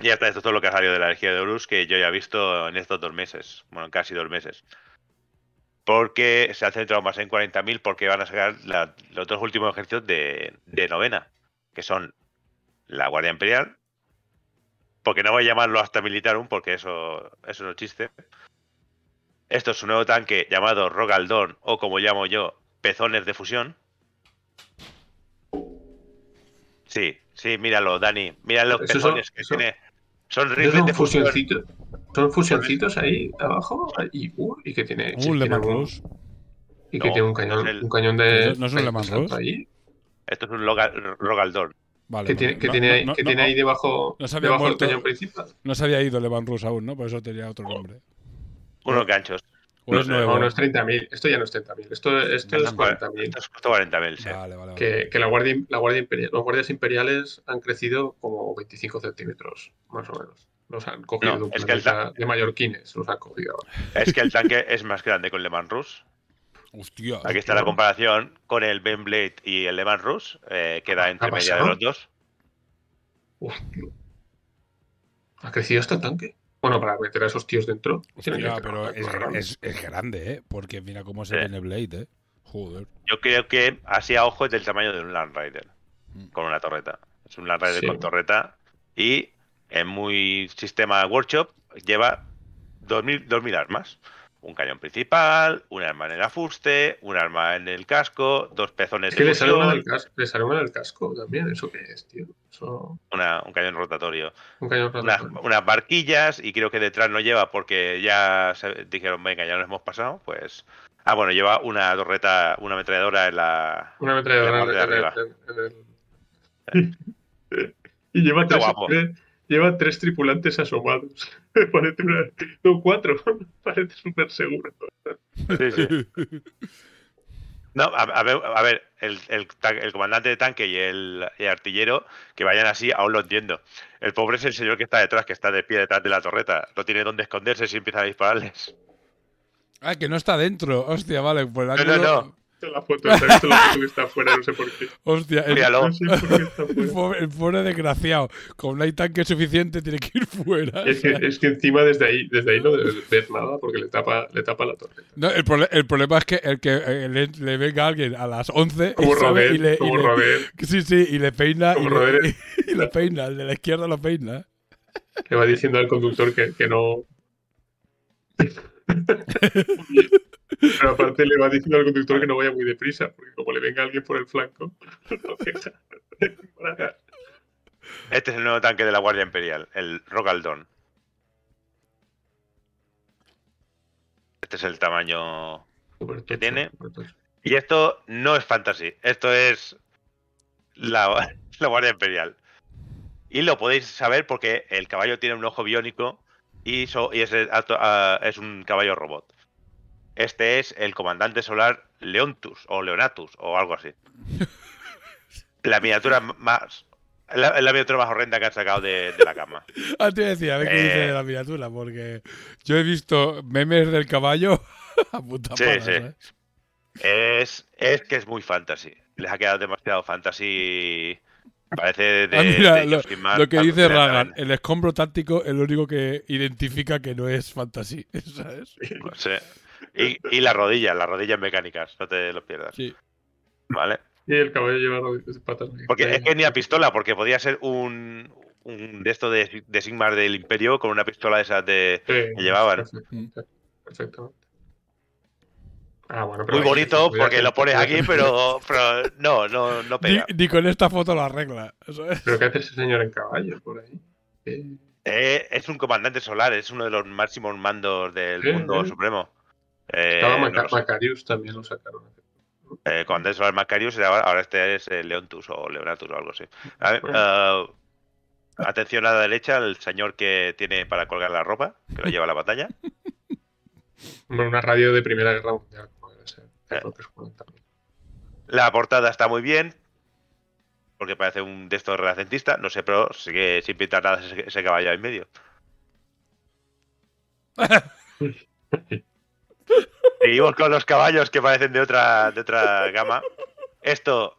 y ya está, esto es todo lo que ha salido de la energía de Horus que yo ya he visto en estos dos meses, bueno, casi dos meses. Porque se ha centrado más en 40.000 porque van a sacar la- los dos últimos ejércitos de, de novena, que son la Guardia Imperial, porque no voy a llamarlo hasta Militarum, porque eso, eso no es chiste. Esto es un nuevo tanque llamado Rogaldón o como llamo yo, pezones de fusión. Sí, sí, míralo, Dani. Mira los Esos son- pezones que eso- tiene. Son rifles de fusión. fusioncitos. Son fusioncitos ahí abajo y, uh, y que tiene, tiene Le Mans y que No, tiene un cañón, el- un cañón de ¿No es un Le Mans Esto es un Rogaldón. Vale. que tiene, que No- tiene, no- que no- tiene ahí debajo, no se había debajo del muerto. cañón principal. No se había ido Levan Rus aún, ¿no? Por eso tenía otro nombre. Unos ganchos. No, es nuevo. no, no es 30.000. Esto ya no es 30.000. Esto, esto es 40.000. Esto es justo 40.000, sí. Vale, vale, vale. Que, que la guardia, la guardia imperial, los guardias imperiales han crecido como 25 centímetros, más o menos. Los han cogido No, es que el de mallorquines, los han cogido ahora. Es que el tanque es más grande con Le Mans Rus. Hostia. Aquí está la comparación con el Ben Blade y el Le Mans Rus. eh, queda entre ¿Ha media de los dos. Hostia. ¿Ha crecido hasta el tanque? Bueno, para meter a esos tíos dentro. Hostia, pero es, es- es grande, ¿eh? Porque mira cómo se el Blade, ¿eh? Joder. Yo creo que así a ojo es del tamaño de un Land Rider. Mm. Con una torreta. Es un Land Rider Sí. con torreta. Y en muy sistema workshop lleva 2000, 2000 armas. Un cañón principal, un arma en el afuste, un arma en el casco, dos pezones Es que de le sale, una fusión, del casco, le sale una del casco también. ¿Eso qué es, tío? Eso, una- un cañón rotatorio. un cañón unas, rotatorio. unas barquillas y creo que detrás no lleva porque ya se- dijeron, venga, ya nos hemos pasado, pues... Ah, bueno, lleva una torreta, una ametralladora en la... Una ametralladora la parte de en, el- arriba. en- en el- [laughs] y lleva tres, guapo. tres- lleva tres tripulantes asomados. [laughs] Parece una... No, cuatro. [laughs] Parece súper seguro. Sí, sí. No, a, a ver, a ver, el, el comandante de tanque y el, artillero que vayan así, aún lo entiendo. El pobre es el señor que está detrás, que está de pie detrás de la torreta. No tiene dónde esconderse si empiezan a dispararles. Ah, que no está dentro. Hostia, vale. Pues No, no. La foto, ¿has visto la foto que está afuera? No sé por qué. Hostia, el, Míralo. No sé por qué está el pobre, el pobre desgraciado. Como no hay tanque suficiente, tiene que ir fuera. Es, que, es que encima desde ahí, desde ahí no debes ver nada porque le tapa, le tapa la torreta. No, el, el problema es que el que le, le venga alguien a las 11 Como y, sabe, Roder, y le, y le- [laughs] sí, sí, y le peina y Como y le peina, el de la izquierda lo peina. Le va diciendo al conductor que, que no. [laughs] Pero aparte le va diciendo al conductor que no vaya muy deprisa, porque como le venga alguien por el flanco, [laughs] deja. Este es el nuevo tanque de la Guardia Imperial, el Rogaldón. Este es el tamaño Súper ¿Qué tocho, tiene? Y esto no es fantasy, esto es la, [laughs] la Guardia Imperial. Y lo podéis saber porque el caballo tiene un ojo biónico y, so- y es, el acto- ah, es un caballo robot. Este es el comandante solar Leontus o Leonatus o algo así. [laughs] La miniatura más. La, la miniatura más horrenda que han sacado de, de la cama. [laughs] Ah, te decía, a ver qué dice Eh. de la miniatura, porque yo he visto memes del caballo [laughs] a puta Sí, palas, sí. ¿eh? Es, es que es muy fantasy. Les ha quedado demasiado fantasy. Parece de. Ah, mira, de lo, que dice Ragan, el escombro táctico es lo único que identifica que no es fantasy, [laughs] ¿sabes? No sé. Y, y las rodillas, las rodillas mecánicas, no te lo pierdas. Sí. ¿Vale? Y el caballo lleva rodillas patas. Porque es que ni a pistola, porque podía ser un, un de esto de, de Sigmar del Imperio con una pistola de esas de. Sí, que llevaban. Perfectamente. perfectamente. Ah, bueno, pero Muy bonito porque que- lo pones aquí, pero, pero no, no, no Ni, pega. ni con esta foto lo arregla. ¿sabes? ¿Pero qué hace ese señor en caballo por ahí? Eh, Eh, es un comandante solar, es uno de los máximos mandos del mundo supremo. Eh, Estaba Maca-. Macarius también lo sacaron. Eh, comandante solar Macarius, ahora, este es eh, Leontus o Leonatus o algo así. A ver, Bueno. atención a la derecha, el señor que tiene para colgar la ropa, que lo lleva a la batalla. Bueno, una radio de Primera Guerra Mundial, Eh. Que también. La portada está muy bien, porque parece un de estos renacentista, no sé, pero sigue sin pintar nada ese, ese caballo ahí en medio. [laughs] Seguimos con los caballos que parecen de otra, de otra gama. Esto,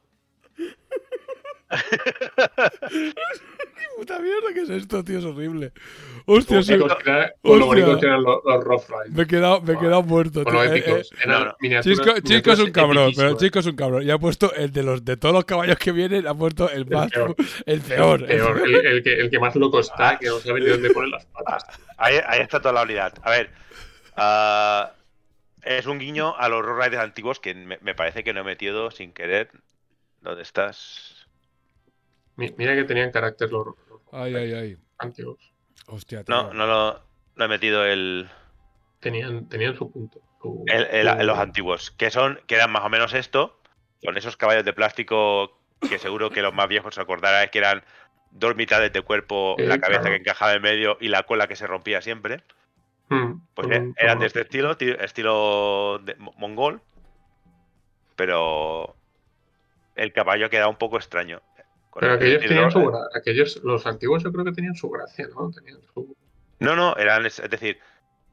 [laughs] Puta mierda, ¿qué es esto, tío? Es horrible. Hostia, sí, lo que con bonito que eran los, los Rough Riders. me he quedado, me he quedado muerto, tío. Eh, épicos. eh, Eran Chisco, Chisco es un cabrón, pero. Chisco es un cabrón. Y ha puesto el de los de todos los caballos que vienen, ha puesto el más [laughs] peor. el peor. Peor, el, el que, el que más loco está, que no sabe ni dónde [laughs] poner las patas. ahí, ahí está toda la unidad. A ver, ah, es un guiño a los Road Riders antiguos que me, me parece que no he metido sin querer. ¿Dónde estás? Mi- Mira que tenían carácter los Ay, ay, ay. antiguos. Hostia, tío. No, no lo no he metido el, Tenían, tenían su punto. su- el- el- su- los antiguos, que son, que eran más o menos esto, con esos caballos de plástico que seguro que los más viejos se acordarán que eran dos mitades de cuerpo, la cabeza claro. que encajaba en medio y la cola que se rompía siempre. Mm, Pues eh, un- eran de este estilo, ti- estilo de- mo- mongol, pero el caballo queda un poco extraño. Con Pero el- aquellos tenían su gra- aquellos, los antiguos yo creo que tenían su gracia, ¿no? Tenían su, No, no, eran, es es decir,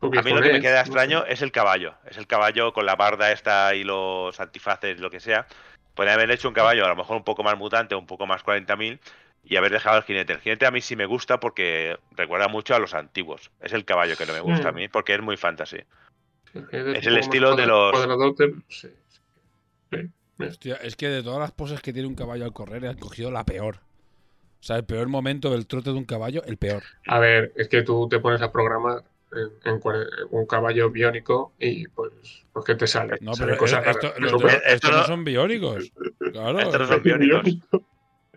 a mí lo que me queda no extraño sé. es el caballo. Es el caballo con la barda esta y los antifaces, lo que sea. Podrían haber hecho un caballo a lo mejor un poco más mutante, un poco más 40.000 y haber dejado el jinete. El jinete a mí sí me gusta porque recuerda mucho a los antiguos. Es el caballo que no me gusta a Mm. mí porque es muy fantasy. El es el estilo de los- sí. Hostia, es que de todas las poses que tiene un caballo al correr, han cogido la peor. O sea, el peor momento del trote de un caballo, el peor. A ver, es que tú te pones a programar en, un caballo biónico y pues, pues ¿qué te sale? No, pero cosas esto, raras. los- Súper- Esto estos no no- son biónicos. Claro. Estos no son biónicos.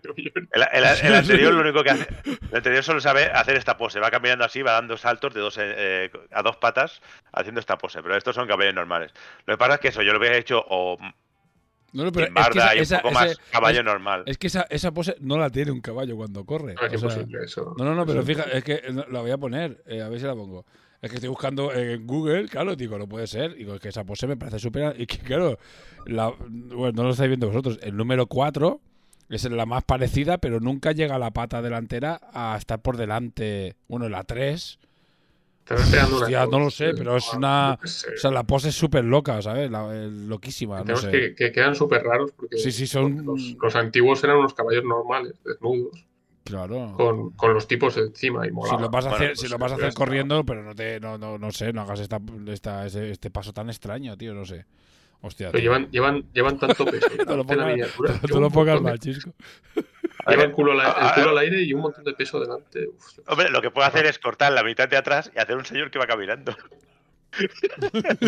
El, el- el [laughs] anterior lo único que hace, el anterior solo sabe hacer esta pose, va caminando así, va dando saltos de dos eh, eh, a dos patas haciendo esta pose, pero estos son caballos normales. Lo que pasa es que eso yo lo hubiera hecho o No, no, pero en es que esa- y un esa- poco ese- más caballo es- normal. Es que esa, esa pose no la tiene un caballo cuando corre. No, es O sea, imposible eso. no, no, no, pero fija, es que no, la voy a poner, eh, a ver si la pongo. Es que estoy buscando en Google, claro, digo, no puede ser. Digo, es que esa pose me parece súper. Y que, claro, la, bueno, no lo estáis viendo vosotros. El número 4 es la más parecida, pero nunca llega la pata delantera a estar por delante. Bueno, la 3. Pegando una Hostia, no lo sé, pero es ah, una. sé. O sea, la pose es súper loca, ¿sabes? La- eh, loquísima, no Tenemos sé. que, que quedan súper raros porque Sí, sí, son- los, los antiguos eran unos caballos normales, desnudos, Claro. con, con los tipos encima y Si molaba. lo vas a Bueno, hacer, pues, si lo vas a hacer corriendo, pero no te, no, no, no sé, no hagas esta, esta, ese- este paso tan extraño, tío, no sé. Hostia, Pero llevan, llevan, llevan tanto peso. [laughs] No lo pongas- [laughs] no lo pongas mal, chisco. Lleva el culo, al- el culo al aire y un montón de peso delante. Uf, Hombre, lo que puedo hacer es cortar la mitad de atrás y hacer un señor que va caminando.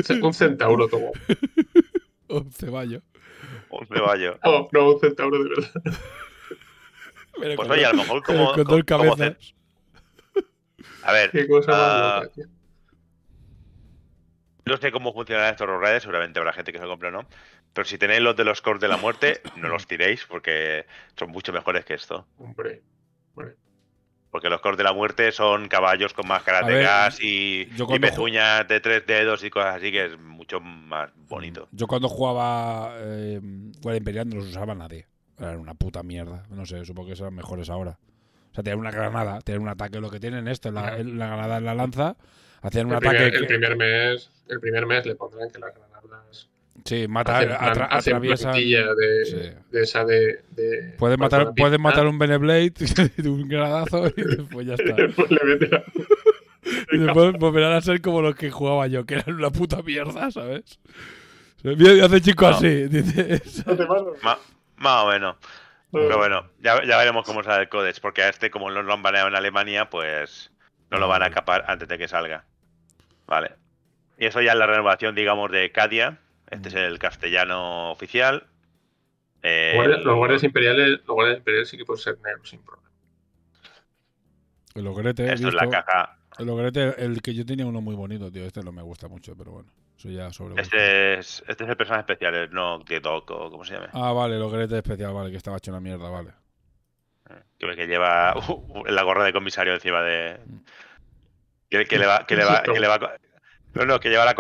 sé. [laughs] Un centauro tomó. [laughs] Un ceballo. Un caballo. [laughs] No, no, un centauro de verdad. Pero Pues oye, a lo mejor como, con dos como- como A ver, Qué cosa Ah, no sé cómo funcionarán estos redes, seguramente habrá gente que se lo compre o no. Pero si tenéis los de los cores de la muerte, no los [laughs] tiréis porque son mucho mejores que esto. Hombre. hombre. Porque los cores de la muerte son caballos con máscaras A de gas y, y pezuñas de tres dedos y cosas así, que es mucho más bonito. Yo cuando jugaba eh, Guardia Imperial no los usaba nadie. Eran una puta mierda. No sé, supongo que serán mejores ahora. O sea, tenían una granada, tenían un ataque, lo que tienen esto, la, el- la granada en la lanza, hacían un El ataque primer, que, el primer mes, el primer mes le pondrán que las granadas sí, mata, hacen, plan- atra- hacen atraviesan. plantilla de, Sí. de esa de, de Pueden matar, pueden matar un Beneblade [laughs] de un granadazo y después ya [laughs] y está. después le meten a- Y después volverán a ser como los que jugaba yo, que eran una puta mierda, ¿sabes? Mira, hace chico No. así, [laughs] dice. Más o menos. Pero bueno, ya, ya veremos cómo sale el Codex, porque a este, como no lo han baneado en Alemania, pues no lo van a capar antes de que salga. Vale. Y eso ya es la renovación, digamos, de Cadia. Este es el castellano oficial. Eh, Los guardias- los guardias imperiales, los guardias imperiales sí que pueden ser negros sin problema. El ogrete, esto es la caja. El ogrete, el que yo tenía uno muy bonito, tío. Este no me gusta mucho, pero bueno. Eso ya sobre. Este es, este es el personaje especial, el no de Doc o como se llame. Ah, vale, el ogrete especial, vale, que estaba hecho una mierda, vale. Que, ve que lleva [laughs] la gorra de comisario encima de. Que, que le va. Que le va, que le va no, no, que lleva la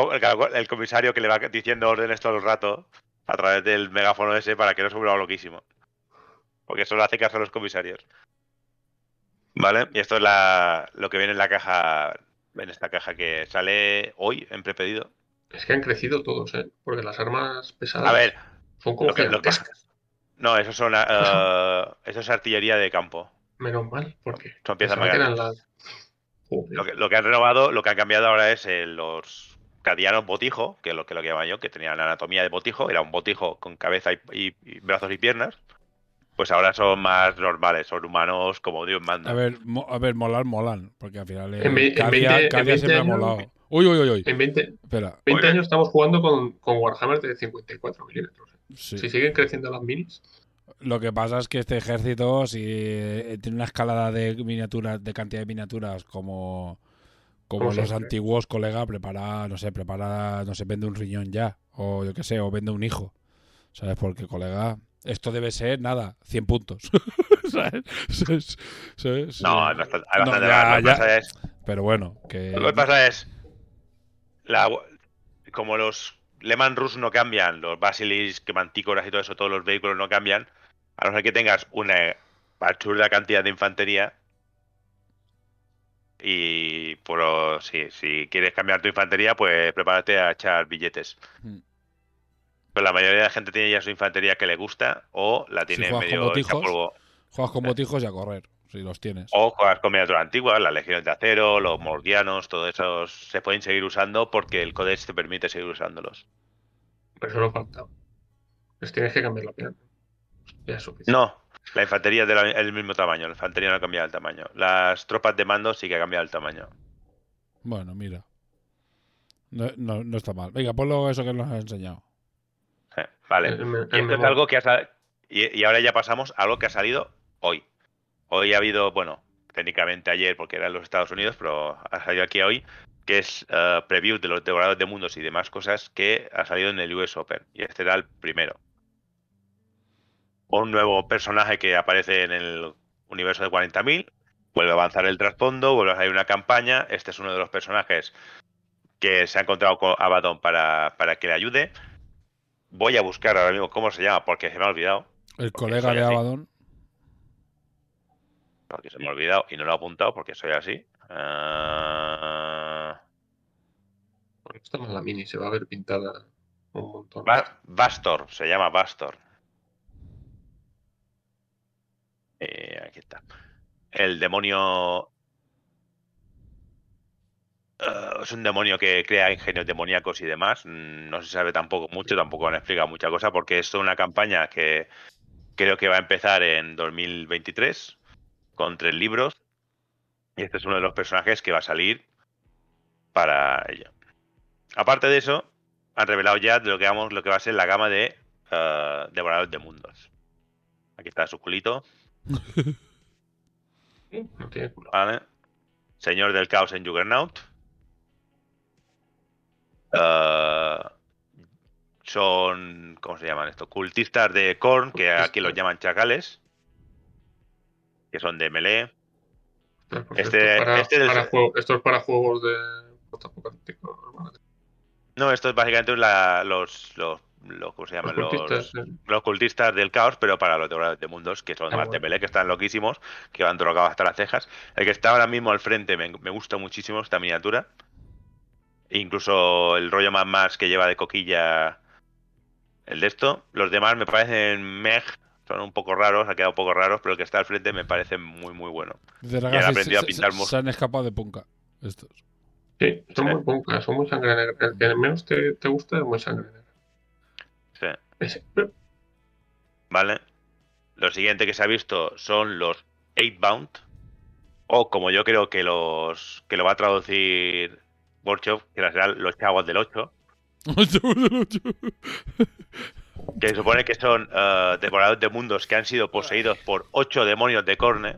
el, el comisario que le va diciendo órdenes todo el rato a través del megáfono ese para que no se vuelva loquísimo. Porque eso lo hace caso a los comisarios. ¿Vale? Y esto es la, lo que viene en la caja. En esta caja que sale hoy en prepedido. Es que han crecido todos, ¿eh? Porque las armas pesadas A ver, son como lo que- lo que- gigantescas. no, eso son. eso es artillería de campo. Menos mal, porque Son piezas eran mecánicas. las... Lo que, lo que han renovado, lo que han cambiado ahora es eh, los cadianos botijo, que es lo que lo que yo, que tenían anatomía de botijo, era un botijo con cabeza y, y- y brazos y piernas. pues ahora son más normales, son humanos como Dios manda. A ver, mo- a ver, molar, molan. Porque al final eh, En ve- en Cadia, 20 en Cadia 20 siempre ha años- molado. Uy, uy, uy, uy. En 20, Espera. 20 Oye. años estamos jugando con, con Warhammer de 54 milímetros. Sí. Si siguen creciendo las minis, Lo que pasa es que este ejército, si eh, tiene una escalada de miniaturas, de cantidad de miniaturas como, como los siempre. antiguos, colega, prepara, no sé, prepara, no sé, vende un riñón ya. O yo qué sé, o vende un hijo. ¿Sabes? Porque, colega, esto debe ser, nada, 100 puntos. [laughs] ¿Sabes? ¿Sabes? ¿Sabes? No, hay bastante, hay No, bastante ya. Lo que ya. pasa es, Pero bueno, que... lo que pasa es la, como los Leman Rus no cambian, los Basilis, que mantícoras y todo eso, todos los vehículos no cambian, a no ser que tengas una absurda cantidad de infantería. Y por si, si quieres cambiar tu infantería, pues prepárate a echar billetes. Mm. Pero la mayoría de la gente tiene ya su infantería que le gusta o la tiene con medio hecha polvo. Juegas con botijos y a correr, si los tienes. O juegas con miniaturas antiguas, las legiones de acero, los mordianos, todos esos se pueden seguir usando porque el Codex te permite seguir usándolos. pero eso no falta. Les tienes que cambiar la piel. Suficiente. No, la infantería es del el mismo tamaño, la infantería no ha cambiado el tamaño. Las tropas de mando sí que ha cambiado el tamaño. Bueno, mira. No, no, no está mal. Venga, ponlo eso que nos has enseñado. Eh, Vale. El Y esto es algo que ha y, y ahora ya pasamos a lo que ha salido hoy. Hoy ha habido, bueno, técnicamente ayer porque era en los Estados Unidos, pero ha salido aquí hoy, que es eh, preview de los devoradores de mundos y demás cosas que ha salido en el US Open. Y este era el primero. Un nuevo personaje que aparece en el universo de 40.000. Vuelve a avanzar el trasfondo, vuelve a salir una campaña. Este es uno de los personajes que se ha encontrado con Abaddon para, para que le ayude. Voy a buscar ahora mismo cómo se llama porque se me ha olvidado. El colega de. Abaddon. Porque se me ha olvidado y no lo he apuntado porque soy así. Ah, Bueno, esta no es la mini, se va a ver pintada un montón. Ba- Bastor, se llama Bastor. Eh, aquí está. El demonio. eh, es un demonio que crea ingenios demoníacos y demás. Mm, No se sabe tampoco mucho, tampoco han explicado mucha cosa, porque es una campaña que creo que va a empezar en 2023 con tres libros. Y este es uno de los personajes que va a salir para ello. Aparte de eso, han revelado ya lo que vamos, lo que va a ser la gama de eh, devoradores de mundos. Aquí está su culito, No tiene culo. ¿vale? Señor del caos en Juggernaut. Eh, son, ¿cómo se llaman esto? Cultistas de Korn, que aquí los llaman chacales. Que son de melee. Pues Este- esto, es para, este del- para juego- esto es para juegos de. No, esto es básicamente la- los, los, los- ¿cómo se llaman? Los Los, cultistas, los cultistas del caos, pero para los devoradores de mundos, que son Ah, más de bueno. melee, que están loquísimos, que van drogados hasta las cejas. El que está ahora mismo al frente me, me gusta muchísimo esta miniatura. Incluso el rollo más más que lleva de coquilla el de esto. Los demás me parecen meh, son un poco raros, ha quedado un poco raros, pero el que está al frente me parece muy muy bueno. Dice han aprendido a se, pintar se- se han escapado de punka. Estos. Sí, son muy punkas, son muy sangre negra. El que menos te, te gusta es muy sangre negra. ¿Vale? Lo siguiente que se ha visto son los 8-bound. O como yo creo que los que lo va a traducir Workshop, que serán los chavos del 8. [laughs] Que se supone que son devoradores de mundos que han sido poseídos por 8 demonios de Corne.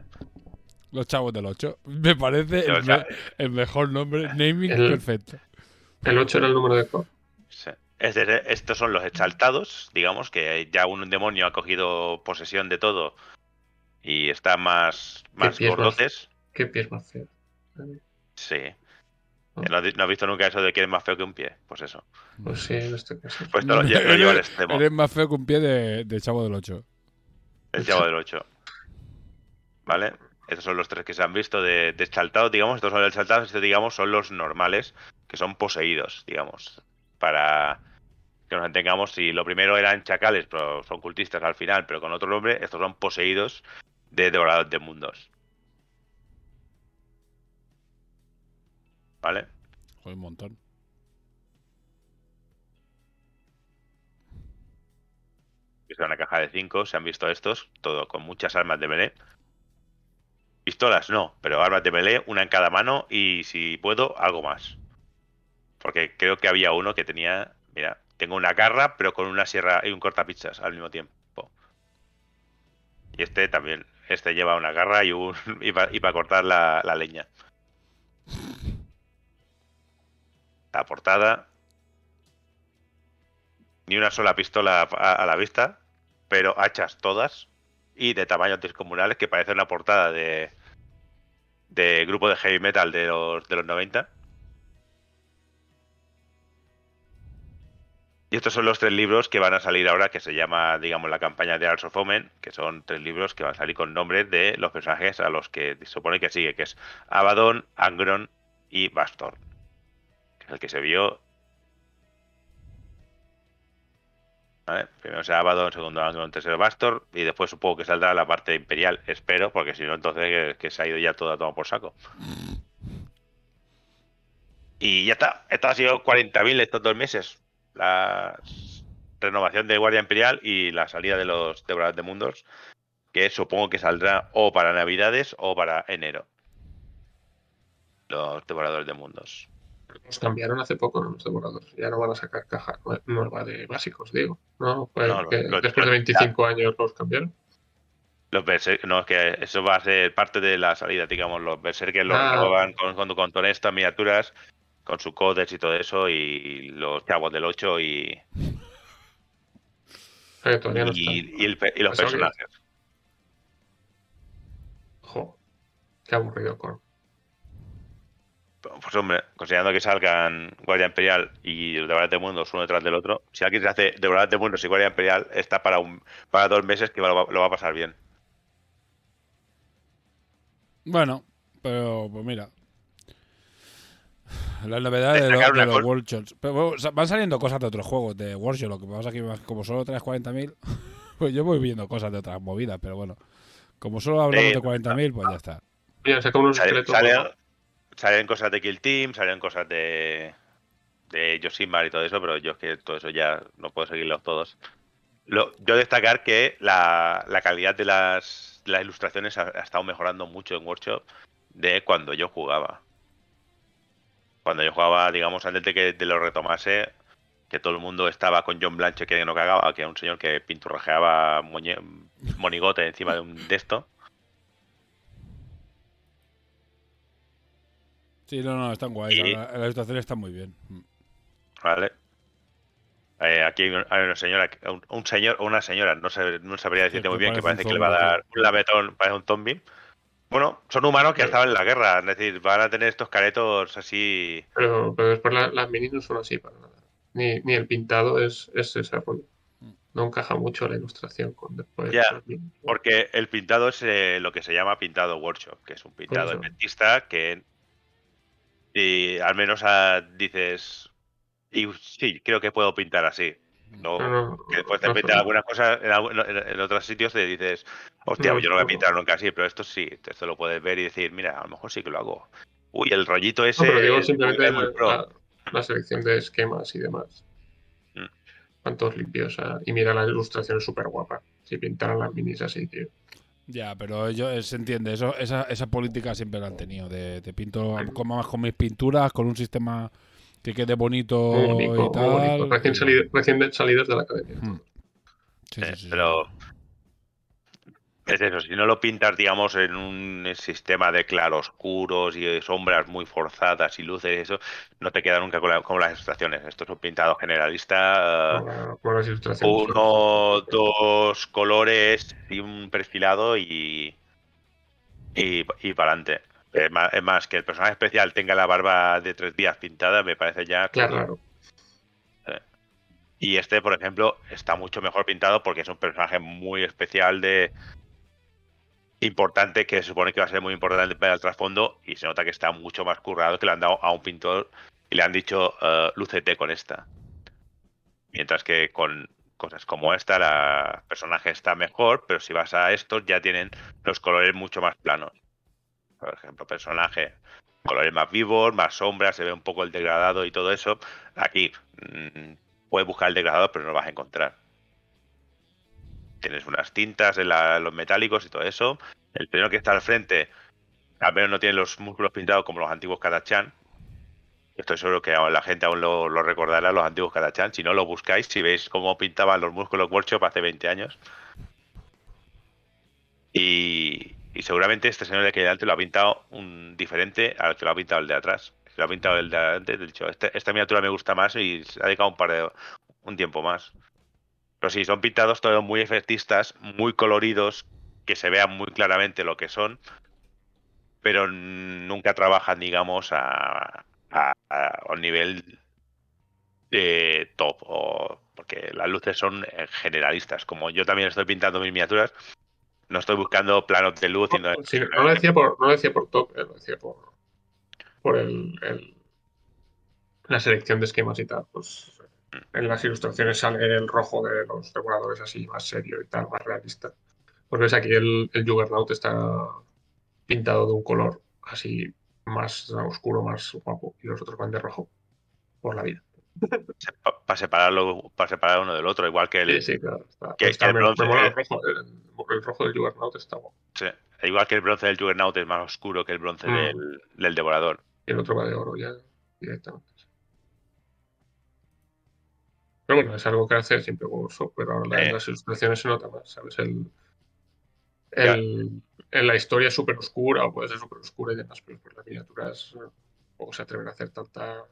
Los chavos del 8. Me parece el, sea, me- el mejor nombre. Naming el- perfecto. El 8 era el número de core. Es de- estos son los exaltados, digamos, que ya un demonio ha cogido posesión de todo y está más, más más- gordotes. ¿Qué pies más feos? Sí. ¿No has, no has visto nunca eso de que es más feo que un pie? Pues eso. Pues sí, en este caso. Pues esto lo, lle- lo lleva al extremo. Eres más feo que un pie de, de chavo del 8. El chavo del 8. ¿Vale? Estos son los tres que se han visto de, de exaltados, digamos. Estos son los exaltados, estos, digamos, son los normales, que son poseídos, digamos. Para que nos entendamos, si lo primero eran chacales, pero son cultistas al final, pero con otro nombre, estos son poseídos de devoradores de mundos. ¿Vale? Joder, un montón. sea una caja de 5, se han visto estos, todo con muchas armas de melee. Pistolas no, pero armas de melee, una en cada mano y si puedo, algo más. Porque creo que había uno que tenía, mira, tengo una garra, pero con una sierra y un cortapizzas al mismo tiempo. Y este también, este lleva una garra y un [laughs] y para cortar la, leña. La portada. Ni una sola pistola a, a la vista, pero hachas todas y de tamaños descomunales que parece una portada de, de grupo de heavy metal de los, de los 90. Y estos son los tres libros que van a salir ahora, que se llama, digamos, la campaña de Arts of Omen, que son tres libros que van a salir con nombres de los personajes a los que se supone que sigue, que es Abaddon, Angron y Bastor. Que es el que se vio. Primero será Abaddon, segundo Angron, tercero Bastor, y después supongo que saldrá la parte imperial, espero, porque si no, entonces que, que se ha ido ya todo a tomar por saco. Y ya está. Esto ha sido 40.000 estos dos meses la renovación de Guardia Imperial y la salida de los Devoradores de Mundos, que supongo que saldrá o para Navidades o para enero. Los Devoradores de Mundos. Los cambiaron hace poco, ¿no? Los Devoradores. Ya no van a sacar caja nueva de básicos, digo. No, los- después de los- 25 años los cambiaron. Los Berserk, no, es que eso va a ser parte de la salida, digamos. Los Berserkers los Ah. renovan con, con, estas miniaturas, con su codex y todo eso, y los chavos del 8 y, no y, están. y el pe- y los Eso que- personajes. Jo, qué aburrido con. Pues hombre, considerando que salgan Guardia Imperial y Devoradores de Mundos uno detrás del otro, si alguien se hace Devoradores de Mundos y Guardia Imperial, está para un para dos meses que lo va, lo va a pasar bien. Bueno, pero pues mira. Las novedades de, los- de Workshops. Pero van saliendo cosas de otros juegos de Workshop. Lo que pasa es que como solo traes 40.000, [laughs] pues yo voy viendo cosas de otras movidas. Pero bueno, como solo hablamos Sí, de 40.000, pues ya está. Mira, saca unos Sale- esqueletos. salen, cosas de Kill Team, salen cosas de de Yoshimar y todo eso, pero yo es que todo eso ya no puedo seguirlos todos. Lo- yo destacar que la, la calidad de las, las ilustraciones ha, ha estado mejorando mucho en Workshop de cuando yo jugaba. Cuando yo jugaba, digamos, antes de que de lo retomase, que todo el mundo estaba con John Blanche que no cagaba, que era un señor que pinturrajeaba moñe- monigote encima de un de esto. Sí, no, no, están guays. Y- La, la situación está muy bien. Mm. Vale. Eh, aquí hay un- hay una señora, un, un señor o una señora, no, sé, no sabría decirte muy bien, que parece que le va a dar un lametón, parece un zombie. Bueno, son humanos que Pero- estaban en la guerra, es decir, van a tener estos caretos así. Pero, pero después la- las minis no son así para nada. Ni, ni el pintado es, es ese rollo. No encaja mucho la ilustración con después. Ya, minis. Porque el pintado es eh, lo que se llama pintado workshop, que es un pintado inventista que. Y al menos ah, dices. Y sí, creo que puedo pintar así. No, No, no, que después te no, pintan no. algunas cosas en, algún- en- en otros sitios te dices, hostia, No, pues yo no voy a no. pintar nunca así, pero esto sí, esto lo puedes ver y decir, mira, a lo mejor sí que lo hago. Uy, el rollito ese No, pero digo es simplemente muy- es muy pro. la, la selección de esquemas y demás. Mm. Cuántos limpios. Y mira, la ilustración es súper guapa. Si pintaran las minis así, tío. Ya, pero ellos eh, se entiende, eso, esa, esa política siempre la han tenido, de, de pinto como más con mis pinturas, con un sistema que quede bonito y tal. bonito. Recién, salido- recién de- salidos de la academia. Mm. Sí, Eh, sí, sí, sí. pero es eso, si no lo pintas, digamos, en un sistema de claroscuros y sombras muy forzadas y luces, eso, no te queda nunca con la- como las ilustraciones. Esto es un pintado generalista. Como las ilustraciones. uno, dos colores y un perfilado y y, y para adelante. Es más, es más, que el personaje especial tenga la barba de tres días pintada, me parece ya. Claro, claro. Y este, por ejemplo, está mucho mejor pintado porque es un personaje muy especial de importante que se supone que va a ser muy importante para el trasfondo y se nota que está mucho más currado que le han dado a un pintor y le han dicho eh, lúcete con esta. Mientras que con cosas como esta, la el personaje está mejor, pero si vas a estos ya tienen los colores mucho más planos. Por ejemplo, personaje, colores más vivos, más sombras, se ve un poco el degradado y todo eso. Aquí mm, puedes buscar el degradado, pero no lo vas a encontrar. tienes unas tintas en los metálicos y todo eso. El primero que está al frente, al menos no tiene los músculos pintados como los antiguos Katachan. Estoy seguro que la gente aún lo, lo recordará, los antiguos Katachan. Si no, lo buscáis, si veis cómo pintaban los músculos Workshop hace 20 años. Y, y seguramente este señor de aquí delante lo ha pintado un diferente al que lo ha pintado el de atrás. Lo ha pintado el de adelante. De hecho, este- esta miniatura me gusta más y se ha dedicado un par de un tiempo más. Pero sí, son pintados todos muy efectistas, muy coloridos, que se vean muy claramente lo que son, pero nunca trabajan, digamos, a, a- a un nivel de top, o, porque las luces son generalistas. Como yo también estoy pintando mis miniaturas, no estoy buscando planos de luz. no- Sí, no lo decía por, no lo decía por top, eh, lo decía por, por el, el- la selección de esquemas y tal. Pues en las ilustraciones sale el rojo de los devoradores así, más serio y tal, más realista. Pues ves aquí el, el Juggernaut está pintado de un color así más oscuro, más guapo, y los otros van de rojo por la vida. Para separarlo, para separar uno del otro, igual que el, Sí, sí, claro. Está, que- está- que el bronce- rojo, el, el rojo del Juggernaut está guapo. sí, igual que el bronce del Juggernaut es más oscuro que el bronce Mm. del, del devorador. y el otro va de oro ya directamente. Pero bueno, es algo que hace siempre con uso, pero ahora Eh. en las ilustraciones se nota más, ¿sabes? El, el- en la historia es súper oscura, o puede ser súper oscura y demás, pero pues las miniaturas eh, poco se atreven a hacer tanta.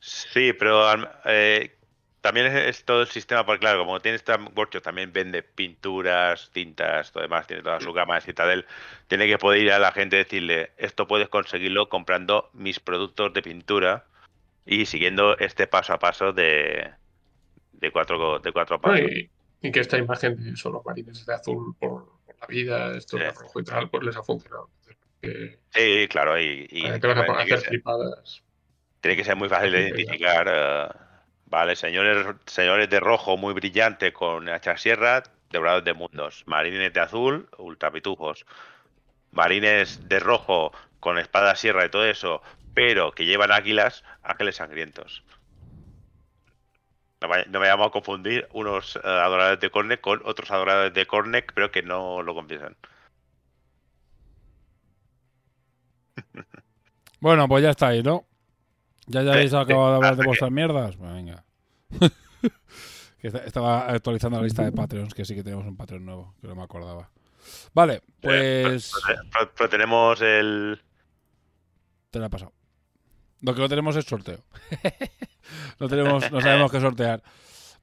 Sí, pero eh, también es, es todo el sistema, porque claro, como tiene esta workshop, también vende pinturas, tintas, todo demás, tiene toda su gama de Citadel, tiene que poder ir a la gente y decirle, esto puedes conseguirlo comprando mis productos de pintura y siguiendo este paso a paso de, de cuatro de cuatro pasos. Y, y que esta imagen de son los marines de azul por, por la vida, esto Sí. de rojo y tal, pues les ha funcionado. Que, Sí, claro, y, vas a hacer flipadas. Tiene que ser muy fácil de identificar. eh, vale, señores, señores de rojo muy brillante con hacha sierra, devoradores de mundos. Marines de azul, ultrapitujos. Marines de rojo con espada sierra y todo eso, pero que llevan águilas, ángeles sangrientos. No, no me vayamos a confundir unos eh, adoradores de Cornec con otros adoradores de Cornec, pero que no lo confiesan. Bueno, pues ya está ahí, ¿no? ¿Ya, ya habéis Sí, acabado de hablar de vuestras mierdas? Venga. [laughs] Que Estaba actualizando la lista de Patreons, que sí que tenemos un Patreon nuevo, que no me acordaba. Vale, pues... Pero, pero- pero tenemos el. Te la he pasado. Lo que no tenemos es sorteo. [laughs] no, tenemos, no sabemos qué sortear.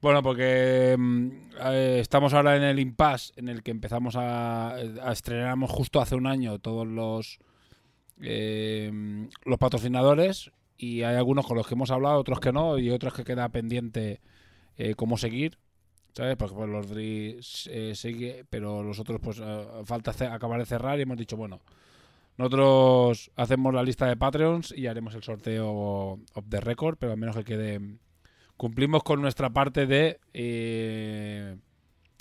Bueno, porque mm, eh, estamos ahora en el impasse en el que empezamos a, a estrenamos justo hace un año todos los eh, los patrocinadores y hay algunos con los que hemos hablado, otros que no y otros que queda pendiente eh, cómo seguir. ¿Sabes? Porque pues, los eh, sigue, pero los otros pues eh, falta acabar de cerrar y hemos dicho, bueno, nosotros hacemos la lista de Patreons y haremos el sorteo of the record, pero al menos que quede. Cumplimos con nuestra parte de. Eh,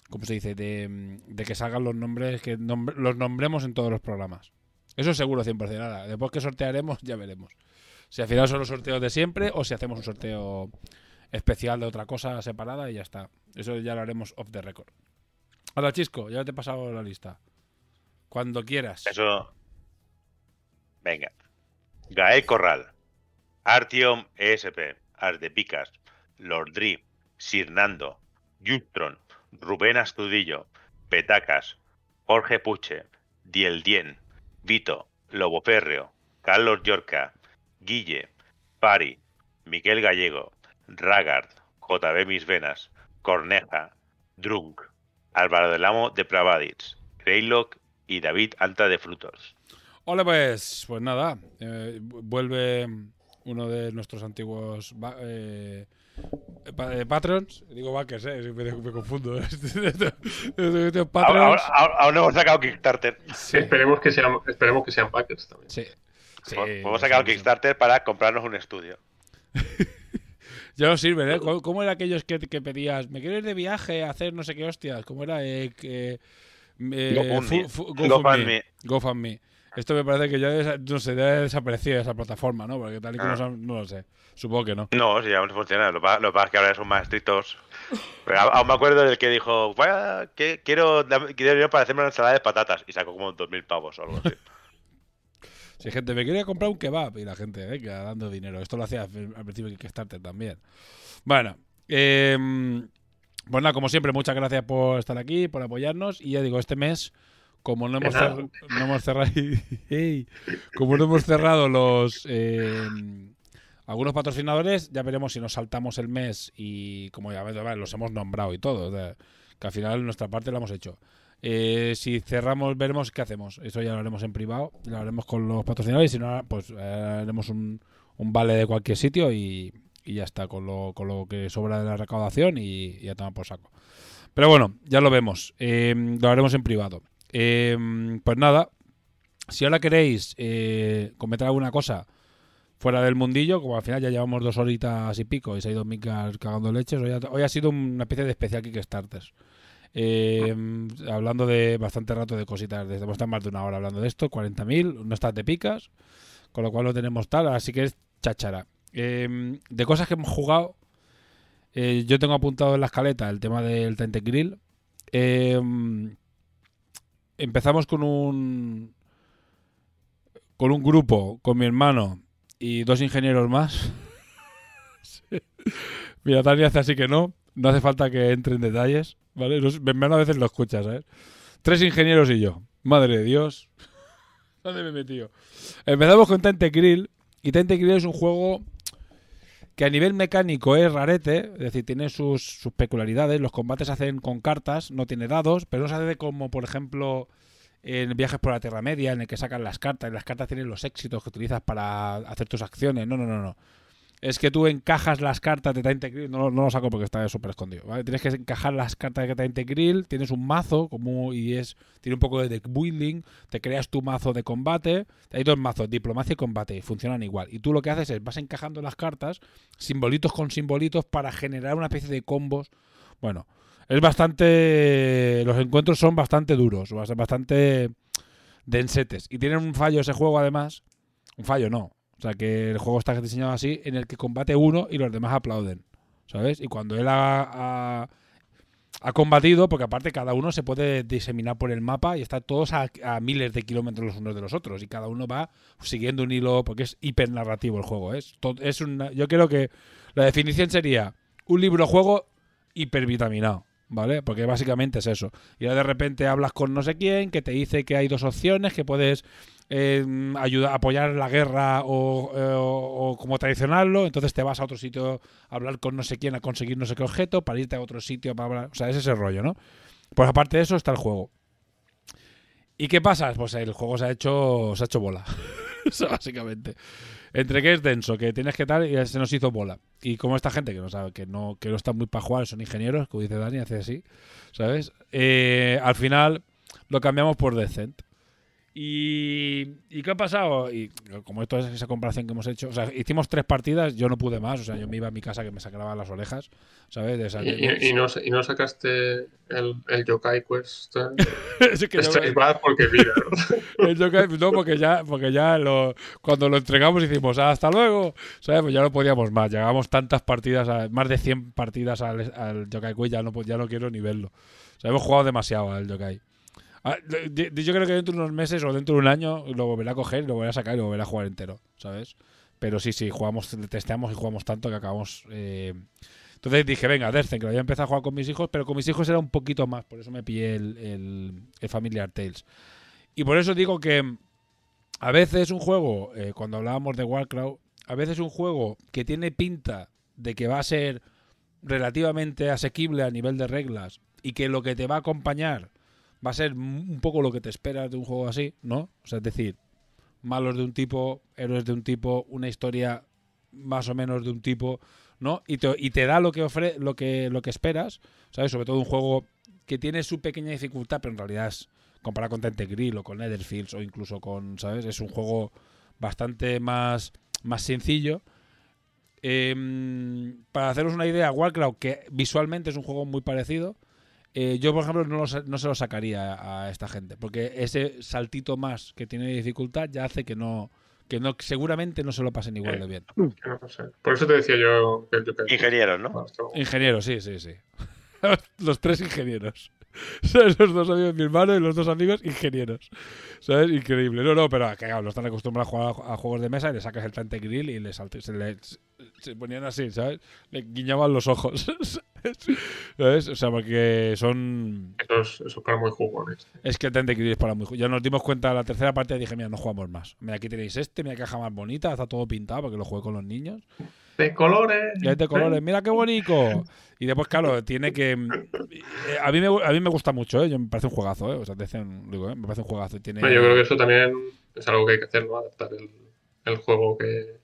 ¿Cómo se dice? De, que salgan los nombres, que nombre- los nombremos en todos los programas. Eso seguro 100%. Ahora, después que sortearemos, ya veremos. Si al final son los sorteos de siempre o si hacemos un sorteo especial de otra cosa separada y ya está. Eso ya lo haremos off the record. Ahora, Chisco, ya te he pasado la lista. Cuando quieras. Eso. Venga. Gael Corral. Artiom ESP. Ardepicas. Lordri. Sirnando. Justron. Rubén Astudillo. Petacas. Jorge Puche. Dieldien. Vito. Lobo Férreo. Carlos Yorca. Guille. Pari. Miguel Gallego. Ragard. JB Mis Venas. Corneja. Drunk. Álvaro del Amo de Pravadits. Greylock y David Anta de Frutos. Hola, pues, pues nada, eh, vu- vuelve uno de nuestros antiguos eh, eh, patrons. Digo backers, eh, me, me confundo. [laughs] Estos Ahora, patrons. ahora- ahora- hemos sacado Kickstarter. Sí, Esperemos, que sean, esperemos que sean backers también. sí. Sí, Hemos sí, sacado sí. Kickstarter para comprarnos un estudio. [laughs] Ya nos sirven, ¿eh? ¿Cómo, cómo era aquellos que, que pedías? ¿Me quieres de viaje a hacer no sé qué hostias? ¿Cómo era? Eh, eh, GoFundMe. fu- fu- GoFundMe. GoFundMe. Esto me parece que ya no sé, debe haber desaparecido esa plataforma, ¿no? Porque tal y como Ah. no lo sé. Supongo que no. No, sí, aún funciona. Lo que pa- lo que pasa es que ahora son más estrictos. Pero aún me acuerdo del que dijo, "Vaya, que quiero, quiero dinero para hacerme una ensalada de patatas. Y sacó como 2.000 pavos o algo así. [laughs] Si gente me quería comprar un kebab y la gente, venga, dando dinero. Esto lo hacía al principio de Kickstarter también. Bueno, em, pues nada, como siempre, muchas gracias por estar aquí, por apoyarnos. Y ya digo, este mes, como no hemos, no cerrado, [laughs] como no hemos cerrado los em, algunos patrocinadores, ya veremos si nos saltamos el mes y como ya ves, los hemos nombrado y todo. o sea, que al final nuestra parte la hemos hecho. Eh, si cerramos, veremos qué hacemos. Eso ya lo haremos en privado, lo haremos con los patrocinadores. Si no, pues eh, haremos un, vale de cualquier sitio y, ya está, con lo, con lo que sobra de la recaudación y, ya toma por saco. Pero bueno, ya lo vemos. Eh, lo haremos en privado. Eh, pues nada, si ahora queréis eh, comentar alguna cosa fuera del mundillo, como al final ya llevamos dos horitas y pico y se ha ido Mika cagando leches, hoy ha, sido una especie de especial Kickstarters. Eh, hablando de bastante rato de cositas, desde estar más de una hora hablando de esto, 40.000, no estás de picas, con lo cual lo tenemos tal, así que es cháchara. Eh, de cosas que hemos jugado, eh, yo tengo apuntado en la escaleta el tema del Tente Grill. Eh, empezamos con un con un grupo, con mi hermano y dos ingenieros más. [laughs] Mira, Tania hace así que no. No hace falta que entre en detalles, ¿vale? Hermano a veces lo escucha, ¿sabes? Tres ingenieros y yo. Madre de Dios. [laughs] ¿Dónde me he metido? Empezamos con Tente Grill. Y Tente Grill es un juego que a nivel mecánico es rarete, es decir, tiene sus, sus peculiaridades. Los combates se hacen con cartas, no tiene dados, pero no se hace como, por ejemplo, en viajes por la Tierra Media, en el que sacan las cartas, y las cartas tienen los éxitos que utilizas para hacer tus acciones. No, no, no, no. Es que tú encajas las cartas de Tainted Grill, no, no lo saco porque está súper escondido. Tienes que encajar las cartas de Tainted Grill, tienes un mazo como y es tiene un poco de deck building, te creas tu mazo de combate, hay dos mazos, diplomacia y combate, funcionan igual. Y tú lo que haces es vas encajando las cartas, simbolitos con simbolitos para generar una especie de combos. Bueno, es bastante los encuentros son bastante duros, bast- bastante densetes y tienen un fallo ese juego además, un fallo no, o sea que el juego está diseñado así en el que combate uno y los demás aplauden, ¿sabes? Y cuando él ha, ha- combatido, porque aparte cada uno se puede diseminar por el mapa y están todos a, miles de kilómetros los unos de los otros y cada uno va siguiendo un hilo porque es hiper narrativo el juego. Es, to- es una, yo creo que la definición sería un libro juego hipervitaminado. ¿Vale? Porque básicamente es eso. Y ahora de repente hablas con no sé quién que te dice que hay dos opciones, que puedes eh, ayudar, apoyar la guerra o, eh, o- como traicionarlo, entonces te vas a otro sitio a hablar con no sé quién a conseguir no sé qué objeto, para irte a otro sitio para hablar. O sea, es ese rollo, ¿no? Pues aparte de eso está el juego. ¿Y qué pasa? Pues el juego se ha hecho, se ha hecho bola. [laughs] Básicamente. Entre que es denso, que tienes que tal, y se nos hizo bola. Y como esta gente que no sabe, que no, que no está muy para jugar, son ingenieros, como dice Dani, hace así, ¿sabes? Eh, al final lo cambiamos por Decent. ¿Y, ¿Y qué ha pasado? Y como esto es esa comparación que hemos hecho, o sea, hicimos tres partidas, yo no pude más, o sea, yo me iba a mi casa que me sacaba las orejas, ¿sabes? De esa- Y, y- y no, y no sacaste el, el Yokai Quest [laughs] Es que yo- Straight Back porque mira, [laughs] El Yokai, no, porque ya, porque ya lo, cuando lo entregamos hicimos "Ah, hasta luego, ¿sabes? Pues ya no podíamos más. Llegábamos tantas partidas, a- más de 100 partidas al, al Yokai Quest, ya no, ya no quiero ni verlo. O sea, hemos jugado demasiado al Yokai. Ah, Yo creo que dentro de unos meses o dentro de un año lo volveré a coger, lo volveré a sacar y lo volveré a jugar entero, ¿sabes? Pero sí, sí, jugamos, testeamos y jugamos tanto que acabamos. eh, Entonces dije, venga, Derzen, que lo había empezado a jugar con mis hijos, pero con mis hijos era un poquito más, por eso me pillé el, el, el Familiar Tales. Y por eso digo que a veces un juego, eh, cuando hablábamos de Warcraft, a veces un juego que tiene pinta de que va a ser relativamente asequible a nivel de reglas y que lo que te va a acompañar va a ser un poco lo que te esperas de un juego así, ¿no? O sea, es decir, malos de un tipo, héroes de un tipo, una historia más o menos de un tipo, ¿no? Y te, y te da lo que ofre, lo que lo que esperas, ¿sabes? Sobre todo un juego que tiene su pequeña dificultad, pero en realidad es comparado con Tente o con Netherfields o incluso con, ¿sabes? Es un juego bastante más más sencillo. Em, para haceros una idea, Warcraft, que visualmente es un juego muy parecido, eh, yo, por ejemplo, no, lo sa- no se lo sacaría a esta gente, porque ese saltito más que tiene dificultad ya hace que no, que no, seguramente no se lo pasen igual de bien. Que no sé. Por eso te decía yo que. Ingenieros, ¿no? Ingenieros, sí, sí, sí. [laughs] los tres ingenieros. [laughs] ¿Sabes? Los dos amigos, mi hermano y los dos amigos ingenieros. ¿Sabes? Increíble. No, no, pero cagado, no están acostumbrados a jugar a, juegos de mesa y le sacas el Tante Grill y le salte- se, le- se ponían así, ¿sabes? Le guiñaban los ojos. [laughs] ¿Sabes? O sea, porque son. Esos, esos para muy jugones. Es que el Tente Grill es para muy. ju- Ya nos dimos cuenta la tercera parte y dije, mira, no jugamos más. Mira, aquí tenéis este, mira, caja más bonita, está todo pintado porque lo jugué con los niños. De colores. Y de colores, mira qué bonito. Y después, claro, tiene que. eh, A mí me, a mí me gusta mucho, ¿eh? Yo, me parece un juegazo, ¿eh? O sea, te digo, ¿eh? me parece un juegazo. y Tiene yo creo que eso también es algo que hay que hacer, ¿no? Adaptar el, el juego que,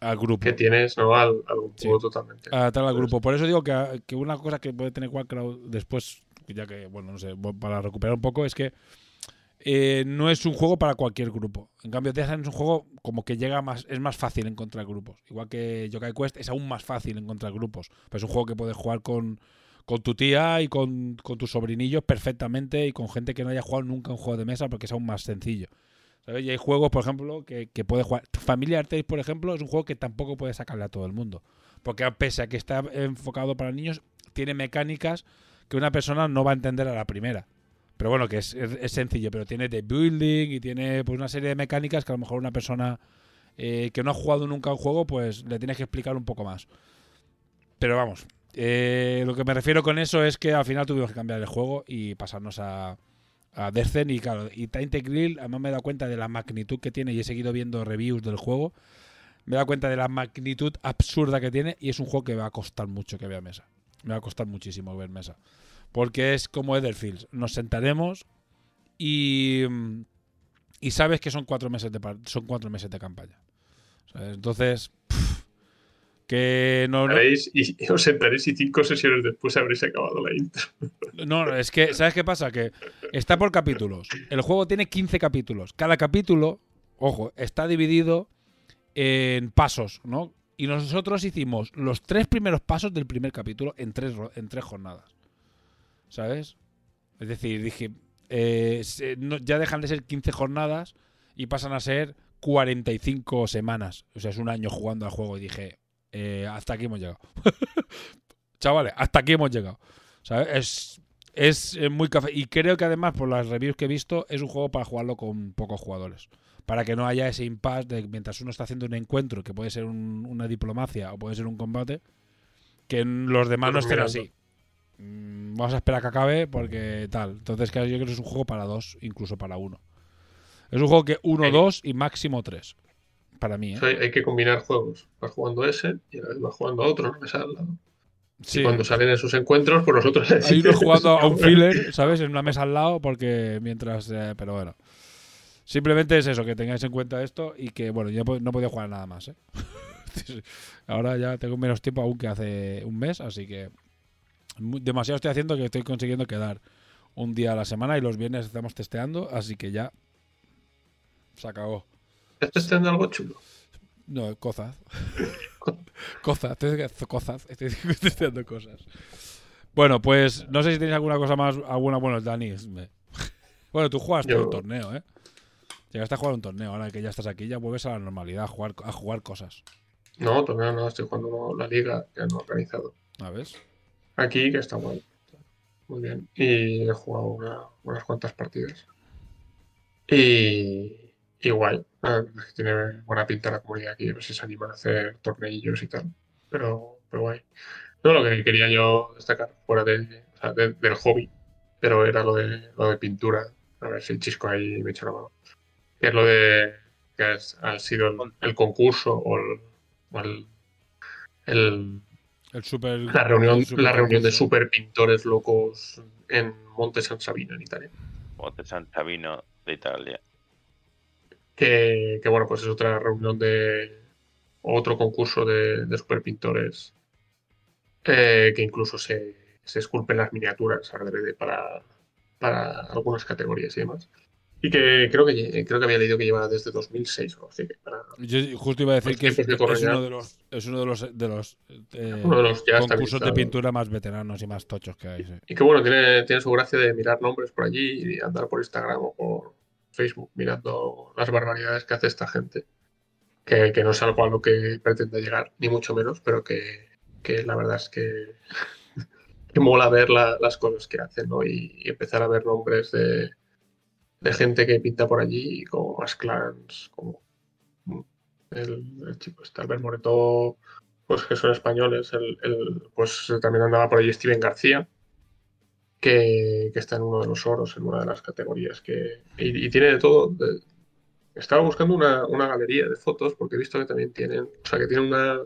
al grupo. que tienes, ¿no? Al, al Sí. juego totalmente. Adaptar al grupo. Por eso digo que, que una cosa que puede tener Quackcrow después, ya que, bueno, no sé, para recuperar un poco, es que eh, no es un juego para cualquier grupo. En cambio, Deathland es un juego como que llega más, es más fácil encontrar grupos. Igual que Yokai Quest es aún más fácil encontrar grupos. Pero es un juego que puedes jugar con, con tu tía y con, con tus sobrinillos perfectamente y con gente que no haya jugado nunca un juego de mesa porque es aún más sencillo. ¿Sabes? Y hay juegos, por ejemplo, que, que puede jugar. Familiar Tales, por ejemplo, es un juego que tampoco puede sacarle a todo el mundo. Porque pese a que está enfocado para niños, tiene mecánicas que una persona no va a entender a la primera. Pero bueno, que es, es- sencillo, pero tiene de building y tiene pues una serie de mecánicas que a lo mejor una persona eh, que no ha jugado nunca un juego, pues le tienes que explicar un poco más. Pero vamos, eh, lo que me refiero con eso es que al final tuvimos que cambiar el juego y pasarnos a, a Descent y claro, y Tainted Grill, además me he dado cuenta de la magnitud que tiene y he seguido viendo reviews del juego. Me he dado cuenta de la magnitud absurda que tiene y es un juego que va a costar mucho que vea mesa. Me va a costar muchísimo ver mesa. Porque es como Etherfields. Nos sentaremos y, mm, y sabes que son cuatro meses de, son cuatro meses de campaña. ¿Sabes? Entonces, pff, que no, Haréis- y, [laughs] os sentaréis y cinco sesiones después habréis acabado la intro. No, es que, ¿sabes qué pasa? Que está por capítulos. El juego tiene 15 capítulos. Cada capítulo, ojo, está dividido en pasos, ¿no? Y nosotros hicimos los tres primeros pasos del primer capítulo en tres, en tres jornadas. ¿Sabes? Es decir, dije, eh, se- no- ya dejan de ser 15 jornadas y pasan a ser 45 semanas. O sea, es un año jugando al juego y dije, eh, hasta aquí hemos llegado. [laughs] Chavales, hasta aquí hemos llegado. ¿Sabes? Es, es eh, muy café. Y creo que además, por las reviews que he visto, es un juego para jugarlo con pocos jugadores. Para que no haya ese impasse de mientras uno está haciendo un encuentro, que puede ser un- una diplomacia o puede ser un combate, que los demás no estén así. Mm, Vamos a esperar a que acabe porque tal. Entonces, claro, yo creo que es un juego para dos, incluso para uno. Es un juego que uno, Sí. dos y máximo tres. Para mí, O ¿eh? sea, hay, que combinar juegos. Vas jugando ese y a la vez vas jugando a otro, no al lado. Sí. Y cuando salen esos encuentros, pues nosotros [laughs] Hay uno jugando a un [laughs] filler, ¿sabes? En una mesa al lado, porque mientras. eh, pero bueno. Simplemente es eso, que tengáis en cuenta esto y que, bueno, yo po- no podía jugar nada más, ¿eh? [laughs] Ahora ya tengo menos tiempo aún que hace un mes, así que. Demasiado estoy haciendo que estoy consiguiendo quedar un día a la semana y los viernes estamos testeando, así que ya. Se acabó. ¿Estás testeando algo chulo? No, cosas. cosas, [laughs] cosas, estoy [laughs] testeando cosas. Bueno, pues no sé si tenéis alguna cosa más, alguna, bueno, Dani. me- [laughs] Bueno, tú jugaste Yo- un torneo, ¿eh? Llegaste a jugar un torneo, ahora que ya estás aquí, ya vuelves a la normalidad, a jugar, a jugar cosas. No, todavía no, estoy jugando la liga que han organizado. ¿A ver? Aquí, que está guay. Muy bien. Y he jugado una- unas cuantas partidas. Y, y guay. Tiene buena pinta la comunidad aquí. A ver si se animan a hacer torneillos y tal. Pero, pero guay. No, lo que quería yo destacar fuera de, o sea, de- del hobby, pero era lo de, lo de pintura. A ver si el chisco ahí me echa la mano. Que es lo de que es- ha sido el, el concurso o el, o el- el El super. la reunión, el super la reunión de concurso. super pintores locos en Monte San Sabino, en Italia. Monte San Sabino de Italia. Que, que, bueno, pues es otra reunión de otro concurso de, de super pintores eh, que incluso se, se esculpen las miniaturas adrede para, para algunas categorías y demás. Y que creo que creo que había leído que lleva desde 2006 o así que para Yo justo iba a decir que es, que uno de los, es uno de los, de los, eh, Uno de los ya concursos de pintura más veteranos y más tochos que hay. sí. Y que bueno, tiene, tiene su gracia de mirar nombres por allí y andar por Instagram o por Facebook mirando las barbaridades que hace esta gente. Que, que no es algo a lo que pretende llegar, ni mucho menos, pero que, que la verdad es que, [laughs] que mola ver la- las cosas que hacen, ¿no? Y, y empezar a ver nombres de, de gente que pinta por allí, como más clans, como el, chico este, Albert Moreto, pues que son españoles, el, el- pues también andaba por allí Steven García, que, que está en uno de los oros, en una de las categorías que. Y, tiene de todo. estaba buscando una, una galería de fotos, porque he visto que también tienen. O sea, que tienen una,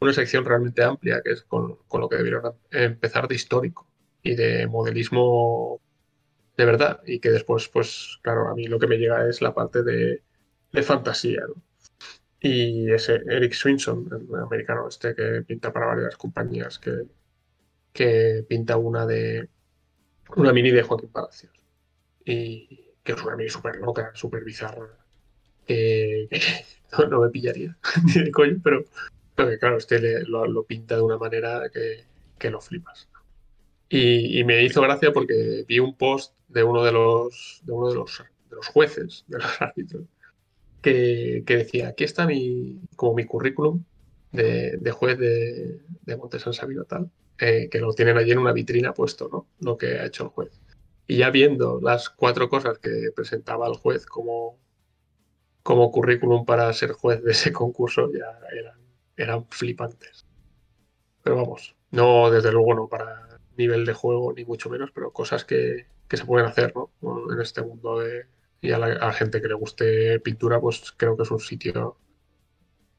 una sección realmente amplia, que es con, con lo que debieron empezar de histórico y de modelismo de verdad. Y que después, pues, claro, a mí lo que me llega es la parte de, de fantasía, ¿no? Y ese Eric Swinson, el americano este que pinta para varias compañías, que, que pinta una de una mini de Joaquín Palacios. Y que es una mini súper loca, súper bizarra. Que, [laughs] no, me pillaría [laughs] ni de coño, pero, claro, este le- lo, lo pinta de una manera que, que lo flipas. Y, y me hizo gracia porque vi un post de uno de los, de uno de los, de los jueces, [laughs] de los árbitros, que, que decía, aquí está mi, como mi currículum de, de juez de, de Monte San Sabino tal, eh, que lo tienen allí en una vitrina puesto, ¿no? Lo que ha hecho el juez. Y ya viendo las cuatro cosas que presentaba el juez como, como currículum para ser juez de ese concurso, ya eran, eran flipantes. Pero vamos, no, desde luego no para nivel de juego, ni mucho menos, pero cosas que, que se pueden hacer, ¿no? En este mundo de... Y a la, gente que le guste pintura, pues creo que es un sitio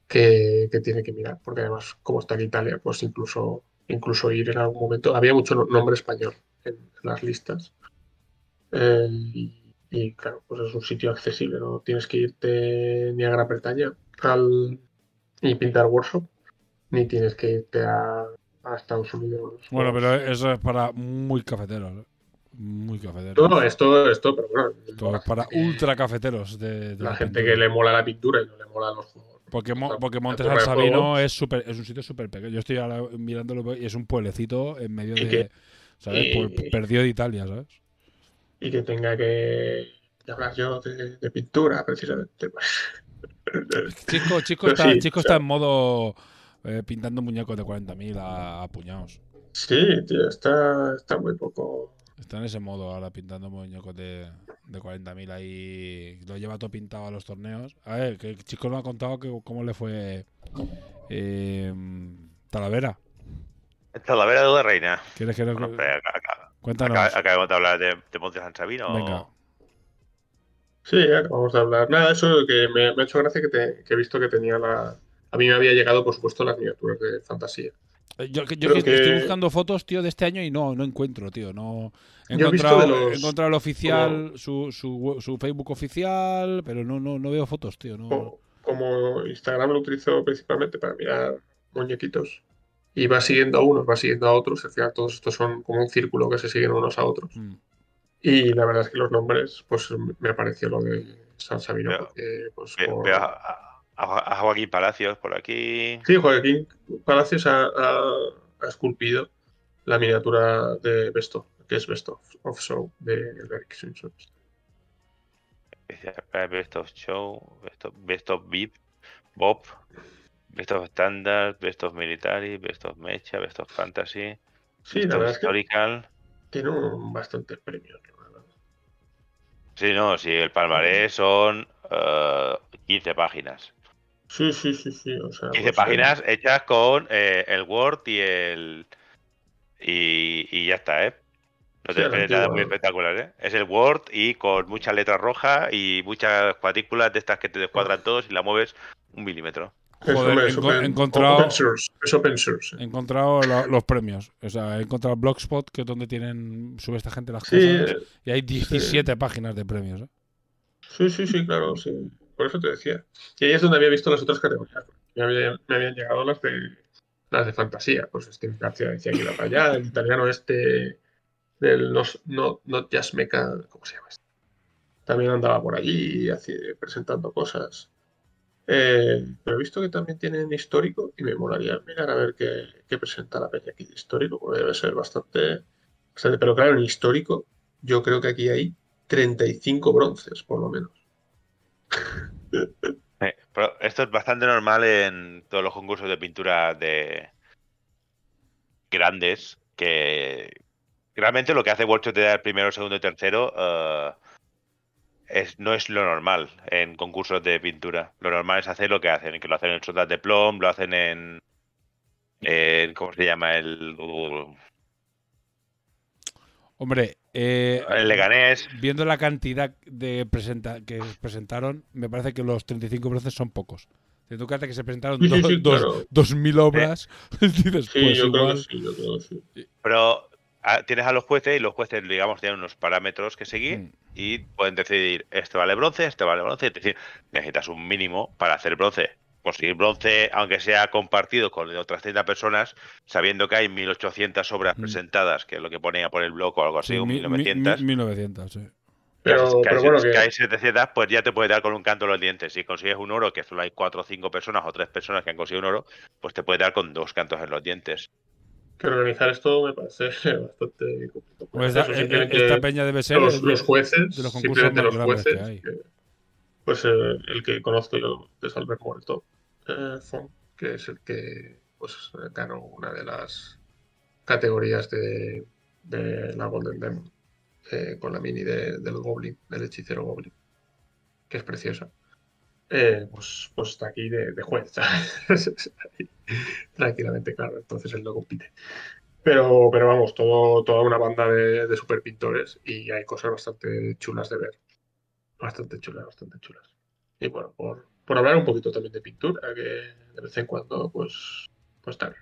que, que tiene que mirar, porque además, como está en Italia, pues incluso, incluso ir en algún momento. Había mucho no- nombre español en, las listas. Eh, y, y, claro, pues es un sitio accesible, no tienes que irte ni a Gran Bretaña al, y pintar workshop, ni tienes que irte a, a Estados Unidos. Bueno, Pues, pero eso es para muy cafeteros. ¿eh? Muy cafeteros. todo esto, esto, pero bueno, Todo es para que- ultra cafeteros. De, de la gente pintura. que le mola la pintura y no le mola los juegos. Porque, Mo- la- porque la Monte torre San de Sabino es, super, es un sitio súper pequeño. Yo estoy ahora mirándolo y es un pueblecito en medio de. que- ¿Sabes? y- Por- perdido de Italia, ¿sabes? y que tenga que, que hablar yo de, de pintura, precisamente. pues. Chico, Chico, está, sí, Chico o está en modo eh, pintando muñecos de 40.000 a, a puñados. Sí, tío, está, está muy poco. Está en ese modo ahora pintando muñecos de, de 40.000 ahí. Lo lleva todo pintado a los torneos. A ver, que Chico nos ha contado que cómo le fue eh, Talavera. Talavera de Duda Reina. ¿Quieres que nos- Bueno, pero acá- acá- Cuéntanos. acá- acabamos de hablar de, de Monte San Sabino. Venga. Sí, acabamos de hablar. Nada, eso que me, me ha hecho gracia que, te- que he visto que tenía la. A mí me había llegado, por supuesto, las miniaturas de fantasía. Eh, Yo, que- yo Creo que estoy buscando fotos, tío, de este año y no, no encuentro, tío. No he encontrado, los- he encontrado el oficial, su, su, su Facebook oficial, pero no, no, no veo fotos, tío. No. Como, como Instagram lo utilizo principalmente para mirar muñequitos. Y va siguiendo a unos, va siguiendo a otros. Al final, todos estos son como un círculo que se siguen unos a otros. Mm. Y la verdad es que los nombres, pues me apareció lo de San Sabino. Veo- porque, pues, Ve- por- Veo a, Joaquín Palacios por aquí. Sí, Joaquín Palacios ha, ha- ha esculpido la miniatura de Best of, que es Best of, of Show de Eric Simpson. Best of Show, Best of, Best of VIP, Bob, Best of Standard, Best of Military, Best of Mecha, Best of Fantasy, Sí, Best la of verdad es que Historical. tiene un bastantes premios. la verdad. Sí, no, sí, el palmarés son eh, 15 páginas. Sí, sí, sí, sí. O sea, 15 pues, páginas hechas con eh, el Word y el. Y, y ya está, ¿eh? No Sí, te esperes nada muy espectacular, ¿eh? Es el Word y con muchas letras rojas y muchas cuadrículas de estas que te descuadran todos y la mueves un milímetro. es, Joder, hombre, es enco- open- he encontrado- open source, es open source. He encontrado lo- los premios. O sea, he encontrado Blogspot, que es donde tienen sube esta gente las Sí, cosas. Y hay 17 páginas de premios. ¿eh? sí, sí, sí, claro, sí. Por eso te decía. Y ahí es donde había visto las otras categorías. Me habían, llegado las de las de fantasía. Pues Steve García decía que iba para allá. El italiano este del no, no, Not Just Mecha, ¿cómo se llama este? también andaba por allí presentando cosas. Eh, pero he visto que también tienen histórico y me molaría mirar a ver qué, qué presenta la peña aquí de histórico, porque debe ser bastante, bastante. Pero claro, en histórico, yo creo que aquí hay 35 bronces, por lo menos. Eh, esto es bastante normal en todos los concursos de pintura de grandes, que realmente lo que hace Workshop de dar primero, segundo y tercero eh, es, no es lo normal en concursos de pintura. Lo normal es hacer lo que hacen, que lo hacen en sotas de plom, lo hacen en, en ¿cómo se llama? El, Hombre, eh, el Leganés. viendo la cantidad de presenta que presentaron, me parece que los 35 bronces son pocos. En cuenta que se presentaron Sí, dos- sí, dos- claro. 2.000 obras, [laughs] dices, Sí, pues yo creo que sí, yo creo que sí. Pero ah, tienes a los jueces y los jueces, digamos, tienen unos parámetros que seguir Mm. y pueden decidir, este vale bronce, este vale bronce. Es decir, necesitas un mínimo para hacer bronce. Conseguir bronce, aunque sea compartido con otras 30 personas, sabiendo que hay 1800 obras Mm. presentadas, que es lo que ponía por el blog o algo así, Sí, o mi- mi- 1900. mi- 1900, sí. Pero, que, pero hay, bueno, que que, hay 700, pues ya te puede dar con un canto en los dientes. Si consigues un oro, que solo hay 4 o 5 personas o 3 personas que han conseguido un oro, pues te puede dar con dos cantos en los dientes. que organizar esto me parece [laughs] bastante complicado. Pues Eso, esta, eh, simplemente esta peña debe ser los, el- los jueces, de los concursos simplemente más los jueces, que hay. que- pues eh, el que conozco yo es Albert Muerto, eh, que es el que pues ganó una de las categorías de, de la Golden Demon eh, con la mini de- del Goblin, del hechicero Goblin, que es preciosa. Eh, pues, pues está aquí de, de juez, [laughs] tranquilamente, claro, entonces él no compite. Pero, pero vamos, todo, toda una banda de, de super pintores y hay cosas bastante chulas de ver. Bastante chulas, bastante chulas. Y bueno, por, por hablar un poquito también de pintura, que de vez en cuando, pues, pues está bien.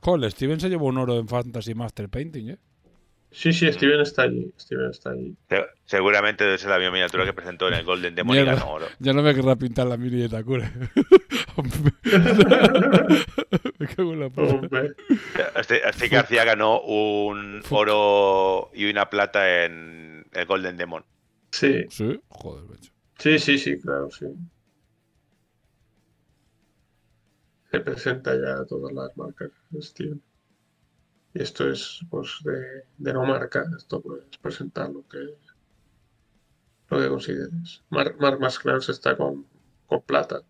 Joder, Steven se llevó un oro en Fantasy Master Painting, ¿eh? Sí, sí, Steven está allí. Steven está allí. Se- Seguramente debe ser la misma miniatura que presentó en el Golden Demon y Mierda. ganó oro. Ya no me querrá pintar la mini de Takure. [laughs] me cago en la puta. Hombre, Este, este García ganó un oro y una plata en el Golden Demon. sí, Sí, joder, macho. sí, sí, sí, claro, sí. Se presenta ya todas las marcas, Steven. Y esto es, pues, de, de no marca. Esto, pues, presentar lo que, lo que consideres. Mark, Mark Masclans está con, con plata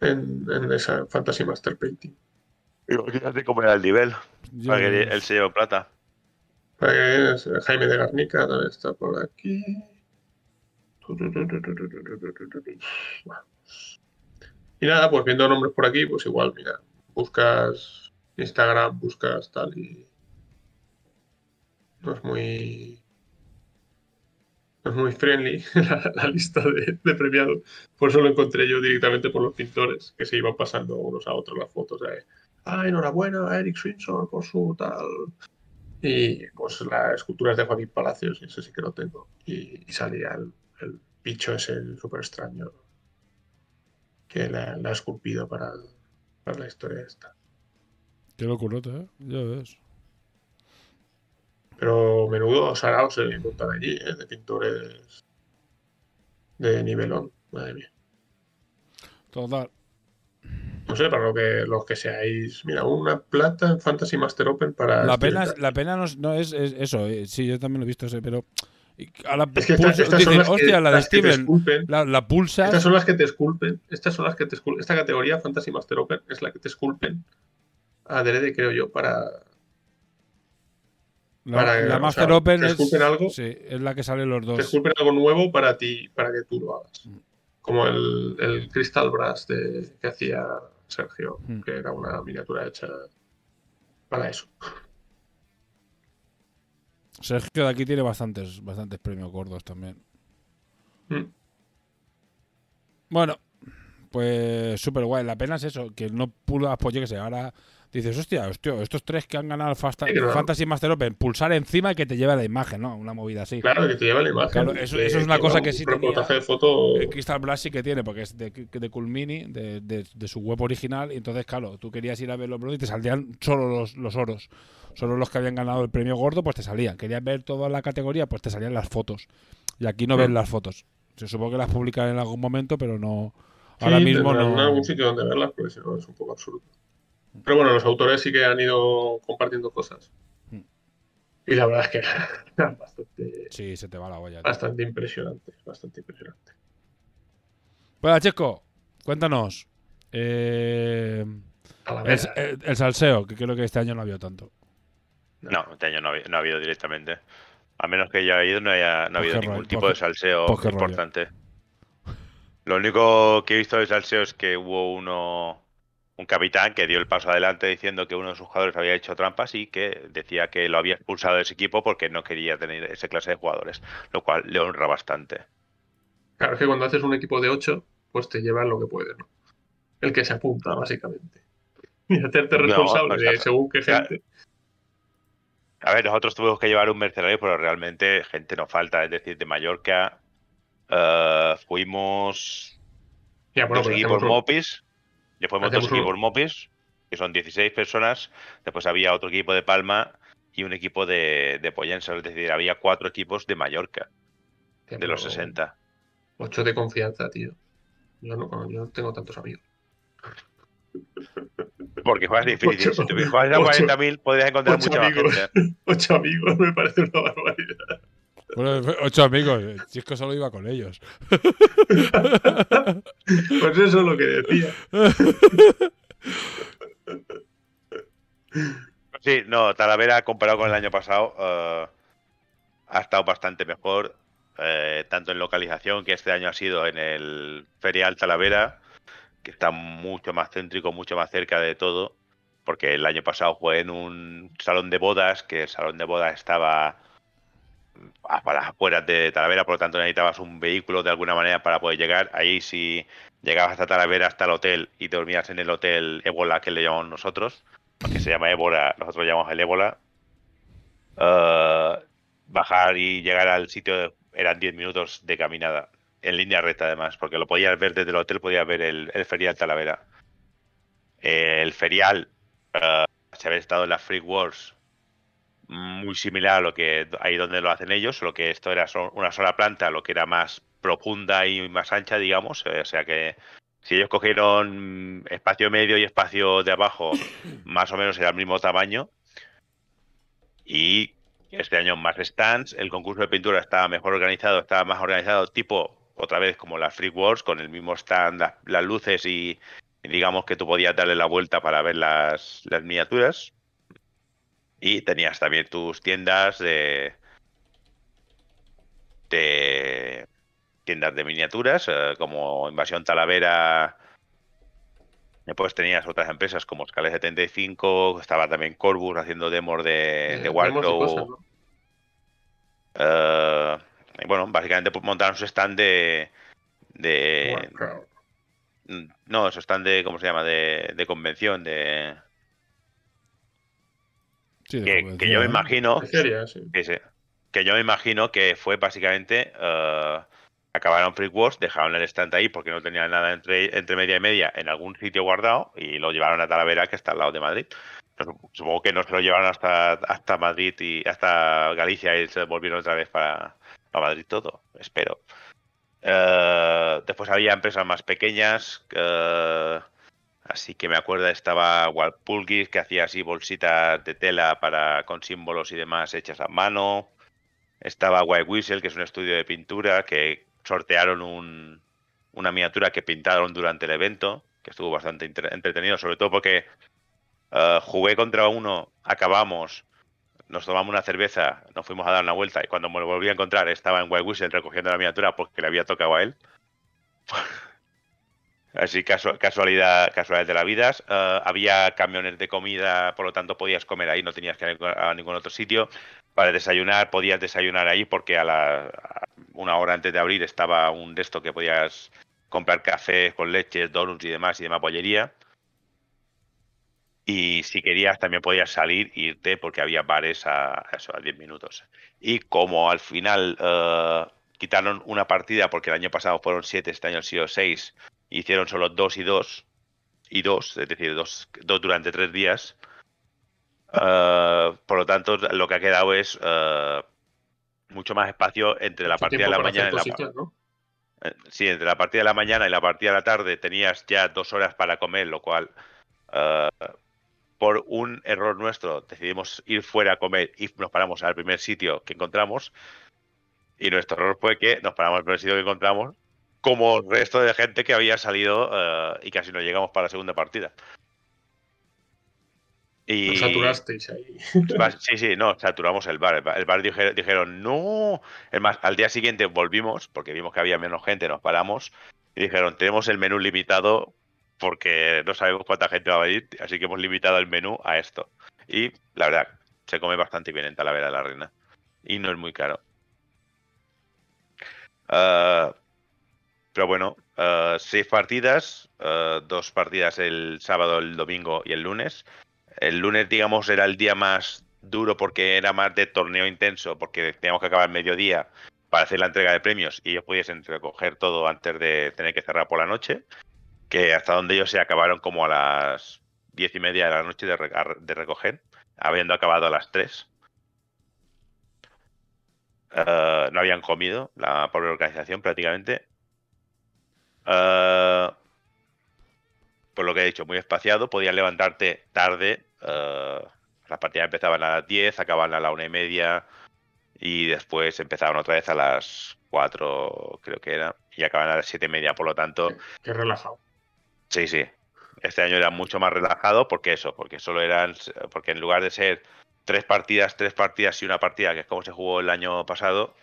en, en esa Fantasy Master Painting. Imagínate cómo era el nivel. Para que él se llevó plata. Que Jaime de Garnica también está por aquí. Y nada, pues viendo nombres por aquí, pues igual, mira, buscas Instagram, buscas tal y no es muy no es muy friendly [laughs] la, lista de, de premiados. Por eso lo encontré yo directamente por los pintores que se iban pasando unos a otros las fotos de ah, enhorabuena a Eric Swinson por su tal y pues las esculturas de Joaquín Palacios, y ese sí que lo tengo. Y, y salía el, el bicho ese súper extraño que la, la ha esculpido para, para la historia esta. Qué locurota, ¿eh? Ya ves. Pero menudo sarao se montan allí, ¿eh? de pintores de nivelón, madre mía. Total. No sé, para lo que, los que seáis. Mira, una plata en Fantasy Master Open para. La Steven pena, la pena no es, no es- es eso. eh, Sí, yo también lo he visto ese, pero. Ahora Es que pulsa- estas, estas son las que, hostia, la de las que te Steven. esculpen. La, la pulsas. Estas son las que te esculpen. Estas son las que te esculpen. Esta categoría Fantasy Master Open es la que te esculpen adrede, creo yo, para. la, para- la Master sea, Open te es. esculpen algo. Sí, es la que salen los Te dos. esculpen algo nuevo para ti, para que tú lo hagas. Como el, el Crystal Brass de, que hacía Sergio, Mm. que era una miniatura hecha para eso. Sergio de aquí tiene bastantes, bastantes premios gordos también. Mm. Bueno, pues súper guay. La pena es eso, que no pulas, pues yo que sé, ahora dices, hostia, hostia, estos tres que han ganado el Fasta- Sí, claro. Fantasy Master Open, pulsar encima y que te lleve la imagen, ¿no? Una movida así. Claro, que te lleva la imagen. Claro, eso- de- eso es una cosa que un sí tenía. de foto. El Crystal Blast sí que tiene, porque es de, de Culmini, de, de- de su web original. Y entonces, claro, tú querías ir a ver los bronces y te saldrían solo los, los oros. Solo los que habían ganado el premio gordo, pues te salían. Querías ver toda la categoría, pues te salían las fotos. Y aquí no ven Mm. las fotos. Se supongo que las publican en algún momento, pero no. Ahora Sí, mismo no. algún sitio donde verlas, porque si no es un poco absurdo. Pero bueno, los autores sí que han ido compartiendo cosas. Mm. Y la verdad es que [laughs] bastante, Sí, se te va la olla. tío. bastante impresionantes, bastante impresionantes. Bueno, Chesco, cuéntanos. Eh, el, vez, el- el salseo, que creo que este año no había tanto. No, este año no ha, habi- no ha habido directamente. A menos que yo haya ido, no, haya, no ha habido ningún rollo, tipo de salseo rollo. importante. Lo único que he visto de salseo es que hubo uno, un capitán que dio el paso adelante diciendo que uno de sus jugadores había hecho trampas y que decía que lo había expulsado de ese equipo porque no quería tener esa clase de jugadores, lo cual le honra bastante. Claro, es que cuando haces un equipo de 8, pues te llevan lo que puedes, ¿no? El que se apunta, básicamente. [laughs] Y hacerte responsable de según qué claro. gente. A ver, nosotros tuvimos que llevar un mercenario, pero realmente gente no falta. Es decir, de Mallorca eh, fuimos Ya, bueno, dos equipos un- Mopis. Fuimos dos un- equipos Mopis, que son 16 personas. Después había otro equipo de Palma y un equipo de, de Pollensa. Es decir, había cuatro equipos de Mallorca, de los pero 60. Ocho de confianza, tío. Yo no, yo no tengo tantos amigos. Porque juegas difícil. Ocho- si te juegas a ocho- 40.000 podrías encontrar ocho mucha más amigos. gente. [laughs] Ocho amigos me parece una barbaridad. Bueno, ocho amigos. eh, Chisco solo iba con ellos. [laughs] Pues eso es lo que decía. [laughs] Sí, no, Talavera comparado con el año pasado eh, ha estado bastante mejor, eh, tanto en localización, que este año ha sido en el Ferial Talavera, que está mucho más céntrico, mucho más cerca de todo, porque el año pasado fue en un salón de bodas, que el salón de bodas estaba a a las afueras de Talavera, por lo tanto necesitabas un vehículo de alguna manera para poder llegar. Ahí si llegabas hasta Talavera, hasta el hotel, y dormías en el hotel Ébola, que le llamamos nosotros, que se llama Ébola, nosotros llamamos el Ébola. eh, bajar y llegar al sitio eran 10 minutos de caminada, en línea recta además, porque lo podías ver desde el hotel, podías ver el, el ferial Talavera. El ferial, eh, se había estado en las Freak Wars, muy similar a lo que ahí donde lo hacen ellos, solo que esto era so- una sola planta, lo que era más profunda y más ancha, digamos, eh, o sea que si ellos cogieron espacio medio y espacio de abajo, [coughs] más o menos era el mismo tamaño. Y este año más stands, el concurso de pintura estaba mejor organizado, estaba más organizado, tipo otra vez como las Freak Wars, con el mismo stand, la- las, luces y, y digamos que tú podías darle la vuelta para ver las, las miniaturas. Y tenías también tus tiendas de, de tiendas de miniaturas, eh, como Invasión Talavera. Después tenías otras empresas como Scale 75, estaba también Corbus haciendo demos de, de Eh, y bueno, básicamente pues, montaron su stand de. no, su stand de. ¿Cómo se llama? De, de convención. De, Sí, de que, yo me ¿eh? imagino. Sí. que, yo me imagino que fue básicamente. eh, acabaron Freak Wars, dejaron el stand ahí porque no tenían nada entre, entre media y media en algún sitio guardado y lo llevaron a Talavera, que está al lado de Madrid. Supongo que no se lo llevaron hasta, hasta Madrid y hasta Galicia y se volvieron otra vez para, para Madrid todo, espero. Eh, después había empresas más pequeñas, eh, así que me acuerdo estaba Walpurgis que hacía así bolsitas de tela para con símbolos y demás hechas a mano. Estaba White Whistle, que es un estudio de pintura que sortearon un- una miniatura que pintaron durante el evento, que estuvo bastante entretenido, sobre todo porque eh, jugué contra uno, acabamos, nos tomamos una cerveza, nos fuimos a dar una vuelta y cuando me lo volví a encontrar estaba en White Whistle recogiendo la miniatura porque le había tocado a él. [laughs] Así casu- casualidad, casualidad de la vida. Eh, había camiones de comida, por lo tanto podías comer ahí, no tenías que ir a ningún otro sitio. Para desayunar, podías desayunar ahí porque a la una hora antes de abrir estaba un de que podías comprar café con leche, donuts y demás y demás pollería. Y si querías también podías salir e irte porque había bares a, a eso, a 10 minutos. Y como al final eh, quitaron una partida porque el año pasado fueron 7, este año han sido 6, hicieron solo 2 y 2 y 2, es decir, 2 dos durante 3 días. eh, por lo tanto, lo que ha quedado es eh, mucho más espacio entre la partida de la mañana y la cositas, ¿no? Sí, entre la partida de la mañana y la partida de la tarde tenías ya dos horas para comer, lo cual por un error nuestro decidimos ir fuera a comer y nos paramos al primer sitio que encontramos. Y nuestro error fue que nos paramos al primer sitio que encontramos, como el resto de gente que había salido eh, y casi no llegamos para la segunda partida. Y... Saturasteis ahí. Sí, sí, no, saturamos el bar. El bar, el bar dije- dijeron, no. Es más, al día siguiente volvimos, porque vimos que había menos gente, nos paramos y dijeron, tenemos el menú limitado porque no sabemos cuánta gente va a venir, así que hemos limitado el menú a esto. Y la verdad, se come bastante bien en Talavera de la Reina. Y no es muy caro. Ah, pero bueno, ah, seis partidas, ah, dos partidas el sábado, el domingo y el lunes. El lunes, digamos, era el día más duro porque era más de torneo intenso, porque teníamos que acabar mediodía para hacer la entrega de premios y ellos pudiesen recoger todo antes de tener que cerrar por la noche, hasta donde ellos se acabaron como a las diez y media de la noche de, de recoger, habiendo acabado a las tres. Eh, no habían comido la pobre organización prácticamente. Eh, por lo que he dicho, muy espaciado. Podías levantarte tarde. eh, las partidas empezaban a las 10, acababan a la una y media. Y después empezaban otra vez a las 4, creo que era. Y acababan a las siete y media. Por lo tanto, Qué relajado. Sí, sí. Este año era mucho más relajado porque eso, porque solo eran, porque en lugar de ser tres partidas, tres partidas y una partida, que es como se jugó el año pasado,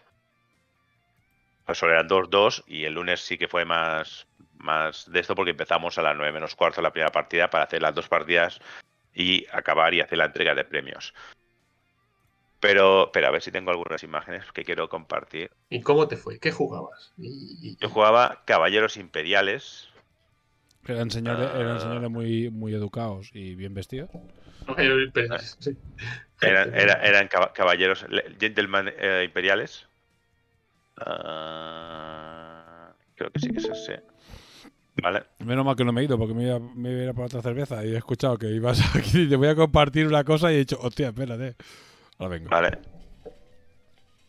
pues solo eran dos, dos y el lunes sí que fue más, más de esto porque empezamos a las nueve menos cuarto la primera partida para hacer las dos partidas y acabar y hacer la entrega de premios. Pero, pero a ver si tengo algunas imágenes que quiero compartir. ¿Y cómo te fue? ¿Qué jugabas? Yo jugaba Caballeros Imperiales. Eran señores, eran Ah. señores muy, muy educados y bien vestidos. Pero- sí. Eran, era- eran caba- caballeros, le- gentleman eh, imperiales. Ah, creo que sí que es ese. Vale. Menos mal que no me he ido porque me iba, me iba a ir a por otra cerveza y he escuchado que ibas [laughs] aquí y te voy a compartir una cosa y he dicho, hostia, espérate. Ahora vengo. Vale.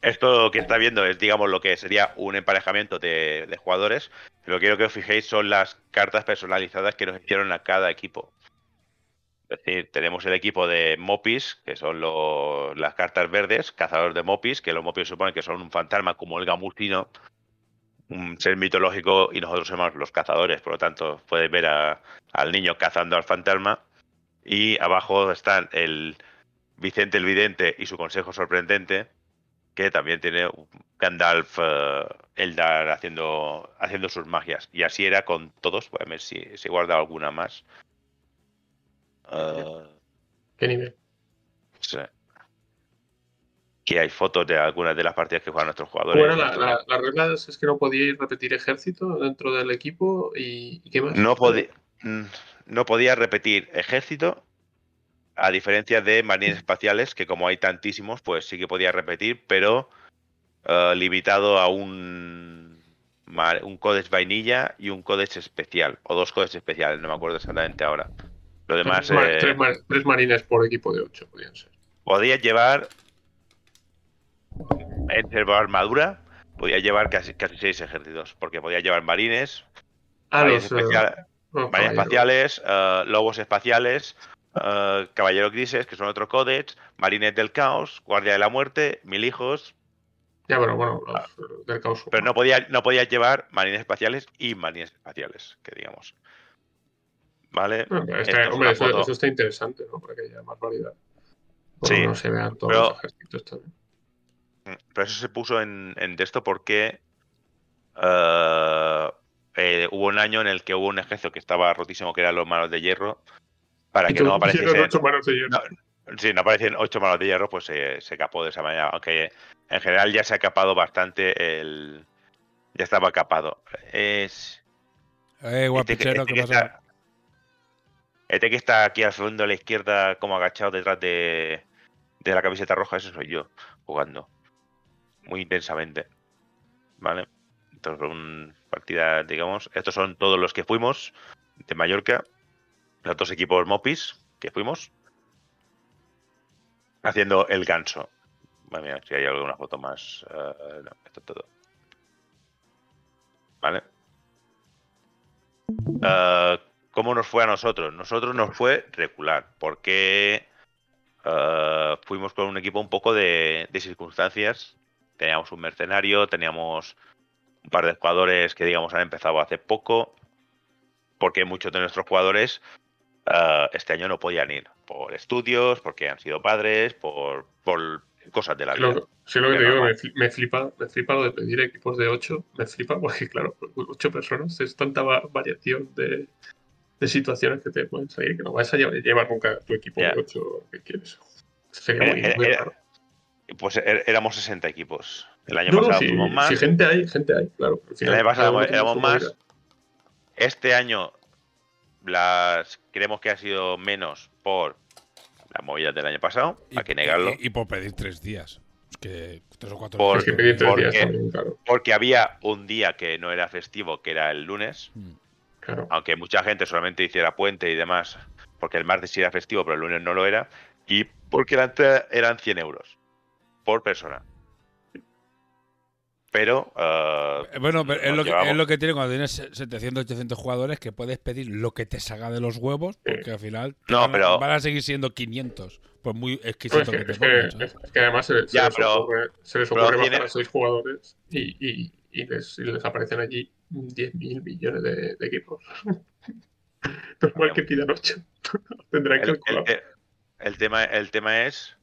Esto que está viendo es, digamos, lo que sería un emparejamiento de, jugadores. Lo que quiero que os fijéis son las cartas personalizadas que nos hicieron a cada equipo. Es decir, tenemos el equipo de Mopis, que son lo- las cartas verdes, cazadores de Mopis, que los Mopis suponen que son un fantasma como el Gamustino, un ser mitológico, y nosotros somos los cazadores. Por lo tanto, puedes ver a- al niño cazando al fantasma. Y abajo están el Vicente el Vidente y su consejo sorprendente, que también tiene Gandalf eh, Eldar haciendo, haciendo sus magias. Y así era con todos. Voy a ver si, si he guardado alguna más. Eh, ¿Qué nivel? sí. Aquí hay fotos de algunas de las partidas que juegan nuestros jugadores. Bueno, la, la- las reglas es que no podíais repetir ejército dentro del equipo y, ¿y qué más? No, podía, no podía repetir ejército, a diferencia de marines espaciales, que como hay tantísimos, pues sí que podía repetir, pero eh, limitado a un, un codex vainilla y un codex especial, o dos codex especiales, no me acuerdo exactamente ahora. Lo demás, Tres, eh, tres mar- tres marines por equipo de ocho podían ser. podías llevar en servo armadura, podías llevar casi, casi seis ejércitos, porque podías llevar marines, Ah, marines, los, eh, Marines espaciales, eh, lobos espaciales, eh, caballeros grises, que son otro códex, marines del caos, guardia de la muerte, mil hijos, Ya, pero bueno, los del caos. Ah. pero no podía, no podías llevar marines espaciales y marines espaciales, que digamos. ¿Vale? Bueno, pero hombre, una eso, foto. eso está interesante, ¿no? Para que haya más variedad. Bueno, Sí, no se vean todos pero- los ejércitos también. Mm, Pero eso se puso en, en texto porque eh, eh, hubo un año en el que hubo un ejército que estaba rotísimo, que eran los manos de hierro, para que no tú- apareciesen. hicieron ocho manos de hierro. No, aparecen ocho manos de hierro, pues se, se capó de esa manera. Aunque en general ya se ha capado bastante el. Ya estaba capado. Es. Eh, guapichero, este ¿qué que pasa? está- este que está aquí al fondo a la izquierda, como agachado detrás de, de la camiseta roja, ese soy yo, jugando. Muy intensamente. ¿Vale? Entonces, una partida, digamos. Estos son todos los que fuimos de Mallorca. Los dos equipos Mopis que fuimos. Haciendo el ganso. Si hay alguna foto más. eh, no, esto es todo. Vale. Eh, ¿Cómo nos fue a nosotros? Nosotros nos fue regular, porque eh, fuimos con un equipo un poco de circunstancias. Teníamos un mercenario, teníamos un par de jugadores que, digamos, han empezado hace poco, porque muchos de nuestros jugadores eh, este año no podían ir por estudios, porque han sido padres, por, por cosas de la vida. Lo, sí, lo que te digo, me, fli- me flipa, me flipa lo de pedir equipos de 8, me flipa [laughs] porque, claro, 8 personas es tanta va- variación de, de situaciones que te pueden salir que no vas a lle- llevar nunca tu equipo Ya. de 8 que quieres. Sería muy, Eh, muy eh, raro. Pues er- éramos 60 equipos. El año No, pasado si, tuvimos más. si gente hay, gente hay, claro. Al el final, año pasado éramos más. Este año las creemos que ha sido menos por las movidas del año pasado. Hay que negarlo. Y, y por pedir tres días. Que tres o cuatro Por- Es días. que pedir tres porque- días también, claro. Porque había un día que no era festivo, que era el lunes. Mm. claro. Aunque mucha gente solamente hiciera puente y demás. Porque el martes sí era festivo, pero el lunes no lo era. Y porque la entrada eran 100 euros por persona. Pero Eh, Bueno, pero es lo, que, llevamos. es lo que tiene cuando tienes 700, 800 jugadores que puedes pedir lo que te salga de los huevos, porque al final No, van, a- pero- van a seguir siendo 500, por muy exquisito es, que, que te es que- pongan. ¿sabes? es que además se, se Ya, les pero- ocurre, se les tiene- a seis jugadores y, y, y les, y les aparecen allí 10.000 millones de, de equipos. [laughs] Normal que pidan 8. [laughs] Tendrán el, el calculado. te- el tema, el tema es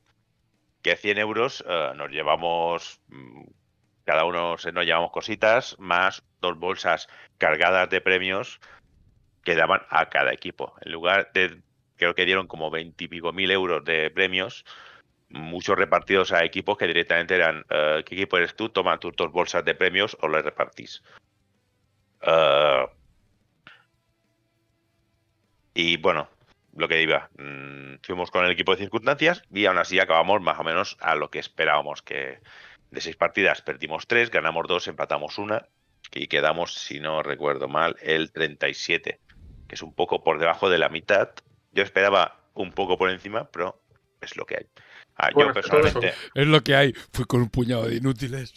que 100 euros eh, nos llevamos, mm, cada uno nos llevamos cositas, más dos bolsas cargadas de premios que daban a cada equipo. En lugar de, creo que dieron como 20 y pico mil euros de premios, muchos repartidos a equipos que directamente eran, eh, ¿qué equipo eres tú? Toma tus dos bolsas de premios o le repartís. Eh, y bueno, lo que iba, mm, fuimos con el equipo de circunstancias y aún así acabamos más o menos a lo que esperábamos que de seis partidas perdimos tres, ganamos dos, empatamos una y quedamos, si no recuerdo mal, el 37, que es un poco por debajo de la mitad. Yo esperaba un poco por encima, pero es lo que hay. Ah, Bueno, yo personalmente Es lo que hay. Fui con un puñado de inútiles.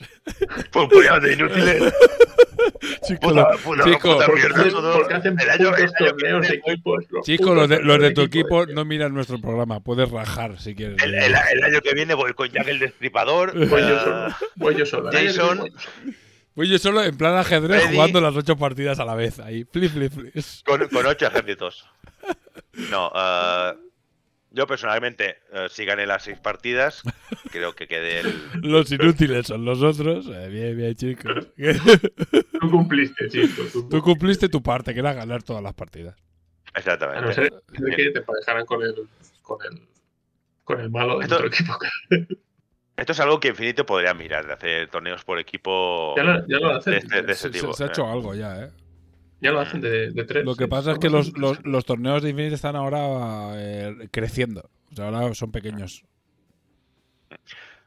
fue un puñado de inútiles. [laughs] [laughs] Chicos, Puta, lo- puta, chico, puta Porque mierda, hacen, todo. porque hacen El año- putos el año que torneos de viene- equipos. los chicos, putos los de, los torneos de tu equipo no miran nuestro programa. Puedes rajar si quieres. El, el- el año que viene voy con Jack el Destripador. [laughs] Voy yo eh, solo. Voy yo solo. Jason. Voy yo solo. En plan ajedrez Freddy. jugando las ocho partidas a la vez. Ahí, flip, flip, flip. con, con ocho ejércitos. No, eh, yo personalmente eh, sí gané las seis partidas. Creo que quedé el. [laughs] Los inútiles son los otros. Eh, bien, bien, chicos. [laughs] Tú cumpliste, chico. Tú, Tú cumpliste tu parte, que era ganar todas las partidas. A no Exactamente. ser que te emparejaran con el, con el, con el malo de Esto- otro equipo. [laughs] Esto es algo que Infinito podría mirar, de hacer torneos por equipo Ya lo, ya lo de, este- de ese Se, se- tipo. se ha eh. hecho algo ya, ¿eh? Ya lo hacen de, de tres. Lo que pasa es que los, los, torneos de Infinity están ahora eh, creciendo. O sea, ahora son pequeños.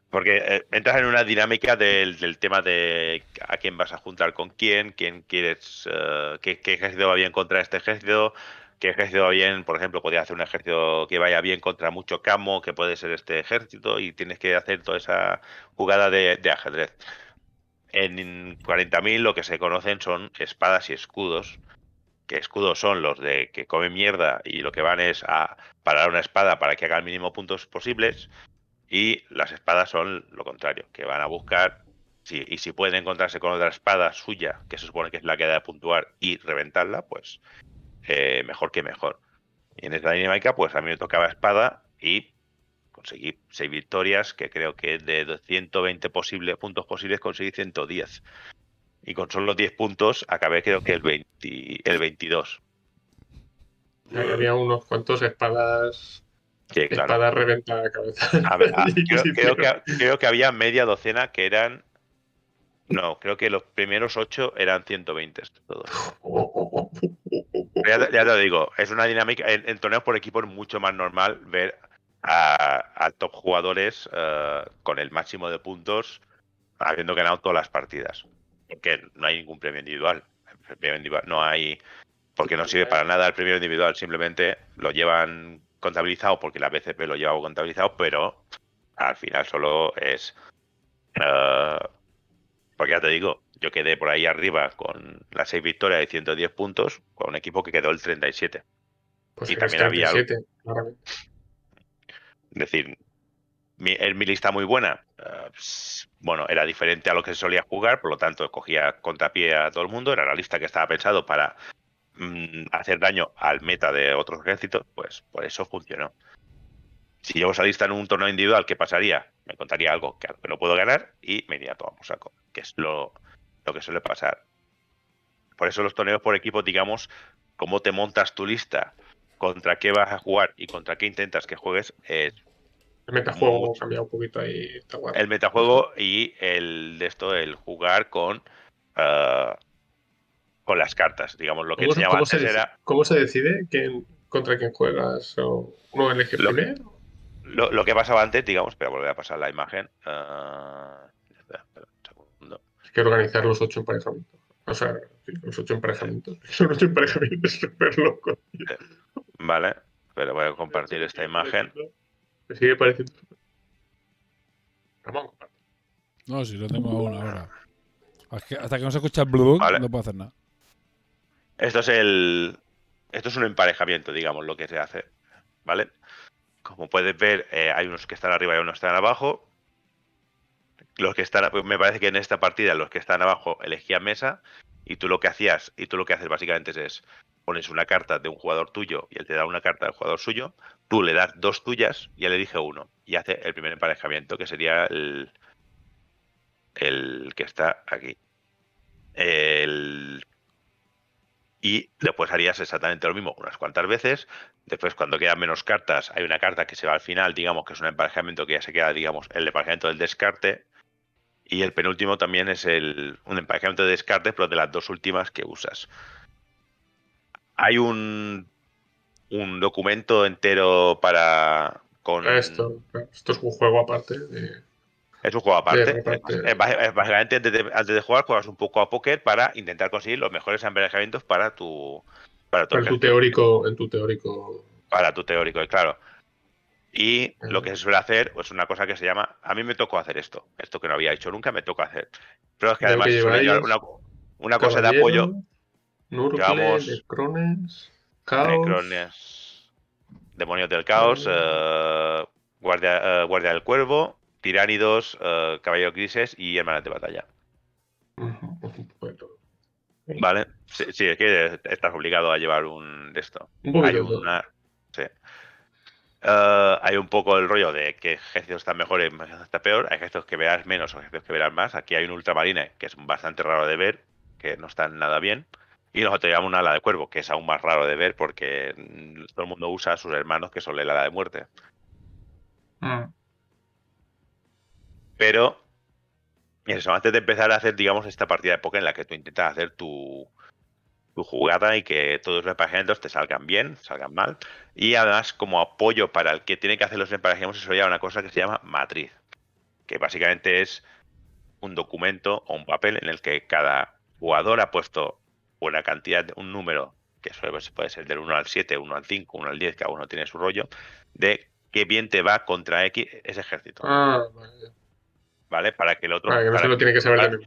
Porque eh, entras en una dinámica del, del tema de a quién vas a juntar con quién, quién quieres, eh, qué, qué ejército va bien contra este ejército, qué ejército va bien, por ejemplo, podría hacer un ejército que vaya bien contra mucho camo, que puede ser este ejército, y tienes que hacer toda esa jugada de, de ajedrez. En 40.000 lo que se conocen son espadas y escudos, que escudos son los de que comen mierda y lo que van es a parar una espada para que haga el mínimo puntos posibles, y las espadas son lo contrario, que van a buscar, y si pueden encontrarse con otra espada suya, que se supone que es la que da de puntuar, y reventarla, pues eh, mejor que mejor. Y en esta dinámica, pues a mí me tocaba espada y conseguí seis victorias, que creo que de 120 posibles, puntos posibles conseguí 110. Y con solo 10 puntos acabé creo que el, 20, el 22. Ahí había unos cuantos espadas. Sí, claro. Espadas reventa la cabeza. A ver, ah, [laughs] creo, que, creo que había media docena que eran. No, creo que los primeros ocho eran 120 todos. [laughs] Ya, ya te lo digo, es una dinámica. En, en torneos por equipo es mucho más normal ver a, a top jugadores eh, con el máximo de puntos habiendo ganado todas las partidas. Porque no hay ningún premio individual. El premio individual no hay. Porque no sirve para nada el premio individual, simplemente lo llevan contabilizado porque la BCP lo lleva contabilizado, pero al final solo es. eh, porque ya te digo, yo quedé por ahí arriba con las 6 victorias y 110 puntos, con un equipo que quedó el 37. Pues Y eres también había- 37, claramente. Es decir, mi, mi lista muy buena, pues, bueno, era diferente a lo que se solía jugar, por lo tanto cogía contrapié a todo el mundo, era la lista que estaba pensado para mm, hacer daño al meta de otros ejércitos, pues por eso funcionó. Si llevo esa lista en un torneo individual, ¿qué pasaría? Me contaría algo que, no puedo ganar y me iría a tomar por saco, que es lo, lo que suele pasar. Por eso los torneos por equipo, digamos, cómo te montas tu lista, contra qué vas a jugar y contra qué intentas que juegues, es El metajuego ha cambiado un poquito ahí. Está guapo. el metajuego y el de esto, el jugar con ah, con las cartas. Digamos, lo que ¿Cómo, se- enseñaba se antes decide, era cómo se decide quién- contra quién juegas? ¿O ¿Uno elige Lo que- primero? lo, lo que pasaba antes, digamos, espera, volver a pasar la imagen. ah, espera, espera, un segundo. Hay que organizar los ocho emparejamientos. O sea, sí, los ocho emparejamientos. [laughs] Son ocho emparejamientos súper locos. Vale, pero voy a compartir esta imagen. Me sigue pareciendo. Ramón, comparte. No, si lo tengo aún ahora. Hasta que no se escucha el Blue Vale. no puedo hacer nada. Esto es el. Esto es un emparejamiento, digamos, lo que se hace. ¿Vale? Como puedes ver, eh, hay unos que están arriba y unos que están abajo. Los que están, pues me parece que en esta partida los que están abajo elegían mesa y tú lo que hacías y tú lo que haces básicamente es, es pones una carta de un jugador tuyo y él te da una carta del jugador suyo, tú le das dos tuyas y él elige uno y hace el primer emparejamiento que sería el el que está aquí. El y después harías exactamente lo mismo unas cuantas veces. Después, cuando quedan menos cartas, hay una carta que se va al final, digamos que es un emparejamiento que ya se queda, digamos, el emparejamiento del descarte. Y el penúltimo también es el, un emparejamiento de descarte, pero de las dos últimas que usas. Hay un, un documento entero para. con Esto, esto es un juego aparte. de- es un juego aparte. Sí, aparte. Es bas- es básicamente antes de, antes de jugar juegas un poco a póker para intentar conseguir los mejores emparejamientos para tu para tu, en tu teórico, en tu teórico. para tu teórico, claro. Y lo que se suele hacer es una cosa que se llama, a mí me tocó hacer esto, esto que no había hecho nunca me tocó hacer. Pero es que además que se suele llevar una, una cosa de apoyo, Nurgle, Llevamos- Necrones, Caos. Necrones, Demonios del Caos, eh, Guardia, eh, Guardia del Cuervo, Tiránidos, eh, Caballero Grises y Hermanas de Batalla. Vale, sí, sí, es que estás obligado a llevar un de esto. Un Hay una. Sí. Eh, hay un poco el rollo de que ejércitos están mejores, está peor. Hay ejércitos que verás menos o ejércitos que verás más. Aquí hay un ultramarine que es bastante raro de ver, que no están nada bien. Y nosotros llevamos una ala de cuervo, que es aún más raro de ver porque mm, todo el mundo usa a sus hermanos, que son el ala de muerte. Mm. Pero, eso, antes de empezar a hacer, digamos, esta partida de póker en la que tú intentas hacer tu, tu jugada y que todos los emparejamientos te salgan bien, salgan mal. Y además, como apoyo para el que tiene que hacer los emparejamientos, se suele una cosa que se llama matriz, que básicamente es un documento o un papel en el que cada jugador ha puesto una cantidad, un número, que suele, puede ser del 1 al 7, 1 al 5, 1 al 10, cada uno tiene su rollo, de qué bien te va contra X ese ejército. Ah, vale. ¿Vale? Para que el otro. Vale, que para lo tiene que saber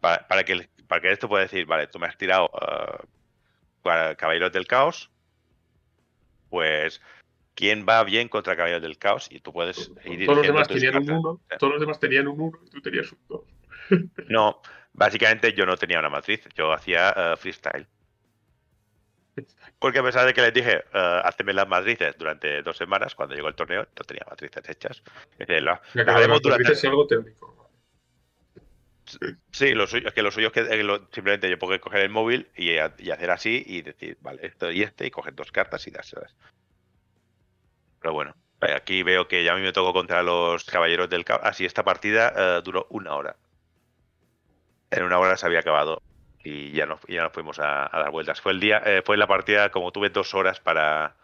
para que, el- para que esto pueda decir, vale, tú me has tirado para Caballeros del Caos, pues ¿quién va bien contra Caballeros del Caos? Y tú puedes ir Todos los demás tenían un cartas. 1, todos los demás tenían un 1 y tú tenías un 2. [laughs] No, básicamente yo no tenía una matriz, yo hacía eh, freestyle. Porque a pesar de que les dije, eh, hazme las matrices durante dos semanas, cuando llegó el torneo, no tenía matrices hechas. Dice, "La- Ya las que haremos durante- es algo teórico. Sí, lo es que lo suyo es que simplemente yo puedo coger el móvil y, hacer así y decir, vale, esto y este, y coger dos cartas y dárselas. Pero bueno, eh, aquí veo que ya a mí me tocó contra los caballeros del caos. Así, esta partida eh, duró una hora. En una hora se había acabado y ya nos, ya fuimos a, a dar vueltas. Fue el día, eh, fue la partida, como tuve dos horas para,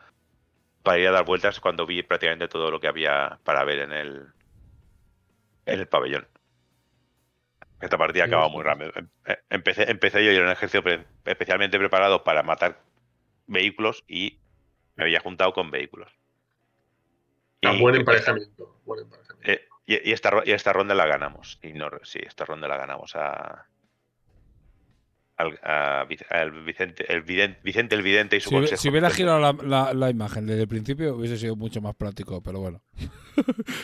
para ir a dar vueltas, cuando vi prácticamente todo lo que había para ver en el, en el pabellón. Esta partida sí. muy rápido. Em- eh, Empecé, empecé yo y era un ejército pre- especialmente preparado para matar vehículos y me había juntado con vehículos. Ah, buen emparejamiento. Buen emparejamiento. eh, y, y esta, y esta ronda la ganamos. Y no, sí, esta ronda la ganamos a. Al, a Vic- al Vicente, el Vidente, Vicente el Vidente y su Si, consejo. si hubiera girado la, la- la imagen desde el principio, hubiese sido mucho más práctico, pero bueno.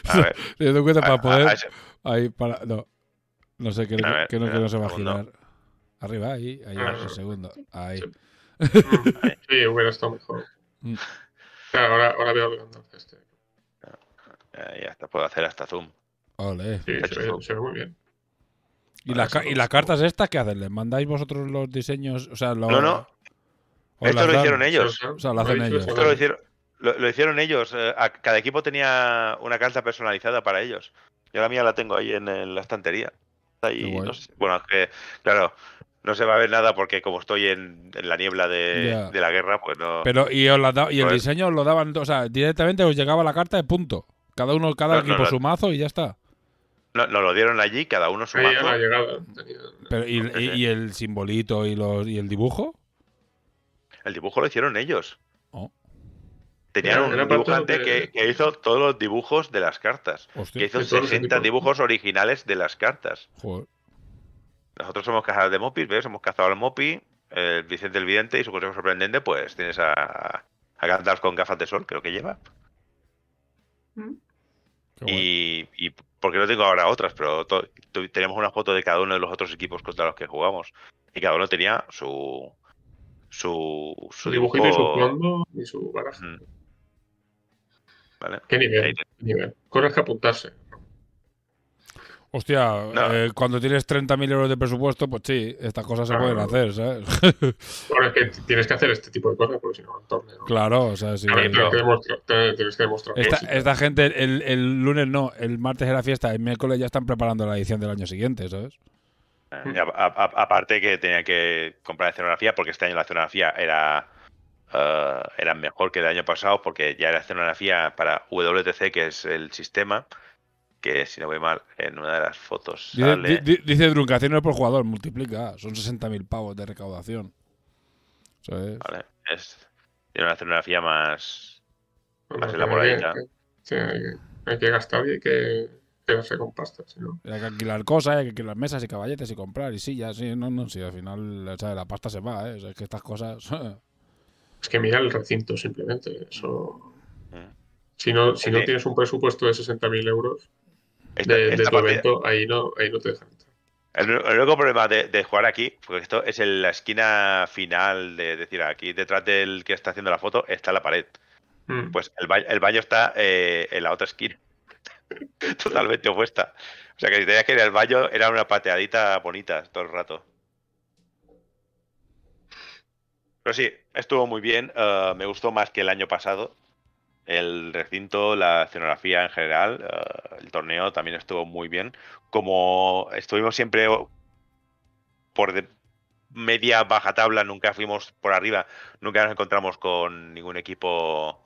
A ver, [laughs] Teniendo en cuenta a- para a- poder. Ahí, para. No. No sé, que, ver, que no, que espera, no se va a girar. Arriba, ahí, ahí, Ah, un segundo. Ahí. Sí. [laughs] Sí, hubiera estado mejor. Mm. Claro, ahora, ahora veo el Gandalf este. eh, ya está, puedo hacer hasta zoom. Ole. Sí, se ve, zoom. se ve muy bien. ¿Y, las ¿Y las cartas estas qué hacen? ¿Les mandáis vosotros los diseños? O sea, lo- No, no. Esto lo hicieron ellos. O sea, lo hacen ellos. Esto lo hicieron, lo, lo hicieron ellos. eh, a- cada equipo tenía una carta personalizada para ellos. Yo la mía la tengo ahí en, en la estantería. Ahí, no sé- bueno, es que, claro, no se va a ver nada porque como estoy en, en la niebla de, la guerra, pues no. Pero, ¿y, os las da- y el Pues- diseño os lo daban? O sea, directamente os llegaba la carta de punto. Cada uno, cada No, equipo no. su mazo y ya está. no- Nos lo dieron allí, cada uno su mazo. la llegada. tenía- Pero, ¿y, No sé. y- y el simbolito y, los, y el dibujo? El dibujo lo hicieron ellos. Oh. Tenían un dibujante de- que, que hizo todos los dibujos de las cartas. Hostia, Que hizo de todos los 60 equipos. dibujos originales de las cartas. joder. Nosotros somos cazadores de Mopis, ¿ves? Hemos cazado al Mopi, el Vicente el Vidente y su consejo sorprendente, pues tienes a, a Gandalf con gafas de sol, creo que lleva. Guay. Y, y porque no tengo ahora otras, pero tenemos una foto de cada uno de los otros equipos contra los que jugamos. Y cada uno tenía su su, dibujito y su fondo y su baraja. Mm. ¿Vale? ¿Qué nivel? ¿Qué nivel? Cosas que apuntarse. Hostia, No. eh, cuando tienes 30.000 euros de presupuesto, pues sí, estas cosas se pueden hacer, ¿sabes? [laughs] Ahora es que tienes que hacer este tipo de cosas porque si no, el torneo. claro, o sea, sí. A ver, pero- tienes que demostrar. te- Tienes que demostrar Esta, esta gente, el, el lunes no, el martes era fiesta, el miércoles ya están preparando la edición del año siguiente, ¿sabes? Y a- a- a- aparte que tenía que comprar escenografía, porque este año la escenografía era, eh, era mejor que el año pasado, porque ya era escenografía para WTC, que es el sistema, que si no voy mal, en una de las fotos Dice, sale... di- di- dice por jugador, multiplica, son 60.000 pavos de recaudación. ¿Sabes? Vale, es, tiene una escenografía más... Bueno, más elaboradita. hay que- sí, hay, que- hay que gastar y hay que quedarse con pasta. Si no. Hay que alquilar cosas, hay que alquilar mesas y caballetes y comprar y sillas, sí, no, no, sí, al final o sea, la pasta se va, ¿eh? O sea, es que estas cosas... [laughs] Es que mira el recinto simplemente. Eso. Mm. Si no, si no tienes un presupuesto de 60.000 euros Esta- de, tu partida- evento, ahí no, ahí no te dejan entrar. El, el único problema de, de jugar aquí, porque esto es en la esquina final, de, decir, aquí detrás del que está haciendo la foto está la pared. Mm. Pues el baño, el baño está eh, en la otra esquina. [laughs] Totalmente opuesta. O sea que si tenías que ir al baño, era una pateadita bonita todo el rato. Pero sí, estuvo muy bien. eh, me gustó más que el año pasado. El recinto, la escenografía en general, eh, el torneo también estuvo muy bien. Como estuvimos siempre por de- media baja tabla, nunca fuimos por arriba, nunca nos encontramos con ningún equipo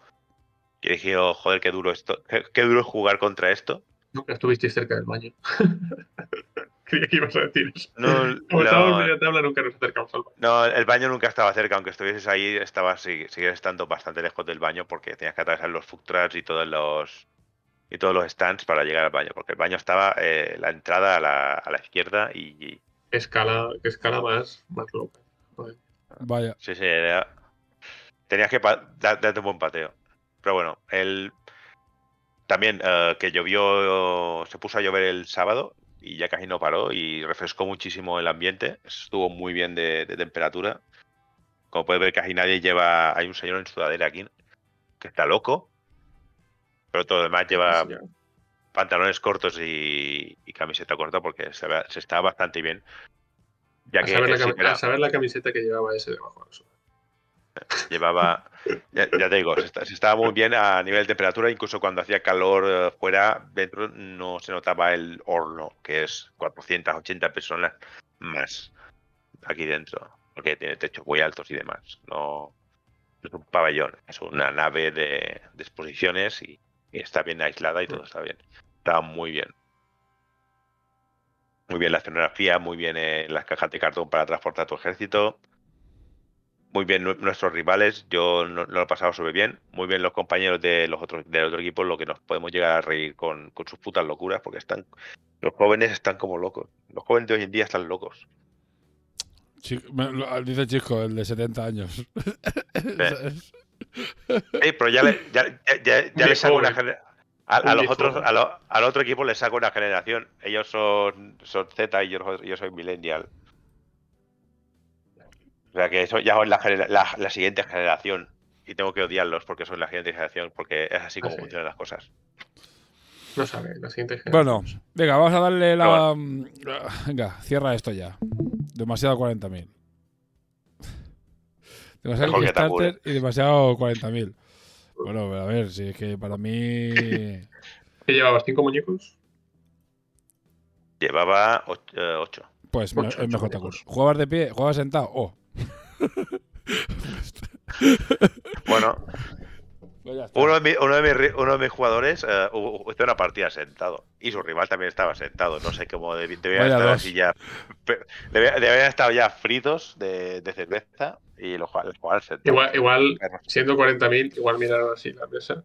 que dijeron, joder, qué duro esto, qué, qué duro es jugar contra esto. Nunca estuvisteis cerca del baño. [laughs] Creía que ibas a decir eso. No, Como no, estábamos media tabla, nunca nos acercamos al baño. no, el baño nunca estaba cerca, aunque estuvieses ahí, estabas sigue- sigues estando bastante lejos del baño porque tenías que atravesar los food trucks y todos los y todos los stands para llegar al baño, porque el baño estaba eh, la entrada a la, a la izquierda y, y- Escala, que escala más, más loca. Vaya. sí, sí, era- tenías que darte un buen pateo. Pero bueno, el también eh, que llovió, se puso a llover el sábado y ya casi no paró y refrescó muchísimo el ambiente. Estuvo muy bien de, de temperatura. Como puedes ver, casi nadie lleva. Hay un señor en sudadera aquí que está loco, pero todo lo demás lleva pantalones cortos y, y camiseta corta porque se, está bastante bien. Ya A que saber, la a saber camiseta que llevaba ese debajo. Eso. Llevaba, ya, ya te digo, se, está- se estaba muy bien a nivel de temperatura, incluso cuando hacía calor eh, fuera, dentro no se notaba el horno, que es 480 personas más aquí dentro, porque tiene techos muy altos y demás. No, no es un pabellón, es una nave de, de exposiciones y, y está bien aislada y todo está bien. Está muy bien. Muy bien la escenografía, muy bien eh, las cajas de cartón para transportar tu ejército. Muy bien nu- nuestros rivales, yo no, no lo he pasado súper bien, muy bien los compañeros de los otros del otro equipo, lo que nos podemos llegar a reír con, con sus putas locuras, porque están los jóvenes están como locos, los jóvenes de hoy en día están locos. Me- lo- dice Chisco, el de 70 años. [laughs] Pero ya le, ya, ya- ya- le saco una. A, a los otros, a lo- al otro equipo le saco una generación. Ellos son, son Z y yo, yo soy Millennial. O sea que eso ya es la, genera- la, la siguiente generación. Y tengo que odiarlos porque son la siguiente generación, porque es así como Ah, sí. funcionan las cosas. No sabe, la siguiente Bueno, generación. venga, vamos a darle la. Mm, Venga, cierra esto ya. Demasiado 40.000. Demasiado Kickstarter Takure. y demasiado 40.000. Bueno, a ver, si es que para mí. [laughs] ¿Qué llevabas? ¿Cinco muñecos? Llevaba 8. Pues me- Ocho, es mejor ocho Takure. minutos. ¿Juegas de pie? ¿Juegas sentado? Oh. Bueno, Pues uno de, mi- uno de mis, ri- uno de mis jugadores eh, hizo una partida sentado. Y su rival también estaba sentado. No sé cómo debían Vaya estar dos. así ya. Debían haber estado ya fritos de, de cerveza y los jugadores sentados. Igual, igual siendo 40.000, igual miraron así la mesa.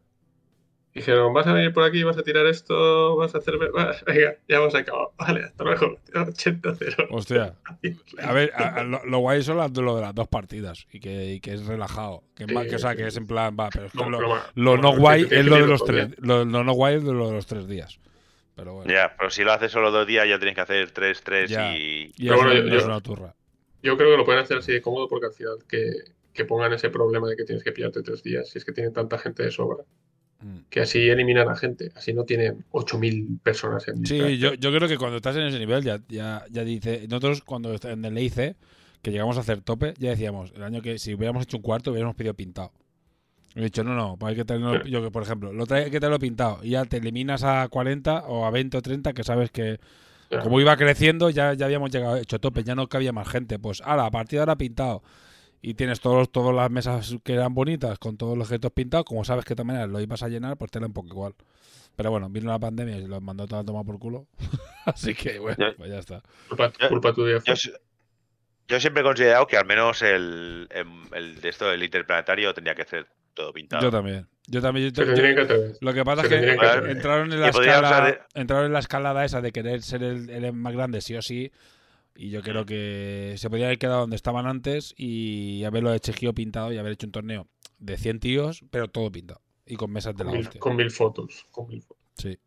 Dijeron, vas a venir por aquí, vas a tirar esto, vas a hacerme... va, [laughs] Venga, ya hemos acabado. Vale, hasta luego. 80-0. Hostia. [laughs] A ver, a- a lo, lo guay son las, lo de las dos partidas y que, y que es relajado. Que, es más- que, o sea, que es en plan, va, pero es que No, lo, no guay es lo de los tres. Lo, lo no guay es de lo de los tres días. Pero bueno, Ya, pero si lo haces solo dos días ya tienes que hacer tres, tres Ya. y... y Pero bueno, yo- es yo- una turra. Yo creo que lo pueden hacer así de cómodo porque al final que, que pongan ese problema de que tienes que pillarte tres días si es que tienen tanta gente de sobra. Mm. Que así eliminan a gente. Así no tienen 8.000 personas en Sí, yo, yo creo que cuando estás en ese nivel ya, ya, ya dice. Nosotros cuando en el EIC, que llegamos a hacer tope, ya decíamos, el año que si hubiéramos hecho un cuarto, hubiéramos pedido pintado. He dicho, no, no, pues hay que tenerlo, yo que por ejemplo, lo trae, hay que tenerlo pintado. Y ya te eliminas a 40 o a 20 o 30, que sabes que como iba creciendo, ya, ya habíamos llegado hecho tope, ya no cabía más gente. Pues ala, a partir de ahora pintado. Y tienes todos, todas las mesas que eran bonitas, con todos los objetos pintados, como sabes que maneras lo ibas a llenar, pues te era un poco igual. Pero bueno, vino la pandemia y los mandó todo a tomar por culo. [laughs] Así que bueno, Ya- pues ya está. Culpa, tuya. Yo, siempre he considerado que al menos el, em- el de esto del interplanetario tendría que ser todo pintado. Yo también. Yo también. yo- Se yo- lo que pasa se es que entraron en la escala, entraron en la escalada esa de querer ser el, el más grande sí o sí. Y yo creo que se podría haber quedado donde estaban antes y haberlo hecho pintado y haber hecho un torneo de 100 tíos, pero todo pintado. Y con mesas de la mil, hostia. con mil fotos. Con mil fotos. Sí.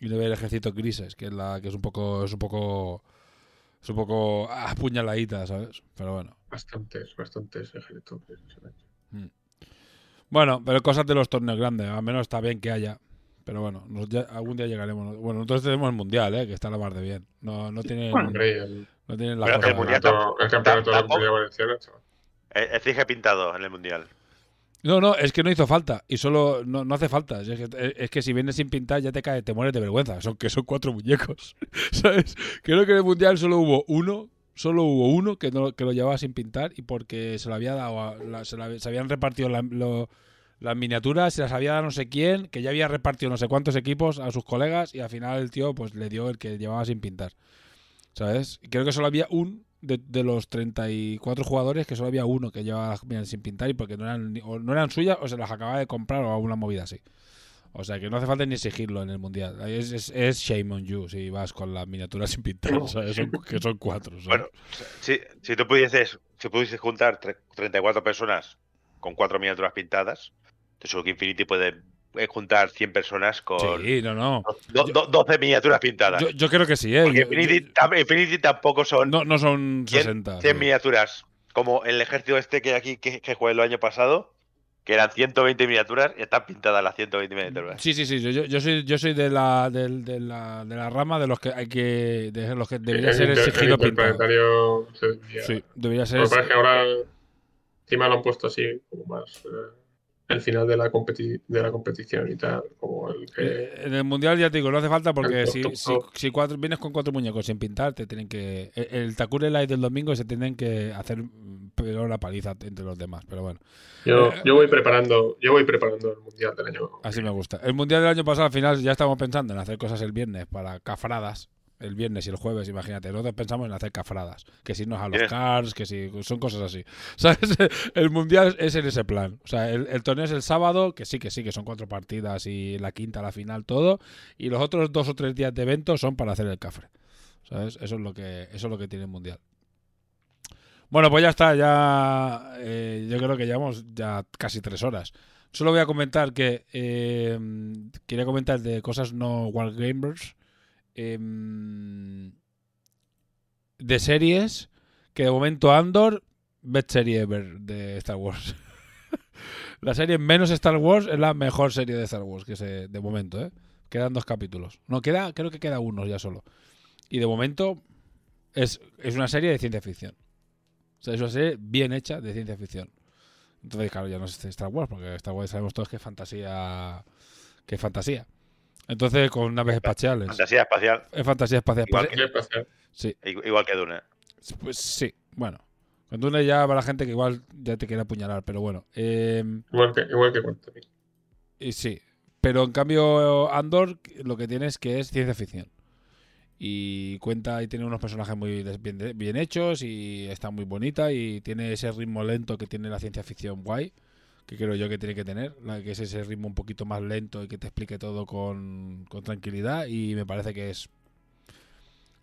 Y no ver ejércitos grises, que es la que es un poco es un poco es un poco apuñaladita, ¿sabes? Pero bueno. Bastantes, bastantes ejércitos. Bueno, pero cosas de los torneos grandes, al menos está bien que haya. Pero bueno, nos- ya- algún día llegaremos. Bueno, nosotros tenemos el mundial, ¿eh? que está a la mar de bien. No, no tienen, el, no tienen la cosa. el campeonato, el campeonato de la Comunidad Valenciana, el Cije pintado en el mundial. No, no, es que no hizo falta. Y solo no, no hace falta. Es que, es que si vienes sin pintar ya te cae, te mueres de vergüenza. Son que son cuatro muñecos. [laughs] ¿Sabes? Creo que en el mundial solo hubo uno. Solo hubo uno que, no, que lo llevaba sin pintar y porque se lo había dado a- la- se, la- se habían repartido la- lo- las miniaturas, se las había dado no sé quién, que ya había repartido no sé cuántos equipos a sus colegas y al final el tío pues le dio el que llevaba sin pintar. ¿Sabes? Y creo que solo había un de, de los 34 jugadores que solo había uno que llevaba las minas sin pintar y porque no eran, o no eran suyas o se las acababa de comprar o alguna movida así. O sea que no hace falta ni exigirlo en el mundial. Es, es, es shame on you si vas con las miniaturas sin pintar, No. ¿sabes? Son- que son cuatro. ¿sabes? Bueno, si, si tú pudieses, si pudieses juntar tre- 34 personas con cuatro miniaturas pintadas, te que Infinity puede eh, juntar 100 personas con sí, no, no. do- do- 12 miniaturas pintadas. Yo, yo creo que sí, ¿eh? Porque Yo- Infinity, yo- tam- Infinity tampoco son no, no son 100, 60. 100 sí. miniaturas como el ejército este que aquí que, que jugué el año pasado, que eran 120 miniaturas y están pintadas las 120 miniaturas. Sí, sí, sí. Yo, yo- yo soy, yo soy de la, del- de, la, de la rama de los que hay que. de los que debería El ser exigido el pintado. se Sí, debería ser. Pasa es que ahora encima lo han puesto así, como más eh, el final de la, competi- de la competición y tal, como el que... Eh, En el mundial ya te digo, no hace falta porque si, si, cuatro, vienes con cuatro muñecos sin pintar, te tienen que. El, el Takure Light del domingo se tienen que hacer pegar una paliza entre los demás, pero bueno, Yo, Eh, yo voy preparando, yo voy preparando el mundial del año. así me gusta. El mundial del año pasado al final ya estábamos pensando en hacer cosas el viernes para cafradas el viernes y el jueves, imagínate. Nosotros pensamos en hacer cafradas, que si nos a los cars, que si son cosas así. [laughs] ¿Sabes? El mundial es en ese plan. O sea, el, el torneo es el sábado, que sí, que sí, que son cuatro partidas y la quinta, la final, todo. Y los otros dos o tres días de evento son para hacer el cafre. ¿Sabes? Eso es lo que, eso es lo que tiene el mundial. Bueno, pues ya está, ya eh, yo creo que llevamos ya casi tres horas. Solo voy a comentar que eh, quería comentar de cosas no Wargamers. Em, de series que de momento Andor, best serie ever de Star Wars. [laughs] la serie menos Star Wars es la mejor serie de Star Wars que se, de momento, ¿eh? Quedan dos capítulos. No, queda, creo que queda uno ya solo. Y de momento es, es una serie de ciencia ficción. O sea, es una serie bien hecha de ciencia ficción. Entonces, claro, ya no es Star Wars, porque Star Wars sabemos todos que es fantasía. Que es fantasía. Entonces, con naves espaciales. Fantasía espacial, Es fantasía espacial. Igual Pues, ¿Qué pasa? sí, igual que Dune. pues sí. Bueno. Con Dune ya va la gente que igual ya te quiere apuñalar, pero bueno. Eh, Igual que, igual que y sí. Pero en cambio, Andor lo que tiene es que es ciencia ficción. Y cuenta y tiene unos personajes muy bien hechos y está muy bonita y tiene ese ritmo lento que tiene la ciencia ficción guay, que creo yo que tiene que tener, que es ese ritmo un poquito más lento y que te explique todo con, tranquilidad y me parece que es,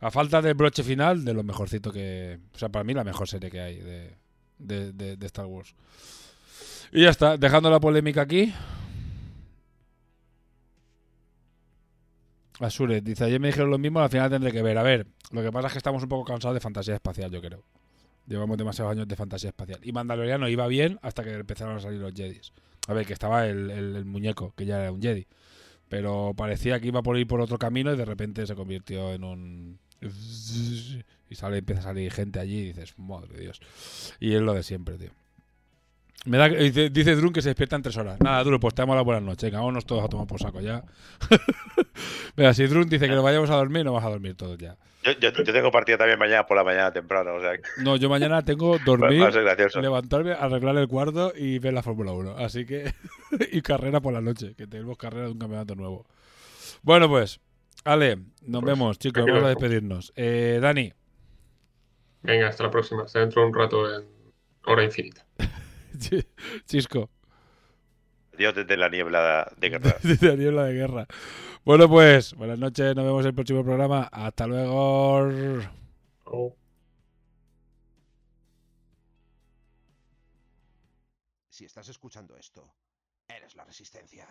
a falta del broche final, de lo mejorcito que... O sea, para mí la mejor serie que hay de, Star Wars. Y ya está, dejando la polémica aquí. Asure dice, ayer me dijeron lo mismo, al final tendré que ver. A ver, lo que pasa es que estamos un poco cansados de fantasía espacial, yo creo. Llevamos demasiados años de fantasía espacial. Y Mandaloriano iba bien hasta que empezaron a salir los Jedis. A ver, que estaba el, el- muñeco, que ya era un Jedi. Pero parecía que iba por ir por otro camino y de repente se convirtió en un... Y sale, empieza a salir gente allí y dices, madre de Dios. Y es lo de siempre, tío. Me da, dice, dice Drun que se despierta en tres horas. Nada, Drun, pues te damos la buenas noches. Venga, vámonos todos a tomar por saco ya. [laughs] Venga, si Drun dice que nos vayamos a dormir, nos vas a dormir todos ya. Yo, yo, yo tengo partida también mañana por la mañana temprano, o sea, que No, yo mañana tengo [laughs] dormir, levantarme, arreglar el cuarto y ver la Fórmula 1. Así que. [laughs] y carrera por la noche, que tenemos carrera de un campeonato nuevo. Bueno, pues. Ale, nos Pues, vemos, chicos. Vamos a despedirnos. Eh, Dani, Venga, hasta la próxima. Hasta dentro de un rato en hora infinita. [laughs] Chisco. Dios desde la niebla de guerra. [laughs] de niebla de guerra. Bueno, pues, buenas noches. Nos vemos en el próximo programa. Hasta luego. Oh. Si estás escuchando esto, eres la resistencia.